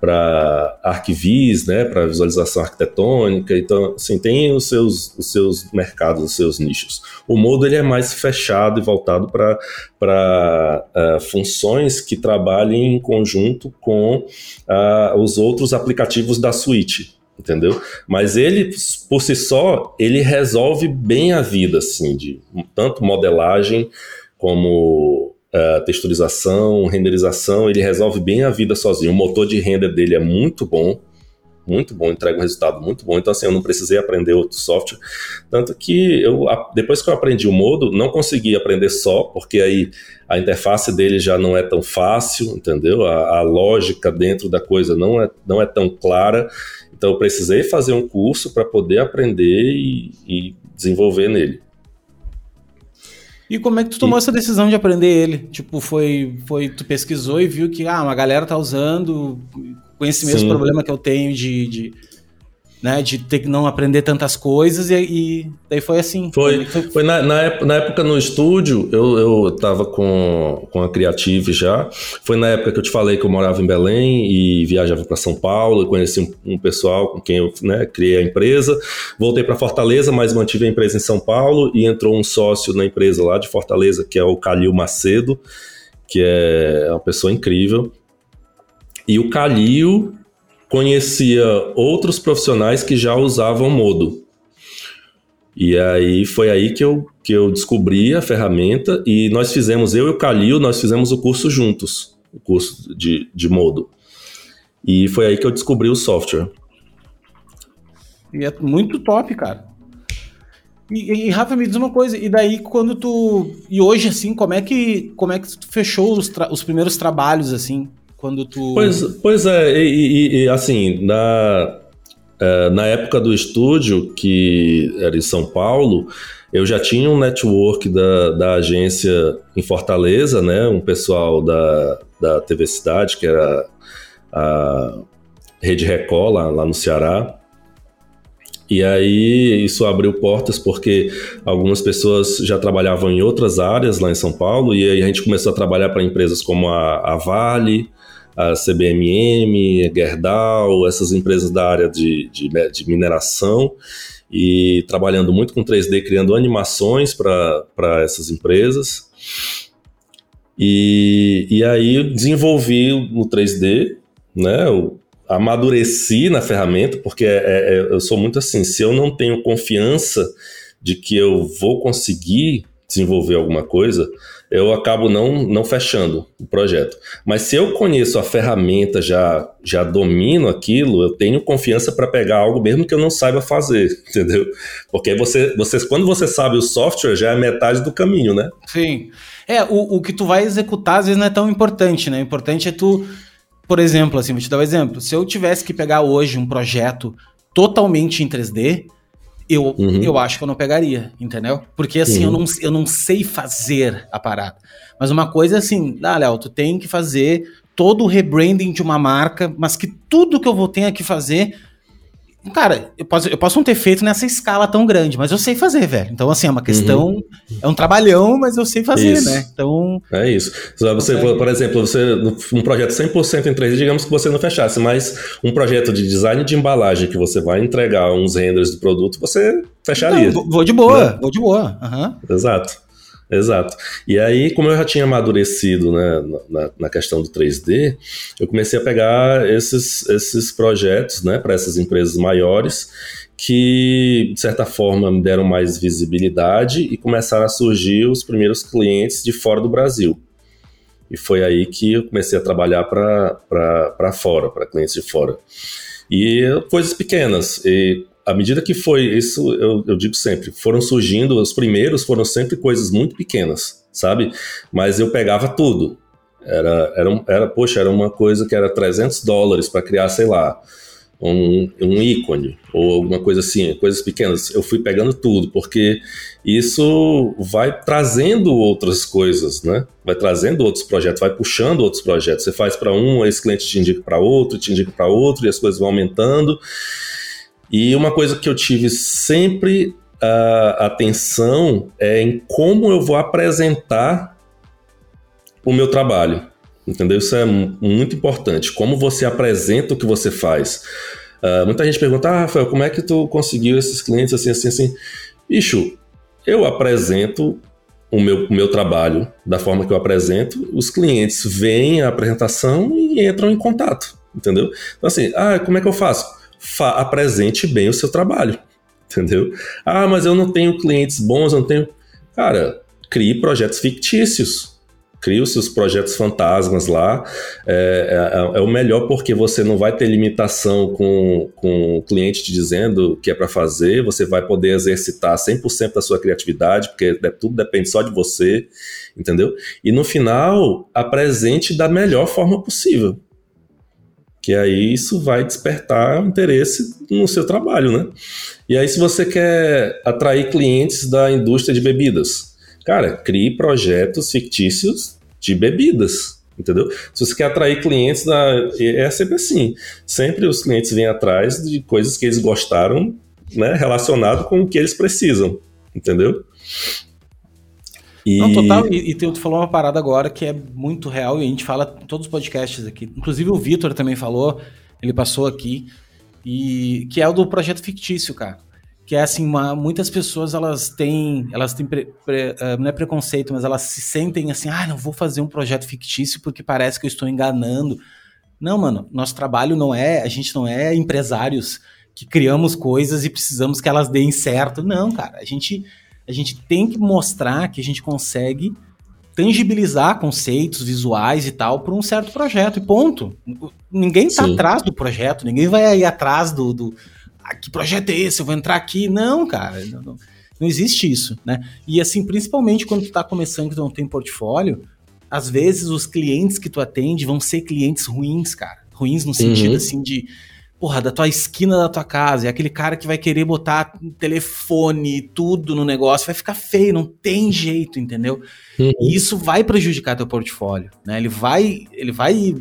S2: para arquivis, né, para visualização arquitetônica, então assim, tem os seus, os seus mercados, os seus nichos. O modo ele é mais fechado e voltado para uh, é, funções que trabalhem em conjunto com uh, os outros aplicativos da suite, entendeu? Mas ele, por si só, ele resolve bem a vida, assim, de tanto modelagem como uh, texturização, renderização, ele resolve bem a vida sozinho. O motor de render dele é muito bom, muito bom, entrega um resultado muito bom. Então, assim, eu não precisei aprender outro software. Tanto que eu, depois que eu aprendi o modo, não consegui aprender só, porque aí a interface dele já não é tão fácil, entendeu? A, a lógica dentro da coisa não é, não é tão clara. Então, eu precisei fazer um curso para poder aprender e, e desenvolver nele.
S1: E como é que tu tomou e... essa decisão de aprender ele? Tipo, foi, foi tu pesquisou e viu que ah, uma galera tá usando, com esse mesmo Sim. problema que eu tenho de, de né, de ter que não aprender tantas coisas, e, e daí foi assim.
S2: Foi, foi, na, na, época, na, época, no estúdio, eu, eu tava com, com a Creative já, foi na época que eu te falei que eu morava em Belém e viajava para São Paulo, conheci um, um, pessoal com quem eu né, criei a empresa, voltei para Fortaleza, mas mantive a empresa em São Paulo, e entrou um sócio na empresa lá de Fortaleza, que é o Calil Macedo, que é uma pessoa incrível, e o Calil conhecia outros profissionais que já usavam Modo. E aí foi aí que eu, que eu descobri a ferramenta e nós fizemos, eu e o Calil, nós fizemos o curso juntos, o curso de, de Modo. E foi aí que eu descobri o software.
S1: E é muito top, cara. E, e, Rafa, me diz uma coisa, e daí quando tu. E hoje, assim, como é que, como é que tu fechou os, os primeiros trabalhos, assim? Quando tu.
S2: Pois, pois é, e, e assim, na, é, na época do estúdio, que era em São Paulo, eu já tinha um network da, da agência em Fortaleza, né? Um pessoal da, da TV Cidade, que era a Rede Record, lá, lá no Ceará. E aí isso abriu portas porque algumas pessoas já trabalhavam em outras áreas lá em São Paulo, e aí a gente começou a trabalhar para empresas como a, a Vale, a CBMM, a Gerdau, essas empresas da área de, de, de mineração e trabalhando muito com 3D, criando animações para essas empresas. E, e aí eu desenvolvi o 3D, né? Eu amadureci na ferramenta, porque é, é, eu sou muito assim, se eu não tenho confiança de que eu vou conseguir desenvolver alguma coisa, eu acabo não, não fechando o projeto. Mas se eu conheço a ferramenta, já, já domino aquilo, eu tenho confiança para pegar algo mesmo que eu não saiba fazer, entendeu? Porque você, você, quando você sabe o software, já é metade do caminho, né?
S1: Sim. É, o, o que tu vai executar às vezes não é tão importante, né? O importante é tu, por exemplo, assim, vou te dar um exemplo. Se eu tivesse que pegar hoje um projeto totalmente em 3D, eu, uhum. eu acho que eu não pegaria, entendeu? Porque assim, uhum. eu, não, eu não sei fazer a parada. Mas uma coisa é assim, ah, Léo, tu tem que fazer todo o rebranding de uma marca, mas que tudo que eu vou ter que fazer Cara, eu posso, eu posso não ter feito nessa escala tão grande, mas eu sei fazer, velho. Então, assim, é uma questão. Uhum. É um trabalhão, mas eu sei fazer,
S2: isso.
S1: né? Então.
S2: É isso. Você, por exemplo, você, um projeto 100% em 3D, digamos que você não fechasse, mas um projeto de design de embalagem que você vai entregar uns renders do produto, você fecharia.
S1: Não, vou de boa, né? vou de boa. Uhum.
S2: Exato. Exato. E aí, como eu já tinha amadurecido né, na, na, questão do 3D, eu comecei a pegar esses, esses projetos né, para essas empresas maiores que, de certa forma, me deram mais visibilidade e começaram a surgir os primeiros clientes de fora do Brasil. E foi aí que eu comecei a trabalhar para fora, para clientes de fora. E coisas pequenas. E à medida que foi, isso eu, eu digo sempre, foram surgindo, os primeiros foram sempre coisas muito pequenas, sabe? Mas eu pegava tudo. Era, era, era poxa, era uma coisa que era 300 dólares para criar, sei lá, um, um ícone ou alguma coisa assim, coisas pequenas. Eu fui pegando tudo, porque isso vai trazendo outras coisas, né? Vai trazendo outros projetos, vai puxando outros projetos. Você faz para um, esse cliente te indica para outro, te indica para outro, e as coisas vão aumentando. E uma coisa que eu tive sempre uh, atenção é em como eu vou apresentar o meu trabalho. Entendeu? Isso é muito importante. Como você apresenta o que você faz. Uh, muita gente pergunta, ah, Rafael, como é que tu conseguiu esses clientes assim, assim, assim? Bicho, eu apresento o meu, o meu trabalho da forma que eu apresento, os clientes veem a apresentação e entram em contato, entendeu? Então assim, ah, como é que eu faço? Apresente bem o seu trabalho, entendeu? Ah, mas eu não tenho clientes bons, eu não tenho... Cara, crie projetos fictícios, cria os seus projetos fantasmas lá. É, é, é, o melhor porque você não vai ter limitação com, com o cliente te dizendo o que é para fazer, você vai poder exercitar 100% da sua criatividade, porque tudo depende só de você, entendeu? E no final, apresente da melhor forma possível. Que aí isso vai despertar interesse no seu trabalho, né? E aí, se você quer atrair clientes da indústria de bebidas, Cara, crie projetos fictícios de bebidas, entendeu? Se você quer atrair clientes, da, é sempre assim. Sempre os clientes vêm atrás de coisas que eles gostaram, né, relacionado com o que eles precisam, entendeu?
S1: E... Não, total, e, e tu falou uma parada agora que é muito real e a gente fala em todos os podcasts aqui. Inclusive o Vitor também falou, ele passou aqui, e que é o do projeto fictício, cara que é assim, uma, muitas pessoas elas têm, elas têm pre, pre, uh, não é preconceito, mas elas se sentem assim, ah, não vou fazer um projeto fictício porque parece que eu estou enganando. Não, mano, nosso trabalho não é, a gente não é empresários que criamos coisas e precisamos que elas deem certo. Não, cara, a gente, a gente tem que mostrar que a gente consegue tangibilizar conceitos visuais e tal para um certo projeto e ponto. Ninguém está atrás do projeto, ninguém vai ir atrás do, do ah, que projeto é esse? Eu vou entrar aqui. Não, cara, não, não, não existe isso, né? E assim, principalmente quando tu tá começando e tu não tem portfólio, às vezes os clientes que tu atende vão ser clientes ruins, cara. Ruins no sentido, uhum. assim, de porra, da tua esquina da tua casa, é aquele cara que vai querer botar telefone, tudo no negócio, vai ficar feio, não tem jeito, entendeu? Uhum. E isso vai prejudicar teu portfólio, né? Ele vai, ele vai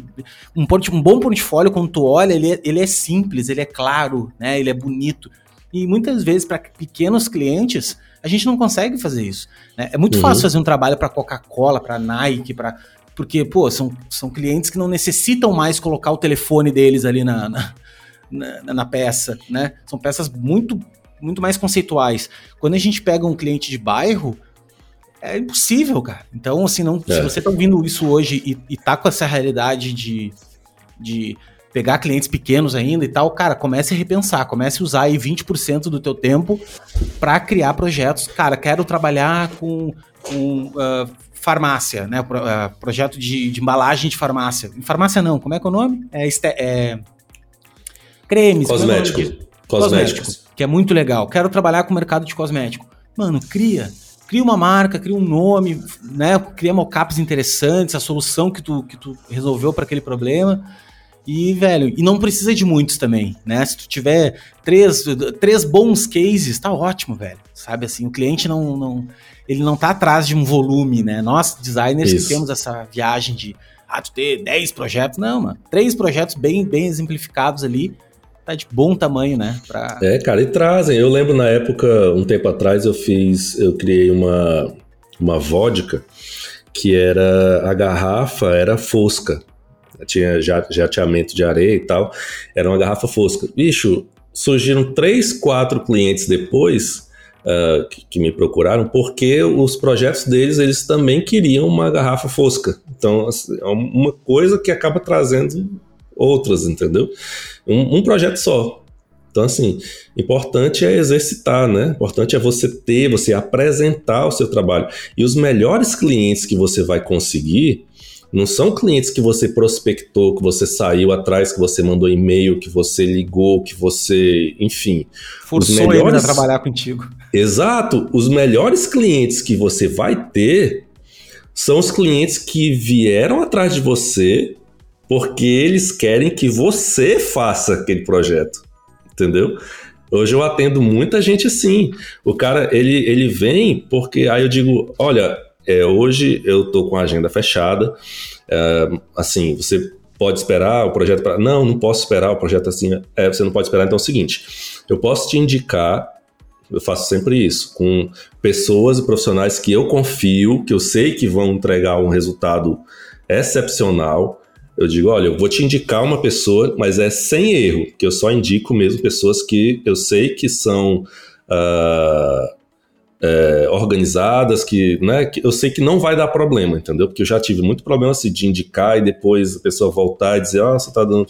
S1: um, port, um bom portfólio quando tu olha, ele é, ele é simples, ele é claro, né? Ele é bonito. E muitas vezes para pequenos clientes, a gente não consegue fazer isso. Né? É muito uhum. fácil fazer um trabalho para Coca-Cola, para Nike, para porque, pô, são, são clientes que não necessitam mais colocar o telefone deles ali na, na na, na peça, né? São peças muito, muito mais conceituais. Quando a gente pega um cliente de bairro, é impossível, cara. Então, assim, não, é. se você tá ouvindo isso hoje e, e tá com essa realidade de, de pegar clientes pequenos ainda e tal, cara, comece a repensar, comece a usar aí 20% do teu tempo para criar projetos. Cara, quero trabalhar com, com uh, farmácia, né? Pro, uh, projeto de, de, embalagem de farmácia. Em farmácia não, como é que é o nome? É, é cremes.
S2: Cosmético.
S1: É cosmético. Que é muito legal. Quero trabalhar com o mercado de cosmético. Mano, cria. Cria uma marca, cria um nome, né? Cria mockups interessantes, a solução que tu, que tu resolveu para aquele problema. E, velho, e não precisa de muitos também, né? Se tu tiver três, três bons cases, tá ótimo, velho. Sabe assim, o cliente não, não ele não tá atrás de um volume, né? Nós, designers, Isso. que temos essa viagem de ah, tu ter 10 projetos, não, mano. Três projetos bem, bem exemplificados ali tá de bom tamanho, né? Pra...
S2: É, cara, e trazem. Eu lembro na época, um tempo atrás, eu fiz, eu criei uma, uma vodka que era a garrafa era fosca. Tinha jateamento de areia e tal. Era uma garrafa fosca. Bicho, surgiram três, quatro clientes depois Uh, que, que, me procuraram, porque os projetos deles, eles também queriam uma garrafa fosca. Então, assim, é uma coisa que acaba trazendo outras, entendeu? Um, um projeto só. Então, assim, importante é exercitar, né? Importante é você ter, você apresentar o seu trabalho. E os melhores clientes que você vai conseguir Não são clientes que você prospectou, que você saiu atrás, que você mandou e-mail, que você ligou, que você, enfim.
S1: Forçou os melhores... ele a trabalhar contigo.
S2: Exato. Os melhores clientes que você vai ter são os clientes que vieram atrás de você porque eles querem que você faça aquele projeto. Entendeu? Hoje eu atendo muita gente assim. O cara, ele, ele vem porque aí eu digo, olha, é, hoje eu tô com a agenda fechada. É, assim, você pode esperar o projeto para. Não, não posso esperar o projeto assim. É, você não pode esperar. Então é o seguinte: eu posso te indicar. Eu faço sempre isso com pessoas e profissionais que eu confio, que eu sei que vão entregar um resultado excepcional. Eu digo, olha, eu vou te indicar uma pessoa, mas é sem erro, que eu só indico mesmo pessoas que eu sei que são uh, é, organizadas, que, né, que eu sei que não vai dar problema, entendeu? Porque eu já tive muito problema assim, de indicar e depois a pessoa voltar e dizer, ah, você está dando,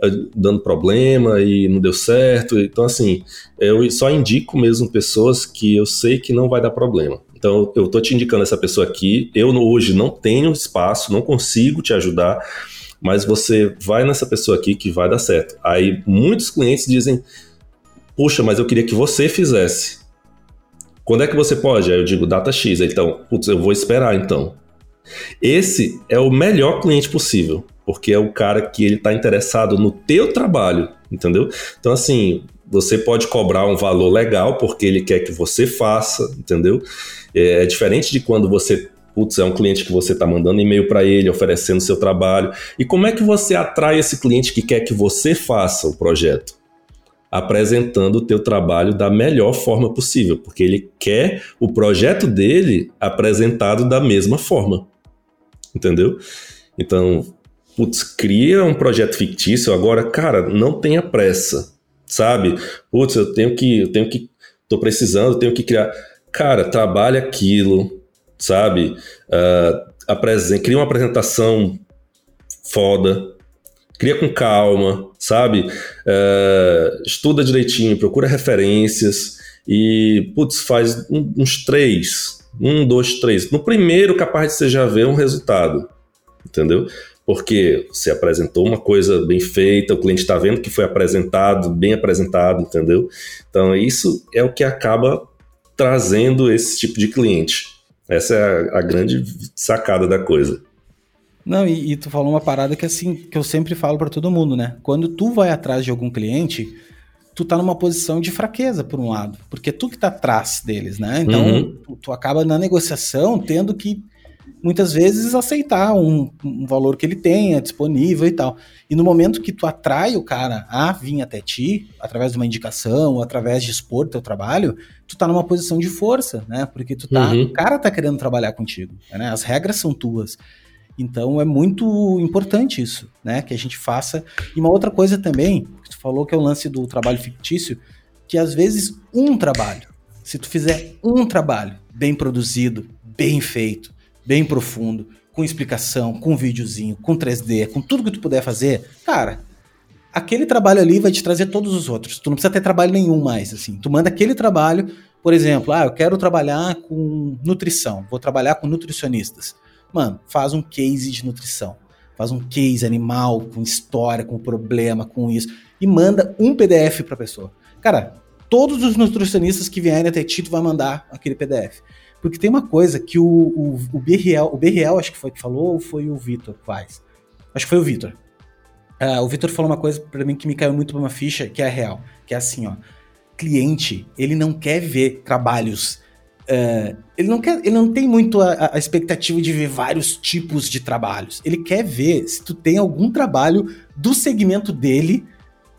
S2: é, dando problema e não deu certo. Então, assim, eu só indico mesmo pessoas que eu sei que não vai dar problema. Então, eu estou te indicando essa pessoa aqui. Eu hoje não tenho espaço, não consigo te ajudar, mas você vai nessa pessoa aqui que vai dar certo. Aí, muitos clientes dizem: Puxa, mas eu queria que você fizesse. Quando é que você pode? Aí eu digo data X. Então, putz, eu vou esperar então. Esse é o melhor cliente possível, porque é o cara que ele está interessado no teu trabalho, entendeu? Então, assim, você pode cobrar um valor legal porque ele quer que você faça, entendeu? É, é diferente de quando você putz, é um cliente que você está mandando e-mail para ele, oferecendo seu trabalho. E como é que você atrai esse cliente que quer que você faça o projeto? apresentando o teu trabalho da melhor forma possível, porque ele quer o projeto dele apresentado da mesma forma. Entendeu? Então, putz, cria um projeto fictício agora, cara, não tenha pressa, sabe? Putz, eu tenho que, eu tenho que, tô precisando, tenho que criar. Cara, trabalha aquilo, sabe? Uh, apresenta, cria uma apresentação foda, cria com calma, sabe? Uh, estuda direitinho, procura referências e, putz, faz uns três, um, dois, três. No primeiro, capaz de você já ver um resultado, entendeu? Porque você apresentou uma coisa bem feita, o cliente está vendo que foi apresentado, bem apresentado, entendeu? Então, isso é o que acaba trazendo esse tipo de cliente. Essa é a, a grande sacada da coisa.
S1: Não, e, e, tu falou uma parada que assim, que eu sempre falo para todo mundo, né? Quando tu vai atrás de algum cliente, tu tá numa posição de fraqueza, por um lado, porque tu que tá atrás deles, né? Então, uhum. tu, tu, acaba na negociação tendo que muitas vezes aceitar um, um, valor que ele tenha disponível e tal. E no momento que tu atrai o cara a vir até ti, através de uma indicação, através de expor teu trabalho, tu tá numa posição de força, né? Porque tu tá, uhum. o cara tá querendo trabalhar contigo, né? As regras são tuas. Então é muito importante isso, né? Que a gente faça. E uma outra coisa também, que tu falou que é o lance do trabalho fictício, que às vezes um trabalho, se tu fizer um trabalho bem produzido, bem feito, bem profundo, com explicação, com videozinho, com 3D, com tudo que tu puder fazer, cara, aquele trabalho ali vai te trazer todos os outros. Tu não precisa ter trabalho nenhum mais, assim. Tu manda aquele trabalho, por exemplo, ah, eu quero trabalhar com nutrição, vou trabalhar com nutricionistas. Mano, faz um case de nutrição. Faz um case animal, com história, com problema, com isso. E manda um PDF pra pessoa. Cara, todos os nutricionistas que vierem até ti, tu vai mandar aquele PDF. Porque tem uma coisa que o, o, o BRL, o BRL acho que foi que falou, ou foi o Vitor faz? Acho que foi o Vitor. Uh, o Vitor falou uma coisa para mim que me caiu muito uma ficha, que é real. Que é assim, ó. Cliente, ele não quer ver trabalhos é, ele, não quer, ele não tem muito a, a, expectativa de ver vários tipos de trabalhos. Ele quer ver se tu tem algum trabalho do segmento dele,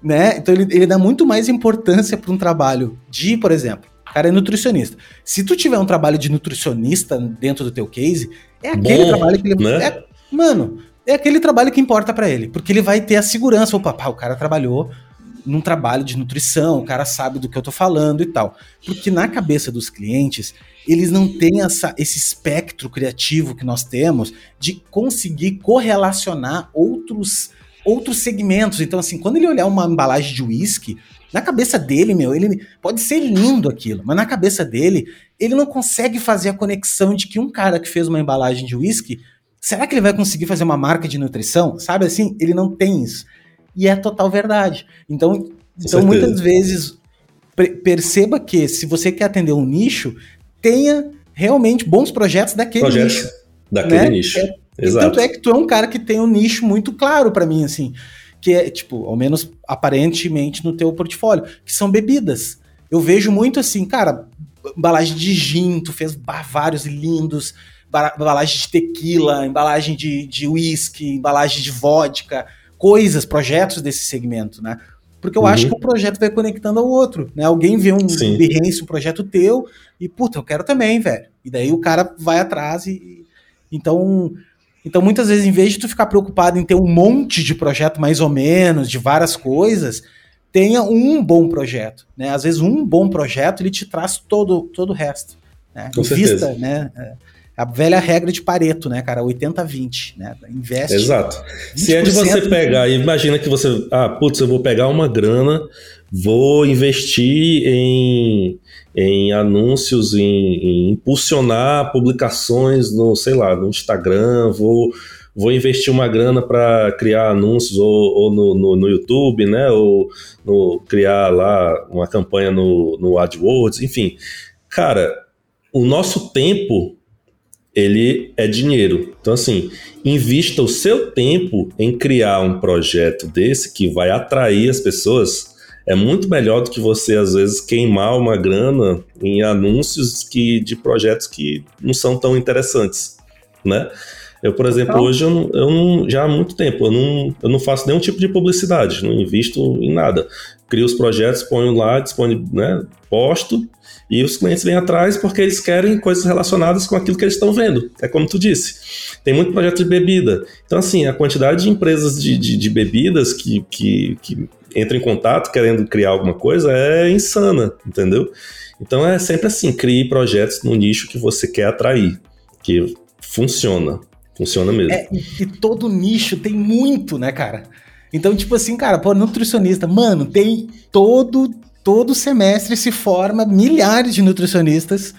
S1: né? Então ele, ele dá muito mais importância para um trabalho de, por exemplo, o cara é nutricionista. Se tu tiver um trabalho de nutricionista dentro do teu case, é aquele Bom, trabalho que ele. Né? É, mano, é aquele trabalho que importa para ele. Porque ele vai ter a segurança. Opa, pá, o cara trabalhou num trabalho de nutrição, o cara sabe do que eu tô falando e tal. Porque na cabeça dos clientes, eles não têm essa, esse espectro criativo que nós temos de conseguir correlacionar outros, outros segmentos. Então, assim, quando ele olhar uma embalagem de uísque, na cabeça dele, meu, ele pode ser lindo aquilo, mas na cabeça dele, ele não consegue fazer a conexão de que um cara que fez uma embalagem de uísque será que ele vai conseguir fazer uma marca de nutrição? Sabe assim? Ele não tem isso. E é total verdade. Então, então muitas vezes, perceba que se você quer atender um nicho, tenha realmente bons projetos daquele projetos nicho.
S2: Daquele né? nicho.
S1: É, Exato. Tanto é que tu é um cara que tem um nicho muito claro para mim, assim. Que é, tipo, ao menos aparentemente no teu portfólio, que são bebidas. Eu vejo muito assim, cara, embalagem de gin, tu fez vários lindos, embalagem de tequila, embalagem de, de whisky, embalagem de vodka, coisas, projetos desse segmento, né? Porque eu uhum. acho que um projeto vai conectando ao outro, né? Alguém vê um. Behance, um projeto teu, e, puta, eu quero também, velho. E daí o cara vai atrás e. Então, então, muitas vezes, em vez de tu ficar preocupado em ter um monte de projeto mais ou menos, de várias coisas, tenha um bom projeto, né? Às vezes, um bom projeto, ele te traz todo, todo o resto. Né?
S2: Com Invista,
S1: né? É a velha regra de Pareto, né, cara? 80-20, né? Investe.
S2: Exato. Se é de você pegar, imagina que você, ah, putz, eu vou pegar uma grana, vou investir em, em anúncios, em, em impulsionar publicações no, sei lá, no Instagram, vou vou investir uma grana para criar anúncios ou, ou no, no, no, YouTube, né? Ou no, criar lá uma campanha no, no AdWords, enfim. Cara, o nosso tempo ele é dinheiro. Então, assim, invista o seu tempo em criar um projeto desse que vai atrair as pessoas. É muito melhor do que você, às vezes, queimar uma grana em anúncios que, de projetos que não são tão interessantes, né? Eu, por exemplo, então, hoje eu, não, eu não, já há muito tempo eu não, eu não faço nenhum tipo de publicidade, não invisto em nada. Crio os projetos, ponho lá, disponível, né, posto e os clientes vêm atrás porque eles querem coisas relacionadas com aquilo que eles estão vendo. É como tu disse. Tem muito projeto de bebida. Então, assim, a quantidade de empresas de, de, de bebidas que, que, que entram em contato querendo criar alguma coisa é insana, entendeu? Então é sempre assim, crie projetos no nicho que você quer atrair, que funciona, funciona mesmo.
S1: É, e todo nicho tem muito, né, cara? Então, tipo assim, cara, pô, nutricionista, mano, tem todo todo semestre se forma milhares de nutricionistas.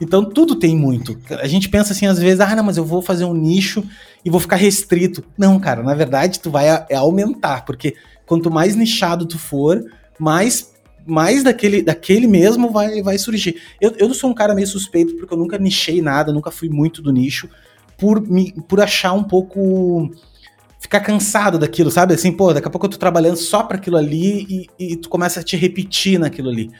S1: Então tudo tem muito. A gente pensa assim às vezes, ah, não, mas eu vou fazer um nicho e vou ficar restrito. Não, cara, na verdade tu vai é aumentar, porque quanto mais nichado tu for, mais mais daquele, daquele mesmo vai, vai surgir. Eu, eu sou um cara meio suspeito porque eu nunca nichei nada, nunca fui muito do nicho, por, me, por achar um pouco ficar cansado daquilo, sabe? Assim, pô, daqui a pouco eu tô trabalhando só para aquilo ali e, e, tu começa a te repetir naquilo ali.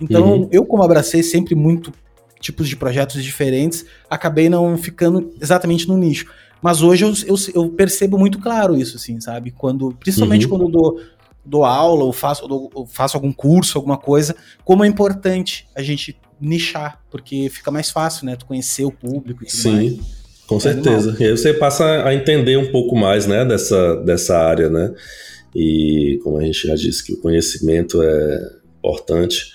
S1: Então, uhum. eu, como abracei sempre muito tipos de projetos diferentes, acabei não ficando exatamente no nicho. Mas hoje eu, eu, eu percebo muito claro isso, assim, sabe? Quando, principalmente uhum. quando eu dou, dou aula ou faço, ou faço algum curso, alguma coisa, como é importante a gente nichar, porque fica mais fácil, né? Tu conhecer o público e tudo
S2: Sim.
S1: mais.
S2: Com certeza. E aí você passa a entender um pouco mais, né, dessa, dessa área, né? E como a gente já disse que o conhecimento é importante,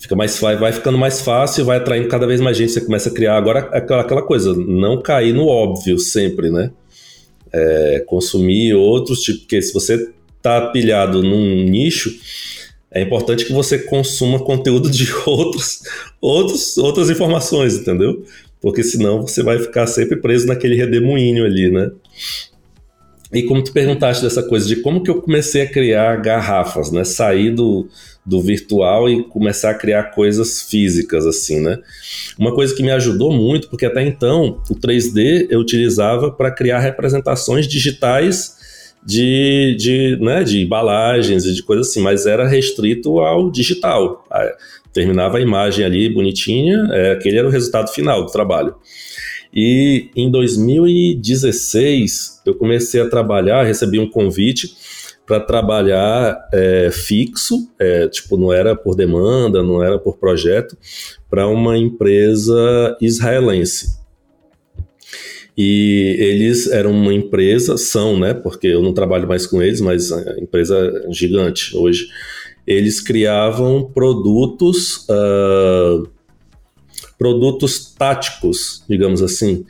S2: fica mais vai, ficando mais fácil, vai atraindo cada vez mais gente, você começa a criar agora aquela, aquela coisa, não cair no óbvio sempre, né? É, consumir outros tipos, porque se você tá pilhado num nicho, é importante que você consuma conteúdo de outros, outros, outras informações, entendeu? porque senão você vai ficar sempre preso naquele redemoinho ali, né? E como tu perguntaste dessa coisa de como que eu comecei a criar garrafas, né? Sair do, do virtual e começar a criar coisas físicas, assim, né? Uma coisa que me ajudou muito, porque até então o 3D eu utilizava para criar representações digitais de, de, né, de embalagens e de coisas assim, mas era restrito ao digital terminava a imagem ali bonitinha, é, aquele era o resultado final do trabalho. E em 2016 eu comecei a trabalhar, recebi um convite para trabalhar é, fixo, é, tipo não era por demanda, não era por projeto, para uma empresa israelense. E eles eram uma empresa, são, né? Porque eu não trabalho mais com eles, mas a empresa é gigante hoje eles criavam produtos, uh, produtos táticos, digamos assim,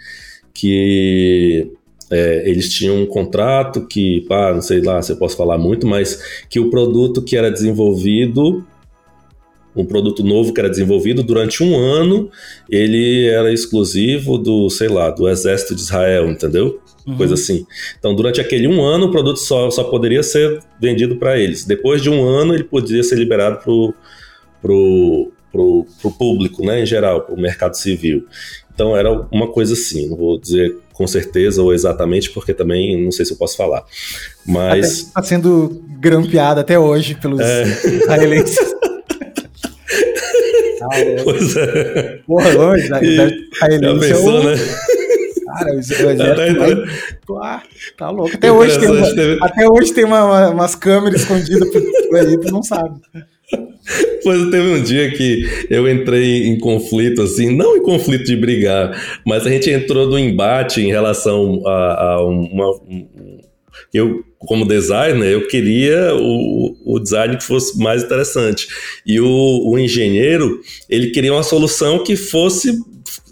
S2: que é, eles tinham um contrato que, pá, não sei lá se eu posso falar muito, mas que o produto que era desenvolvido um produto novo que era desenvolvido durante um ano, ele era exclusivo do, sei lá, do exército de Israel, entendeu? Uhum. Coisa assim. Então, durante aquele um ano, o produto só, só poderia ser vendido para eles. Depois de um ano, ele poderia ser liberado para o pro, pro, pro público, né, em geral, para o mercado civil. Então, era uma coisa assim, não vou dizer com certeza ou exatamente, porque também não sei se eu posso falar. Mas.
S3: Está sendo grampeado até hoje pelos é... israelenses.
S2: pois é.
S3: Porra, longe, né?
S2: Já pensou, né?
S3: Cara, o exército vai... ah, tá louco. Até hoje, tem uma, teve... até hoje tem uma, uma, umas câmeras escondidas por aí, tu não sabe.
S2: Pois teve um dia que eu entrei em conflito, assim, não em conflito de brigar, mas a gente entrou no embate em relação a, a uma. Um, eu, como designer, eu queria o, o design que fosse mais interessante. E o, o engenheiro, ele queria uma solução que fosse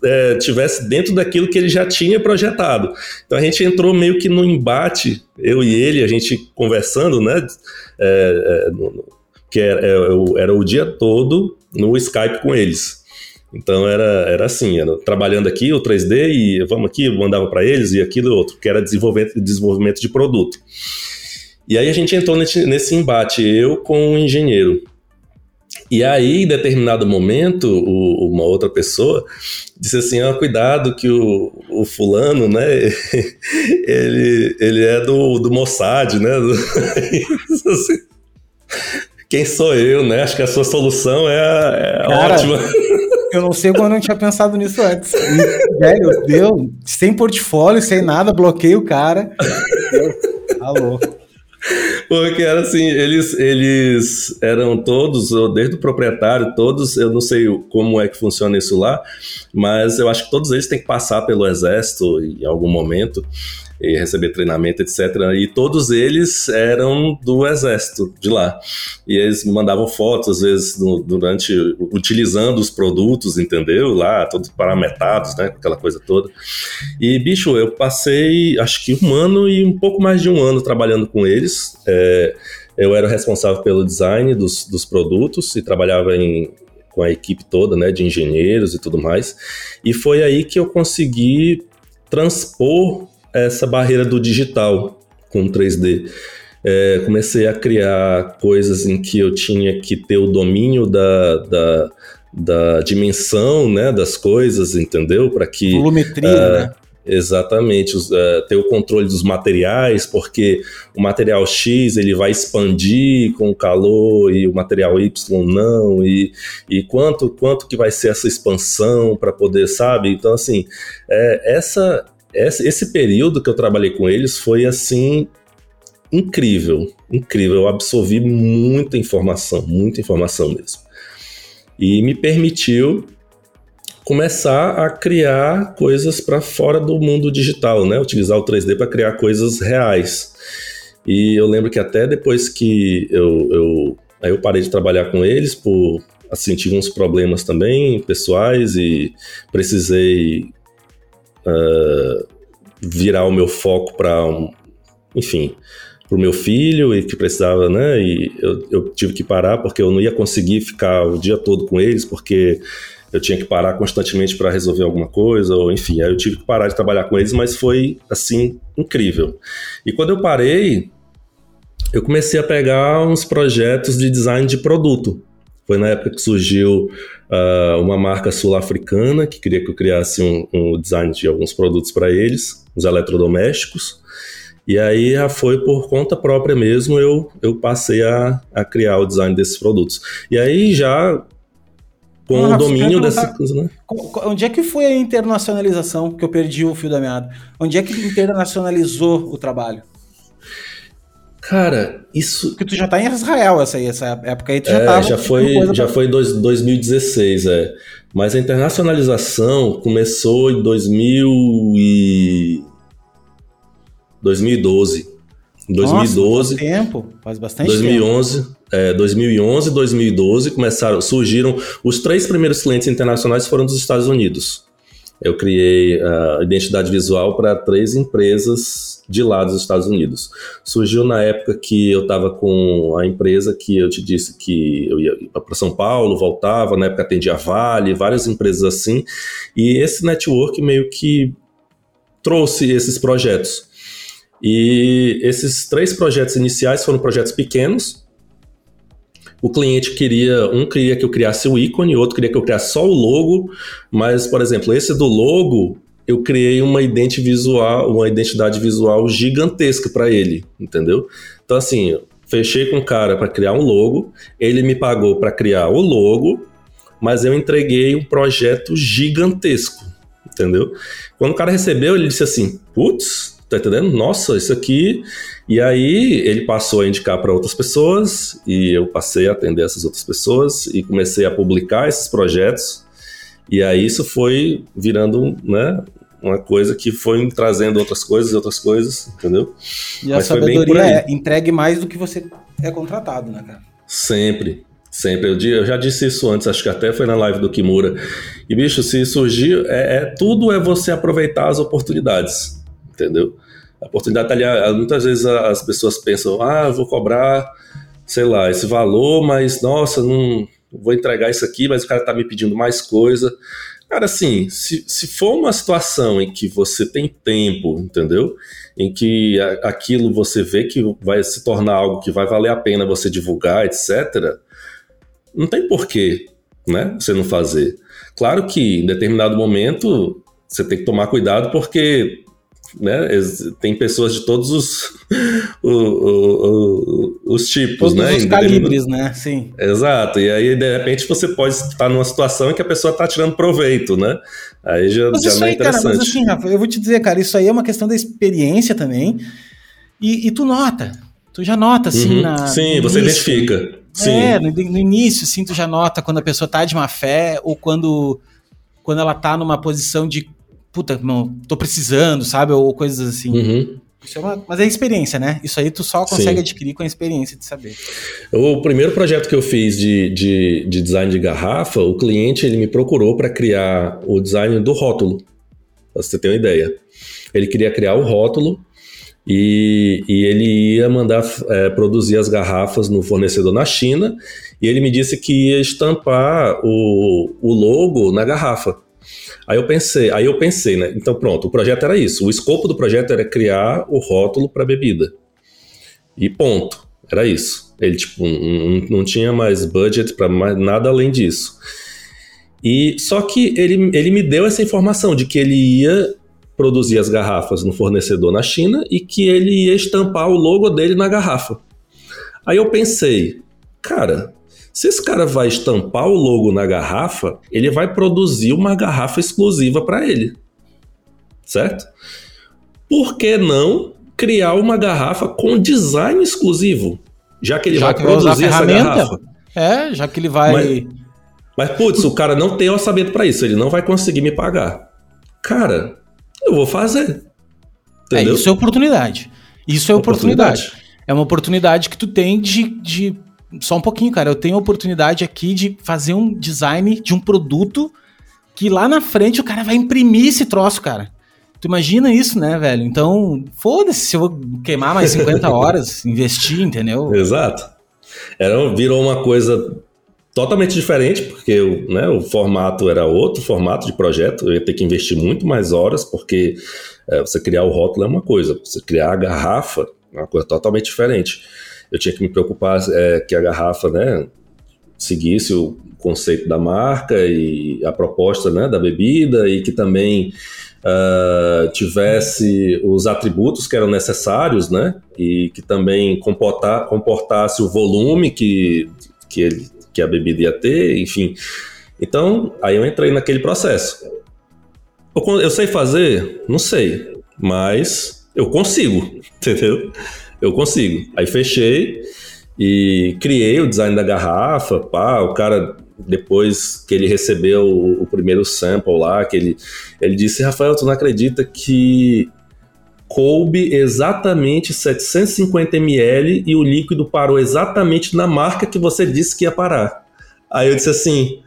S2: é, tivesse dentro daquilo que ele já tinha projetado. Então a gente entrou meio que no embate, eu e ele, a gente conversando, né? É, é, no, que era, é, era o dia todo no Skype com eles. Então era, era assim, era trabalhando aqui o 3D e vamos aqui, mandava para eles e aquilo e outro, que era desenvolvimento, desenvolvimento de produto. E aí a gente entrou nesse, embate, eu com o engenheiro. E aí, em determinado momento, o, uma outra pessoa disse assim: ah, cuidado que o, o fulano, né, ele, ele é do, do Mossad, né? assim, quem sou eu, né? Acho que a sua solução é, é Cara, ótima.
S3: Eu não sei como eu não tinha pensado nisso antes. E, velho, deu, sem portfólio, sem nada, bloqueei o cara. Alô.
S2: Porque era assim, eles, eles eram todos, desde o proprietário, todos, eu não sei como é que funciona isso lá, mas eu acho que todos eles têm que passar pelo exército em algum momento e receber treinamento, etc. E todos eles eram do exército de lá. E eles me mandavam fotos, às vezes, no, durante, utilizando os produtos, entendeu? Lá, todos parametados, né? Aquela coisa toda. E, bicho, eu passei, acho que um ano e um pouco mais de um ano trabalhando com eles. É, eu era responsável pelo design dos, dos produtos e trabalhava em, com a equipe toda, né, de engenheiros e tudo mais. E foi aí que eu consegui transpor essa barreira do digital com 3D. É, comecei a criar coisas em que eu tinha que ter o domínio da, da, da dimensão né, das coisas, entendeu? Para que.
S3: Volumetria, uh, né?
S2: Exatamente, uh, ter o controle dos materiais, porque o material X ele vai expandir com o calor e o material Y não, e, e quanto, quanto que vai ser essa expansão para poder, sabe? Então, assim, é, essa esse período que eu trabalhei com eles foi assim incrível, incrível. Eu absorvi muita informação, muita informação mesmo. E me permitiu começar a criar coisas para fora do mundo digital, né? Utilizar o 3D para criar coisas reais. E eu lembro que até depois que eu, eu, aí eu parei de trabalhar com eles por assim tive uns problemas também pessoais e precisei uh, virar o meu foco para, um, enfim, para o meu filho e que precisava, né? E eu, eu tive que parar porque eu não ia conseguir ficar o dia todo com eles, porque eu tinha que parar constantemente para resolver alguma coisa, ou enfim, aí eu tive que parar de trabalhar com eles, mas foi assim incrível. E quando eu parei, eu comecei a pegar uns projetos de design de produto. Foi na época que surgiu uh, uma marca sul-africana que queria que eu criasse um, um design de alguns produtos para eles, os eletrodomésticos. E aí já foi por conta própria mesmo, eu, eu passei a, a criar o design desses produtos. E aí já com ah, o domínio dessa coisa, né?
S3: Onde é que foi a internacionalização que eu perdi o fio da meada? Onde é que internacionalizou o trabalho?
S2: Cara, isso.
S3: Porque tu já tá em Israel essa, aí, essa época aí, tu
S2: já
S3: é,
S2: tava. Já foi, já pra... foi dois, 2016, é. Mas a internacionalização começou em 2000 e... 2012. Em 2012.
S3: Nossa, faz tempo, faz bastante
S2: 2011,
S3: tempo.
S2: É, 2011, 2012 começaram, surgiram os três primeiros clientes internacionais foram dos Estados Unidos. Eu criei a identidade visual para três empresas de lá dos Estados Unidos. Surgiu na época que eu estava com a empresa que eu te disse que eu ia para São Paulo, voltava, na época atendia Vale, várias empresas assim, e esse network meio que trouxe esses projetos. E esses três projetos iniciais foram projetos pequenos, o cliente queria, um queria que eu criasse o ícone, outro queria que eu criasse só o logo, mas, por exemplo, esse do logo, eu criei uma identidade visual, uma identidade visual gigantesca para ele, entendeu? Então, assim, fechei com o cara para criar um logo, ele me pagou para criar o logo, mas eu entreguei um projeto gigantesco, entendeu? Quando o cara recebeu, ele disse assim: putz, tá entendendo? Nossa, isso aqui e aí ele passou a indicar para outras pessoas e eu passei a atender essas outras pessoas e comecei a publicar esses projetos. E aí isso foi virando, né, uma coisa que foi trazendo outras coisas, outras coisas, entendeu?
S3: E Mas a sabedoria é entregue mais do que você é contratado, né, cara?
S2: Sempre, Sempre. Eu, eu, já disse isso antes, acho que até foi na live do Kimura. E, bicho, se surgir, é, é, tudo é você aproveitar as oportunidades, entendeu? A oportunidade está ali. Muitas vezes as pessoas pensam, ah, vou cobrar, sei lá, esse valor, mas nossa, não vou entregar isso aqui, mas o cara está me pedindo mais coisa. Cara, assim, se, se for uma situação em que você tem tempo, entendeu? Em que a, aquilo você vê que vai se tornar algo que vai valer a pena você divulgar, etc., não tem porquê, né? Você não fazer. Claro que em determinado momento você tem que tomar cuidado porque né? Tem pessoas de todos os, o, o, o, os tipos,
S3: todos
S2: né?
S3: Os calibres, né? Sim.
S2: Exato. E aí, de repente, você pode estar numa situação em que a pessoa está tirando proveito, né? Aí já,
S3: mas
S2: já não é
S3: aí, interessante. Cara, mas assim, Rafa, eu vou te dizer, cara, isso aí é uma questão da experiência também. E, e tu nota. Tu já nota, assim,
S2: uhum.
S3: na.
S2: Sim, você início. identifica. Sim.
S3: É, no, no, início, assim, tu já nota quando a pessoa tá de má fé ou quando, quando ela tá numa posição de puta, não, tô precisando, sabe? Ou coisas assim. Uhum. É uma, mas é experiência, né? Isso aí tu só consegue Sim. adquirir com a experiência de saber.
S2: O primeiro projeto que eu fiz de, de, de design de garrafa, o cliente ele me procurou para criar o design do rótulo. Pra você ter uma ideia. Ele queria criar o rótulo e, e ele ia mandar é, produzir as garrafas no fornecedor na China e ele me disse que ia estampar o, o logo na garrafa. Aí eu pensei, aí eu pensei, né? Então pronto, o projeto era isso. O escopo do projeto era criar o rótulo para bebida. E ponto. Era isso. Ele tipo não, não tinha mais budget para nada além disso. E só que ele, ele me deu essa informação de que ele ia produzir as garrafas no fornecedor na China e que ele ia estampar o logo dele na garrafa. Aí eu pensei, cara, se esse cara vai estampar o logo na garrafa, ele vai produzir uma garrafa exclusiva para ele. Certo? Por que não criar uma garrafa com design exclusivo? Já que ele já vai que produzir essa garrafa.
S3: É, já que ele vai.
S2: Mas, mas putz, o cara não tem orçamento para isso, ele não vai conseguir me pagar. Cara, eu vou fazer.
S3: É, Entendeu? É, isso é oportunidade. Isso é oportunidade. oportunidade. É uma oportunidade que tu tem de, de só um pouquinho, cara. Eu tenho a oportunidade aqui de fazer um design de um produto que lá na frente o cara vai imprimir esse troço, cara. Tu imagina isso, né, velho? Então, foda-se se eu vou queimar mais 50 horas, investir, entendeu?
S2: Exato. Era, virou uma coisa totalmente diferente, porque né, o formato era outro formato de projeto, eu ia ter que investir muito mais horas, porque é, você criar o rótulo é uma coisa, você criar a garrafa é uma coisa totalmente diferente eu tinha que me preocupar é, que a garrafa né, seguisse o conceito da marca e a proposta né, da bebida e que também uh, tivesse os atributos que eram necessários né, e que também comportar, comportasse o volume que, que, ele, que a bebida ia ter, enfim. Então, aí eu entrei naquele processo. Eu, sei fazer? Não sei, mas eu consigo, entendeu? eu consigo. Aí fechei e criei o design da garrafa, pá, o cara depois que ele recebeu o, o, primeiro sample lá, que ele, ele disse, Rafael, tu não acredita que coube exatamente 750 ml e o líquido parou exatamente na marca que você disse que ia parar. Aí eu disse assim,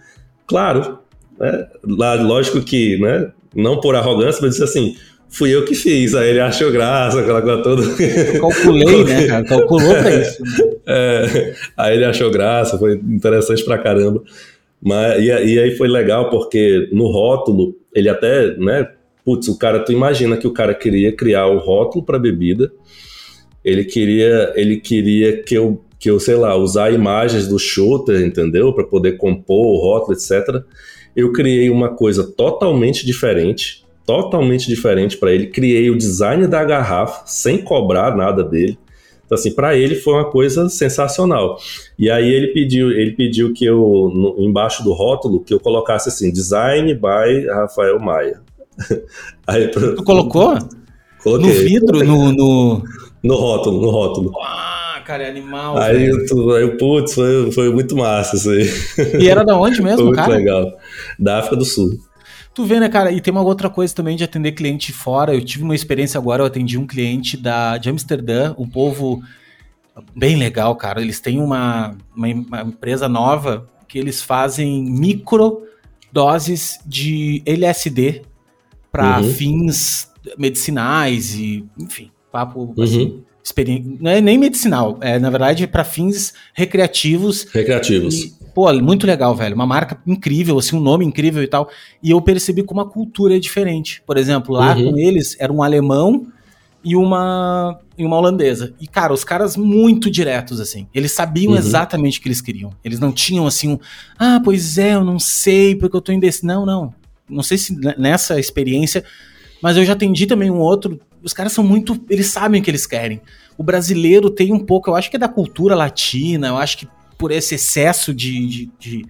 S2: claro. né? Lógico que, né? Não por arrogância, mas disse assim, fui eu que fiz. Aí ele achou graça, aquela coisa toda.
S1: Eu calculei, né, cara? Calculou pra isso.
S2: É, aí ele achou graça, foi interessante pra caramba. Mas, e, e, aí foi legal porque no rótulo, ele até, né? Putz, o cara, tu imagina que o cara queria criar o rótulo para bebida, ele queria, ele queria que eu, que eu, sei lá, usar imagens do shooter, entendeu? Para poder compor o rótulo, etc. Eu criei uma coisa totalmente diferente, totalmente diferente para ele. Criei o design da garrafa sem cobrar nada dele. Então, assim, para ele foi uma coisa sensacional. E aí ele pediu, ele pediu que eu, no, embaixo do rótulo, que eu colocasse assim, design by Rafael Maia.
S1: aí, pra, tu colocou? Coloquei. No vidro, no, no...
S2: No rótulo, no rótulo.
S1: Ah, cara, é animal.
S2: Aí, eu, aí putz, foi, foi muito massa isso aí.
S1: E era da onde mesmo, foi muito cara?
S2: legal. Da África do Sul.
S1: Tu vê, né, cara? E tem uma outra coisa também de atender cliente fora. Eu tive uma experiência agora, eu atendi um cliente da, de Amsterdã, um povo bem legal, cara. Eles têm uma, uma, uma empresa nova que eles fazem micro doses de LSD para uhum. fins medicinais e, enfim, papo uhum. assim, não é nem medicinal, é na verdade para fins recreativos.
S2: Recreativos.
S1: E, pô, muito legal, velho. Uma marca incrível, assim, um nome incrível e tal. E eu percebi como a cultura é diferente. Por exemplo, lá uhum. com eles era um alemão e uma e uma holandesa. E cara, os caras muito diretos assim. Eles sabiam uhum. exatamente o que eles queriam. Eles não tinham assim um, ah, pois é, eu não sei porque eu tô indeciso. Não, não. Não sei se nessa experiência, mas eu já atendi também um outro os caras são muito. Eles sabem o que eles querem. O brasileiro tem um pouco, eu acho que é da cultura latina, eu acho que por esse excesso de, de, de,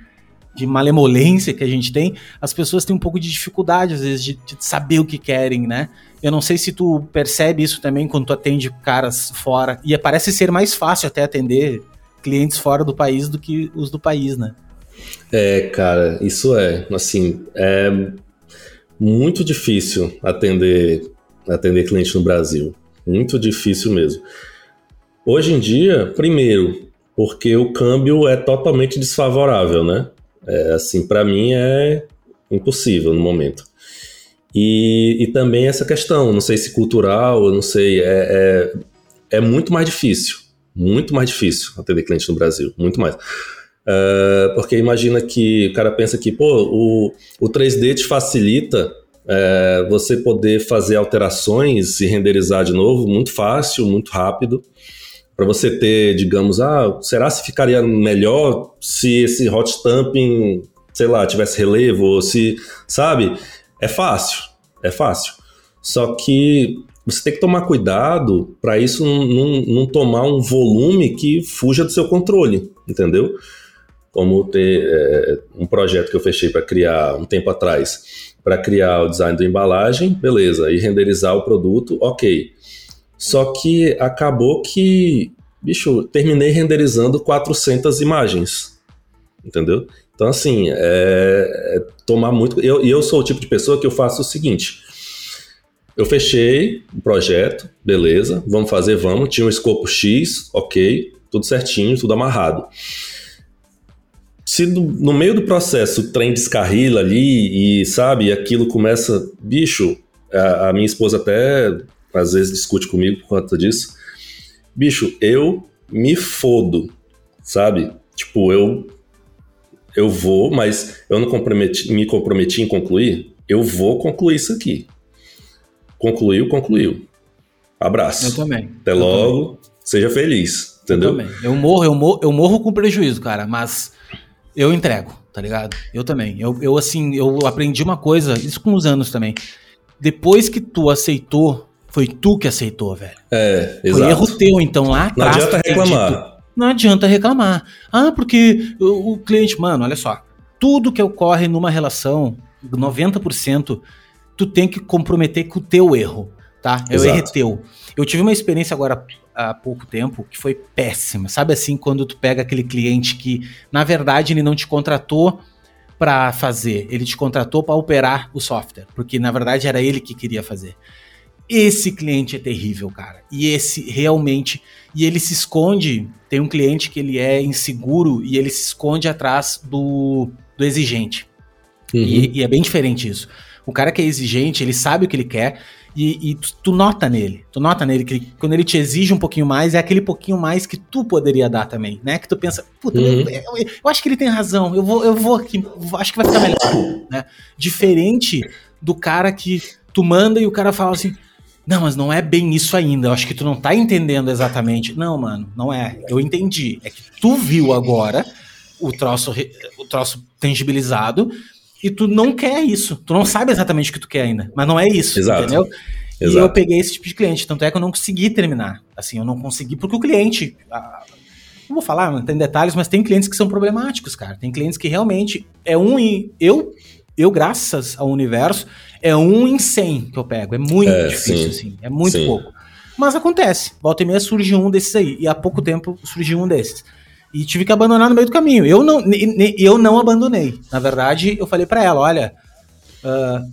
S1: de malemolência que a gente tem, as pessoas têm um pouco de dificuldade, às vezes, de, de, saber o que querem, né? Eu não sei se tu percebe isso também quando tu atende caras fora. E parece ser mais fácil até atender clientes fora do país do que os do país, né?
S2: É, cara, isso é. Assim, é muito difícil atender atender cliente no Brasil. Muito difícil mesmo. Hoje em dia, primeiro, porque o câmbio é totalmente desfavorável, né? É, assim, para mim é impossível no momento. E, e também essa questão, não sei se cultural, não sei, é, é, é muito mais difícil, muito mais difícil atender cliente no Brasil, muito mais. Uh, porque imagina que o cara pensa que, pô, o, o 3D te facilita é, você poder fazer alterações e renderizar de novo muito fácil, muito rápido. Para você ter, digamos, ah, será se ficaria melhor se esse hot stamping, sei lá, tivesse relevo, ou se, sabe? É fácil, é fácil. Só que você tem que tomar cuidado para isso não, não, não, tomar um volume que fuja do seu controle, entendeu? Como ter é, um projeto que eu fechei para criar um tempo atrás para criar o design da embalagem, beleza, e renderizar o produto, ok. Só que acabou que, bicho, terminei renderizando 400 imagens, entendeu? Então, assim, é, é tomar muito. E eu, eu sou o tipo de pessoa que eu faço o seguinte: eu fechei o projeto, beleza, vamos fazer, vamos. Tinha um escopo X, ok, tudo certinho, tudo amarrado se no, no, meio do processo o trem descarrila ali e, sabe, aquilo começa. Bicho, a, a, minha esposa até às vezes discute comigo por conta disso. Bicho, eu me fodo, sabe? Tipo, eu. Eu vou, mas eu não comprometi, me comprometi em concluir. Eu vou concluir isso aqui. Concluiu, concluiu. Abraço.
S1: Eu também.
S2: Até
S1: eu
S2: logo. Também. Seja feliz. Entendeu?
S1: Eu, também. eu morro, eu morro, eu morro com prejuízo, cara, mas eu entrego, tá ligado? Eu também. Eu, eu, assim, eu aprendi uma coisa, isso com os anos também. Depois que tu aceitou, foi tu que aceitou, velho.
S2: É, exato.
S1: Foi erro teu, então, lá
S2: atrás. Não adianta reclamar. Dito,
S1: não adianta reclamar. Ah, porque o, o cliente, mano, olha só. Tudo que ocorre numa relação, 90%, tu tem que comprometer com o teu erro, tá? É o erro é teu. Eu tive uma experiência agora há pouco tempo que foi péssima. Sabe assim, quando tu pega aquele cliente que, na verdade, ele não te contratou para fazer, ele te contratou para operar o software, porque na verdade era ele que queria fazer. Esse cliente é terrível, cara. E esse realmente. E ele se esconde. Tem um cliente que ele é inseguro e ele se esconde atrás do, do exigente. Uhum. E, e, é bem diferente isso. O cara que é exigente, ele sabe o que ele quer e, e tu, tu, nota nele. Tu nota nele que ele, quando ele te exige um pouquinho mais, é aquele pouquinho mais que tu poderia dar também, né? Que tu pensa, puta, uhum. eu, eu, eu, acho que ele tem razão, eu vou, eu vou aqui, acho que vai ficar melhor, né? Diferente do cara que tu manda e o cara fala assim, não, mas não é bem isso ainda. Eu acho que tu não tá entendendo exatamente. Não, mano, não é. Eu entendi. É que tu viu agora o troço, o troço tangibilizado e tu não quer isso. Tu não sabe exatamente o que tu quer ainda. Mas não é isso, Exato. entendeu? Exato. E eu peguei esse tipo de cliente. Tanto é que eu não consegui terminar. Assim, eu não consegui, porque o cliente. Não vou falar, não tem detalhes, mas tem clientes que são problemáticos, cara. Tem clientes que realmente é um em. Eu, eu graças ao universo, é um em cem que eu pego. É muito é, difícil, sim. assim. É muito sim. pouco. Mas acontece. Volta e meia surge um desses aí. E há pouco tempo surgiu um desses. E tive que abandonar no meio do caminho. Eu não, eu não abandonei. Na verdade, eu falei para ela: olha, uh,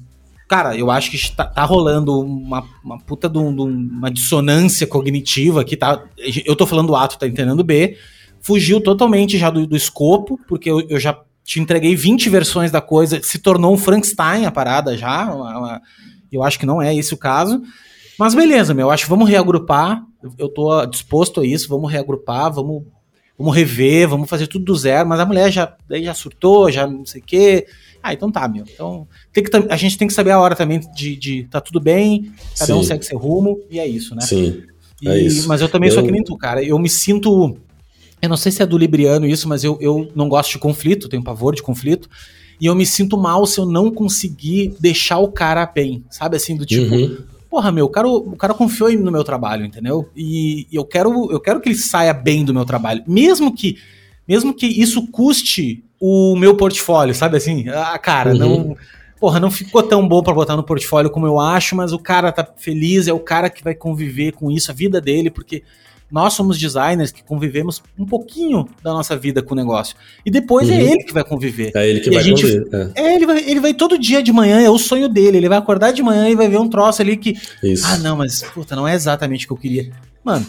S1: cara, eu acho que tá, tá rolando uma, uma puta de, um, de, uma dissonância cognitiva aqui, tá? Eu tô falando A, tu tá entendendo B. Fugiu totalmente já do, do escopo, porque eu, eu, já te entreguei 20 versões da coisa, se tornou um Frankenstein a parada já. Uma, uma, eu acho que não é esse o caso. Mas beleza, meu, acho que vamos reagrupar. Eu tô disposto a isso, vamos reagrupar, vamos vamos rever, vamos fazer tudo do zero, mas a mulher já, daí já surtou, já não sei o quê. Ah, então tá, meu. Então, tem que, a gente tem que saber a hora também de, de tá tudo bem, cada Sim. um segue seu rumo, e é isso, né?
S2: Sim.
S1: E, é isso. Mas eu também eu... sou que nem tu, cara. Eu me sinto. Eu não sei se é do Libriano isso, mas eu, eu não gosto de conflito, tenho pavor de conflito. E eu me sinto mal se eu não conseguir deixar o cara bem, sabe? Assim, do tipo, uhum porra, meu, o cara, o cara confiou no meu trabalho, entendeu? E, e eu quero eu quero que ele saia bem do meu trabalho, mesmo que mesmo que isso custe o meu portfólio, sabe assim? Ah, cara, uhum. não porra, não ficou tão bom para botar no portfólio como eu acho, mas o cara tá feliz, é o cara que vai conviver com isso, a vida dele, porque nós somos designers que convivemos um pouquinho da nossa vida com o negócio. E depois é uhum. é ele que vai conviver.
S2: É ele que
S1: e
S2: vai
S1: gente, conviver. É. é, ele, vai, ele vai todo dia de manhã, é o sonho dele. Ele vai acordar de manhã e vai ver um troço ali que. Isso. Ah, não, mas puta, não é exatamente o que eu queria. Mano,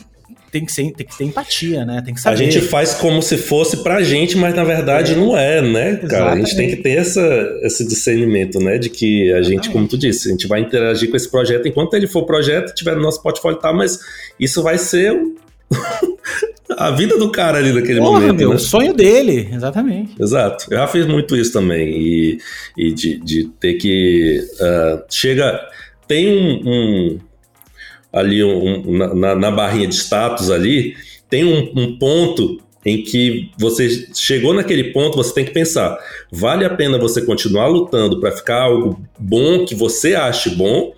S1: tem que, ser, tem que ter empatia, né? Tem que saber.
S2: A gente faz como se fosse pra gente, mas na verdade é. não é, né, cara? Exatamente. A gente tem que ter essa, esse discernimento, né? De que a gente, como tu disse, a gente vai interagir com esse projeto enquanto ele for projeto, tiver no nosso portfólio, tá? Mas isso vai ser a vida do cara ali naquele Porra, momento. Meu,
S1: né? O sonho dele, exatamente.
S2: Exato. Eu já fiz muito isso também. E, e de, de ter que. Uh, chega. Tem um. um ali um, na, na, barrinha de status ali, tem um, um ponto em que você chegou naquele ponto, você tem que pensar: vale a pena você continuar lutando para ficar algo bom que você ache bom?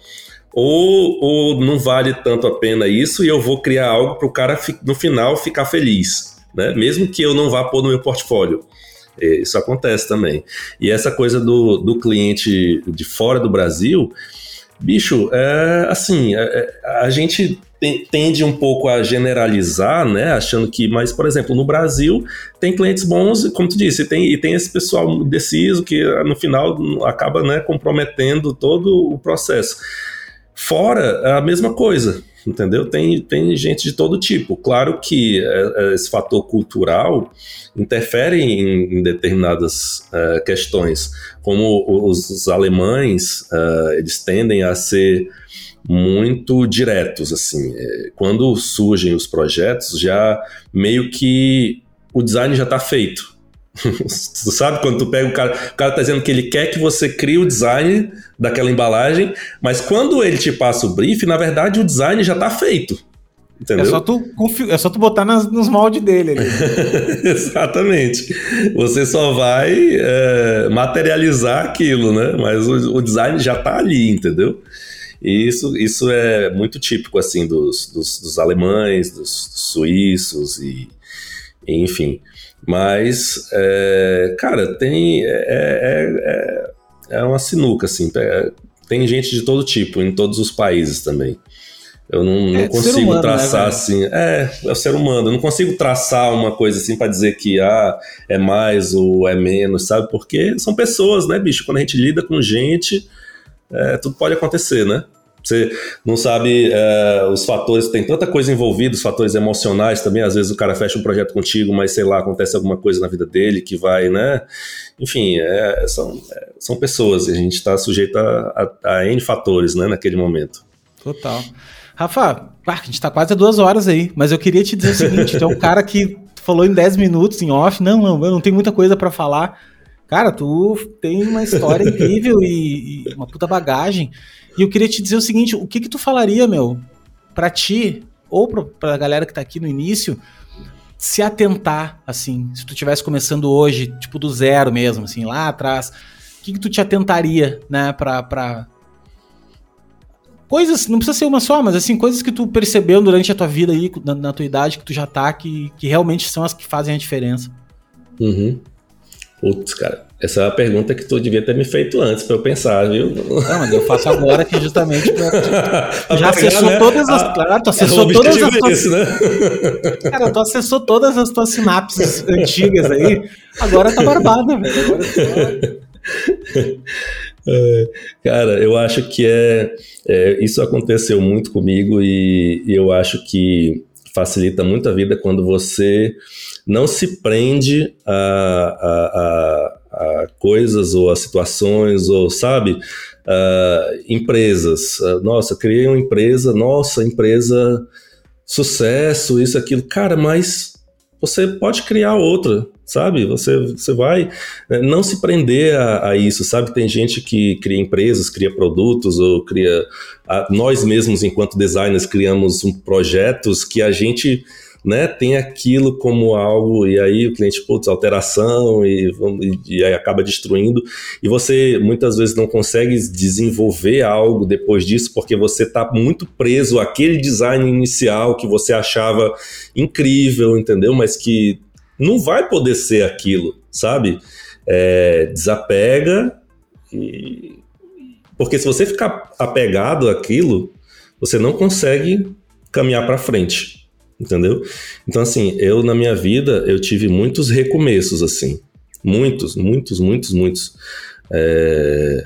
S2: Ou, ou não vale tanto a pena isso e eu vou criar algo para o cara no final ficar feliz, né? Mesmo que eu não vá pôr no meu portfólio. É, isso acontece também. E essa coisa do, do cliente de fora do Brasil, bicho, é assim, é, é a gente tende um pouco a generalizar, né? Achando que, mas, por exemplo, no Brasil tem clientes bons, como tu disse, tem, e tem esse pessoal deciso que no final acaba né, comprometendo todo o processo. Fora, a mesma coisa, entendeu? Tem, tem gente de todo tipo. Claro que é, é, esse fator cultural interfere em, em determinadas uh, questões, como os, os alemães, eles tendem a ser muito diretos, assim. Quando surgem os projetos, já meio que o design já está feito. tu sabe quando tu pega o cara, o cara tá dizendo que ele quer que você crie o design daquela embalagem, mas quando ele te passa o brief, na verdade o design já tá feito. Entendeu?
S1: É só tu, é só tu botar nas, nos moldes dele ali.
S2: Exatamente. Você só vai é, materializar aquilo, né? Mas o, o, design já tá ali, entendeu? E isso, isso é muito típico, assim, dos, dos, dos alemães, dos, dos suíços e, e enfim. Mas, é, cara, tem. É, é, é, é uma sinuca, assim. É, tem gente de todo tipo, em todos os países também. Eu não, não é, consigo humano, né, traçar né, assim. É, é o ser humano. Eu não consigo traçar uma coisa assim para dizer que ah, é mais ou é menos, sabe? Porque são pessoas, né, bicho? Quando a gente lida com gente, é, tudo pode acontecer, né? Você não sabe é, os fatores, tem tanta coisa envolvida, os fatores emocionais também. Às vezes o cara fecha um projeto contigo, mas sei lá, acontece alguma coisa na vida dele que vai, né? Enfim, é, são, é, são pessoas e a gente está sujeito a, a, a, N fatores, né, naquele momento.
S1: Total. Rafa, a gente está quase a duas horas aí, mas eu queria te dizer o seguinte: tem um cara que falou em 10 minutos em off, não, não, eu não tenho muita coisa para falar. Cara, tu tem uma história incrível e, e uma puta bagagem. E eu queria te dizer o seguinte: o que que tu falaria, meu, para ti, ou pra, pra galera que tá aqui no início, se atentar, assim, se tu estivesse começando hoje, tipo do zero mesmo, assim, lá atrás, o que que tu te atentaria, né, pra, pra... Coisas, não precisa ser uma só, mas assim, coisas que tu percebeu durante a tua vida aí, na, na tua idade, que tu já tá, que, que realmente são as que fazem a diferença.
S2: Uhum. Putz, cara, essa é uma pergunta que tu devia ter me feito antes para eu pensar, viu?
S1: Não, mas eu faço agora que justamente pra... já acessou né? todas as. Ah, claro, tu acessou todas as tuas. Isso, né? Cara, tu acessou todas as tuas sinapses antigas aí. Agora tá barbada, velho. Agora tá...
S2: É, cara, eu acho que é, é, isso aconteceu muito comigo e, e eu acho que facilita muito a vida quando você não se prende a, a, a, a coisas ou a situações ou, sabe, empresas. Nossa, criei uma empresa, nossa, empresa, sucesso, isso, aquilo. Cara, mas você pode criar outra, sabe? Você, você vai né, não se prender a, a, isso, sabe? Tem gente que cria empresas, cria produtos ou cria. A, nós mesmos, enquanto designers, criamos um, projetos que a gente né, tem aquilo como algo, e aí o cliente, putz, alteração, e, e, e aí acaba destruindo, e você muitas vezes não consegue desenvolver algo depois disso, porque você está muito preso àquele design inicial que você achava incrível, entendeu? Mas que não vai poder ser aquilo, sabe? É, desapega, e... porque se você ficar apegado àquilo, você não consegue caminhar para frente entendeu? Então, assim, eu na minha vida, eu tive muitos recomeços, assim. Muitos, muitos, muitos, muitos. É...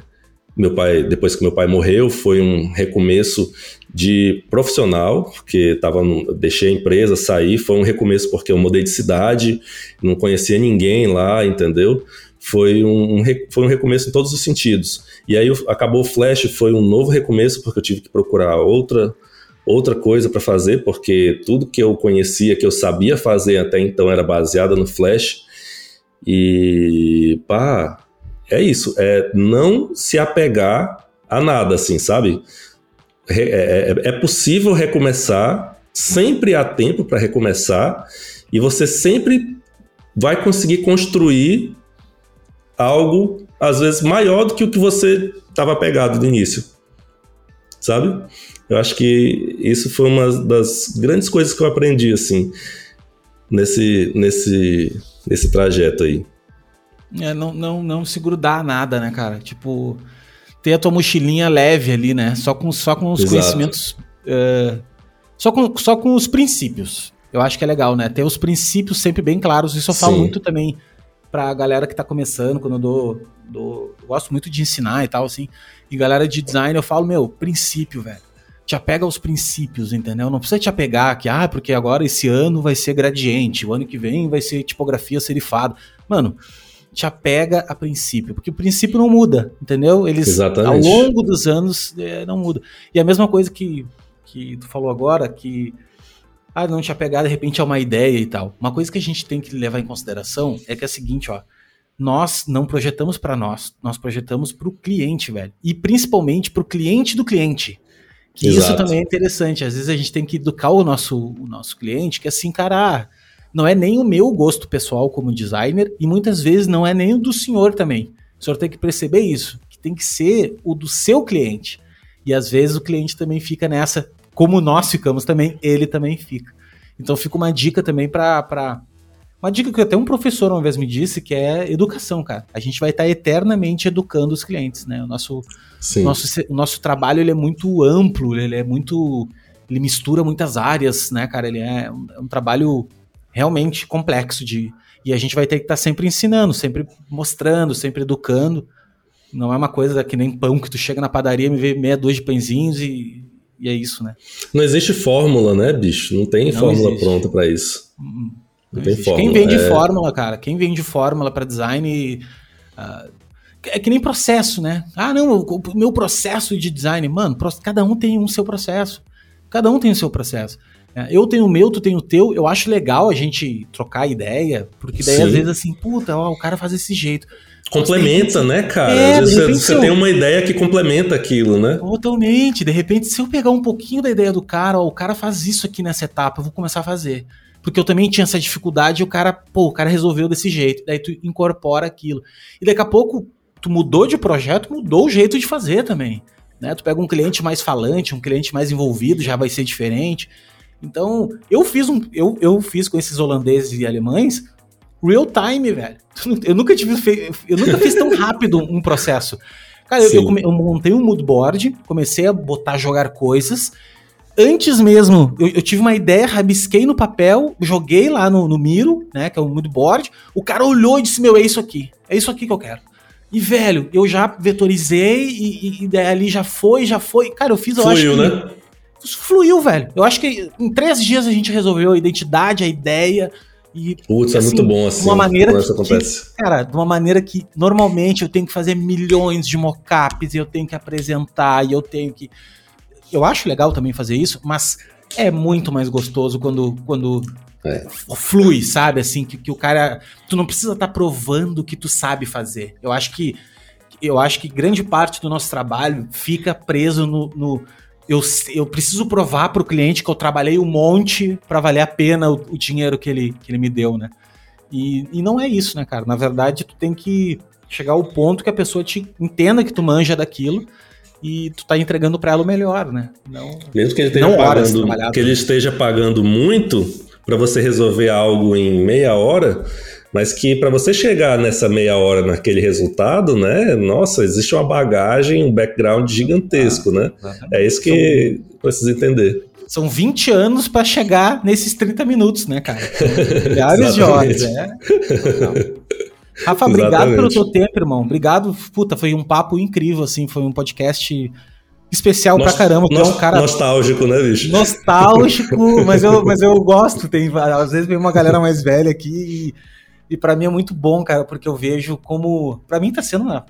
S2: Meu pai, depois que meu pai morreu, foi um recomeço de profissional, porque tava no... deixei a empresa, saí, foi um recomeço porque eu mudei de cidade, não conhecia ninguém lá, entendeu? Foi um, foi um recomeço em todos os sentidos. E aí acabou o Flash, foi um novo recomeço, porque eu tive que procurar outra outra coisa para fazer, porque tudo que eu conhecia, que eu sabia fazer até então era baseado no Flash. E pá, é isso, é não se apegar a nada, assim, sabe? É, é, é possível recomeçar, sempre há tempo para recomeçar, e você sempre vai conseguir construir algo, às vezes, maior do que o que você estava pegado no início, sabe? Eu acho que isso foi uma das grandes coisas que eu aprendi, assim, nesse, nesse, nesse trajeto aí.
S1: É, não, não, não se grudar nada, né, cara? Tipo, ter a tua mochilinha leve ali, né? Só com, só com os Exato. conhecimentos. Uh, só, com, só com os princípios. Eu acho que é legal, né? Ter os princípios sempre bem claros. Isso eu falo Sim. muito também pra galera que tá começando, quando eu dou, dou. Eu gosto muito de ensinar e tal, assim. E galera de design, eu falo, meu, princípio, velho te apega aos princípios, entendeu? Não precisa te apegar que, ah, porque agora esse ano vai ser gradiente, o ano que vem vai ser tipografia serifada. Mano, te apega a princípio, porque o princípio não muda, entendeu? Eles, Exatamente. ao longo dos anos, é, não muda. E a mesma coisa que, que tu falou agora, que, ah, não te apegar de repente a uma ideia e tal. Uma coisa que a gente tem que levar em consideração é que é a seguinte, ó, nós não projetamos para nós, nós projetamos para o cliente, velho. E principalmente para o cliente do cliente. Que Exato. isso também é interessante. Às vezes a gente tem que educar o nosso, o nosso cliente, que assim, cara, não é nem o meu gosto pessoal como designer, e muitas vezes não é nem o do senhor também. O senhor tem que perceber isso, que tem que ser o do seu cliente. E às vezes o cliente também fica nessa, como nós ficamos também, ele também fica. Então fica uma dica também para uma dica que até um professor uma vez me disse, que é educação, cara. A gente vai estar eternamente educando os clientes, né? O nosso, nosso, o nosso trabalho ele é muito amplo, ele é muito. Ele mistura muitas áreas, né, cara? Ele é um, é um trabalho realmente complexo de. E a gente vai ter que estar sempre ensinando, sempre mostrando, sempre educando. Não é uma coisa que nem pão que tu chega na padaria, me vê meia dúzia de pãezinhos e, e é isso, né?
S2: Não existe fórmula, né, bicho? Não tem não fórmula existe. pronta para isso.
S1: Hum, hum. Não, não tem fórmula. Quem vende é... fórmula, cara, quem vende fórmula para design. Uh, é que nem processo, né? Ah, não, o meu processo de design, mano, cada um tem um seu processo. Cada um tem o seu processo. É, eu tenho o meu, tu tem o teu. Eu acho legal a gente trocar ideia, porque daí Sim. às vezes assim, puta, ó, o cara faz desse jeito.
S2: Complementa, né, cara? É, às vezes você, você tem uma ideia que complementa aquilo, né?
S1: Totalmente. De repente, se eu pegar um pouquinho da ideia do cara, ó, o cara faz isso aqui nessa etapa, eu vou começar a fazer. Porque eu também tinha essa dificuldade e o cara, pô, o cara resolveu desse jeito. Daí tu incorpora aquilo. E daqui a pouco, tu mudou de projeto, mudou o jeito de fazer também. Né? Tu pega um cliente mais falante, um cliente mais envolvido, já vai ser diferente. Então, eu fiz um. Eu, eu fiz com esses holandeses e alemães real time, velho. Eu nunca tive eu nunca fiz tão rápido um processo. Cara, eu, eu, eu, montei um mood board, comecei a botar, jogar coisas. Antes mesmo, eu, eu, tive uma ideia, rabisquei no papel, joguei lá no, no Miro, né, que é o mood board. O cara olhou e disse: Meu, é isso aqui. É isso aqui que eu quero. E, velho, eu já vetorizei e, e, e daí ali já foi, já foi. Cara, eu fiz, eu
S2: Fluiu, acho que... né?
S1: Fluiu, velho. Eu acho que em três dias a gente resolveu a identidade, a ideia. E,
S2: Putz, é assim, é muito bom assim.
S1: Uma maneira que, acontece. Que, cara, de uma maneira que normalmente eu tenho que fazer milhões de mockups e eu tenho que apresentar e eu tenho que. Eu acho legal também fazer isso, mas é muito mais gostoso quando, quando é. flui, sabe? Assim, que, que o cara. Tu não precisa estar tá provando que tu sabe fazer. Eu acho que. Eu acho que grande parte do nosso trabalho fica preso no, no eu, eu preciso provar para o cliente que eu trabalhei um monte para valer a pena o, o, dinheiro que ele, que ele me deu, né? E, e não é isso, né, cara? Na verdade, tu tem que chegar ao ponto que a pessoa te entenda que tu manja daquilo e tu tá entregando para ela o melhor, né?
S2: Não, Mesmo que ele, esteja pagando, que ele esteja pagando muito para você resolver algo em meia hora, mas que para você chegar nessa meia hora naquele resultado, né? Nossa, existe uma bagagem, um background gigantesco, ah, né? É isso que São... precisa entender.
S1: São 20 anos para chegar nesses 30 minutos, né, cara? milhares de horas, né? Rafa, obrigado pelo teu tempo, irmão. Obrigado. Puta, foi um papo incrível, assim. Foi um podcast especial Nost pra caramba.
S2: é um cara nostálgico, né, bicho?
S1: Nostálgico, mas eu, mas eu gosto. Tem, às vezes vem uma galera mais velha aqui e e para mim é muito bom, cara, porque eu vejo como. para mim tá sendo uma,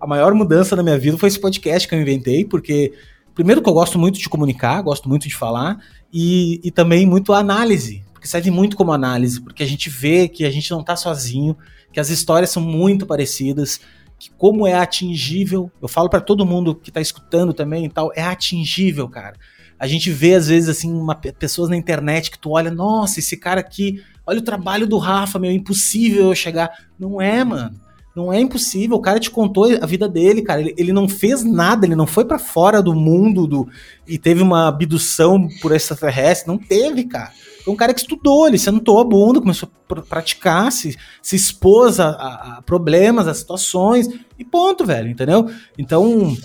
S1: a maior mudança na minha vida foi esse podcast que eu inventei, porque. Primeiro que eu gosto muito de comunicar, gosto muito de falar, e, e também muito a análise, porque serve muito como análise, porque a gente vê que a gente não tá sozinho, que as histórias são muito parecidas, que como é atingível, eu falo para todo mundo que tá escutando também e tal, é atingível, cara. A gente vê às vezes assim uma, pessoas na internet que tu olha, nossa, esse cara aqui Olha o trabalho do Rafa, meu, é impossível eu chegar. Não é, mano. Não é impossível. O cara te contou a vida dele, cara. Ele, ele não fez nada, ele não foi para fora do mundo do, e teve uma abdução por extraterrestre. Não teve, cara. Foi um cara que estudou, ele sentou a bunda, começou a praticar, se, se expôs a, a, a problemas, a situações, e ponto, velho, entendeu? Então,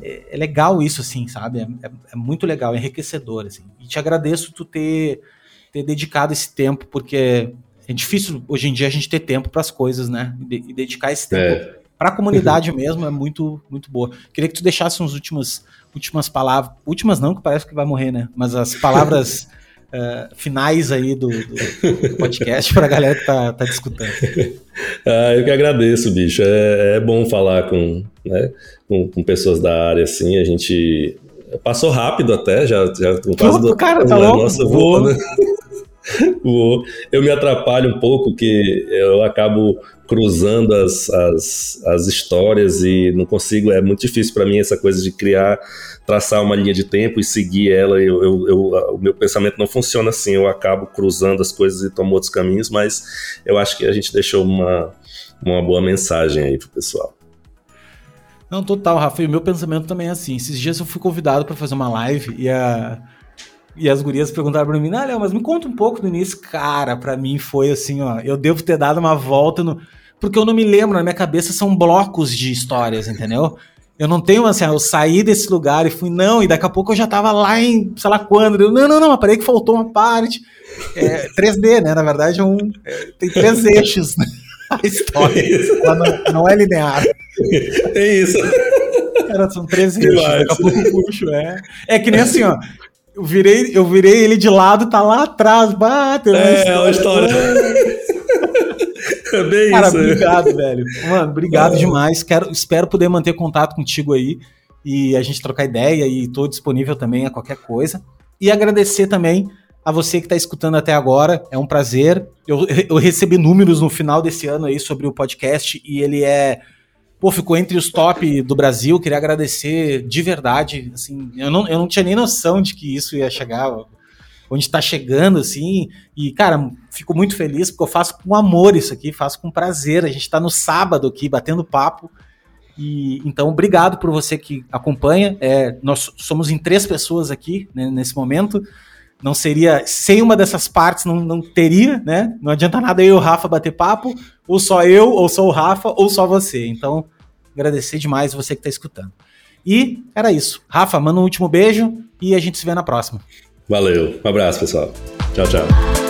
S1: é, é legal isso, assim, sabe? É, é, é, muito legal, é enriquecedor, assim. E te agradeço tu ter ter dedicado esse tempo, porque é difícil hoje em dia a gente ter tempo para as coisas, né? E dedicar esse tempo é. para a comunidade mesmo é muito, muito boa. Queria que tu deixasse uns últimas, últimas palavras, últimas não, que parece que vai morrer, né? Mas as palavras uh, finais aí do, do, do podcast para a galera que tá, tá discutindo.
S2: ah, eu que agradeço, bicho. É, é bom falar com, né, com, com pessoas da área assim. A gente passou rápido até, já, já
S1: com quase do, cara, tá louco? Nossa,
S2: voa, né? eu me atrapalho um pouco, que eu acabo cruzando as, as, as histórias e não consigo, é muito difícil para mim essa coisa de criar, traçar uma linha de tempo e seguir ela. Eu, eu, eu, o meu pensamento não funciona assim, eu acabo cruzando as coisas e tomo outros caminhos, mas eu acho que a gente deixou uma, uma boa mensagem aí pro pessoal.
S1: Não, total, Rafa. E o meu pensamento também é assim. Esses dias eu fui convidado para fazer uma live e a e as gurias perguntaram pra mim, ah, Léo, mas me conta um pouco do início. Cara, pra mim foi assim, ó, eu devo ter dado uma volta no... Porque eu não me lembro, na minha cabeça são blocos de histórias, entendeu? Eu não tenho assim, eu saí desse lugar e fui, não, e daqui a pouco eu já tava lá em, sei lá quando. Eu, não, não, não, parei que faltou uma parte. É, 3D, né? Na verdade, é um, é, tem três eixos, né? a história. Não, não, é linear.
S2: É isso.
S1: Cara, são 13 eixos, daqui a pouco puxo, é. É que nem assim, ó. Eu virei, eu virei ele de lado, tá lá atrás, bate.
S2: É, é uma história.
S1: É bem Cara, isso. obrigado, velho. Mano, obrigado é. demais. Quero, espero poder manter contato contigo aí e a gente trocar ideia e tô disponível também a qualquer coisa. E agradecer também a você que está escutando até agora. É um prazer. Eu, eu recebi números no final desse ano aí sobre o podcast e ele é. Pô, ficou entre os top do Brasil. Queria agradecer de verdade. Assim, eu não, eu não tinha nem noção de que isso ia chegar onde está chegando, assim. E, cara, fico muito feliz porque eu faço com amor isso aqui, faço com prazer. A gente está no sábado aqui, batendo papo. E, então, obrigado por você que acompanha. É, nós somos em três pessoas aqui né, nesse momento não seria. Sem uma dessas partes não, não teria, né? Não adianta nada eu e o Rafa bater papo, ou só eu, ou só o Rafa, ou só você. Então, agradecer demais você que está escutando. E era isso. Rafa, manda um último beijo e a gente se vê na próxima.
S2: Valeu. Um abraço, pessoal. Tchau, tchau.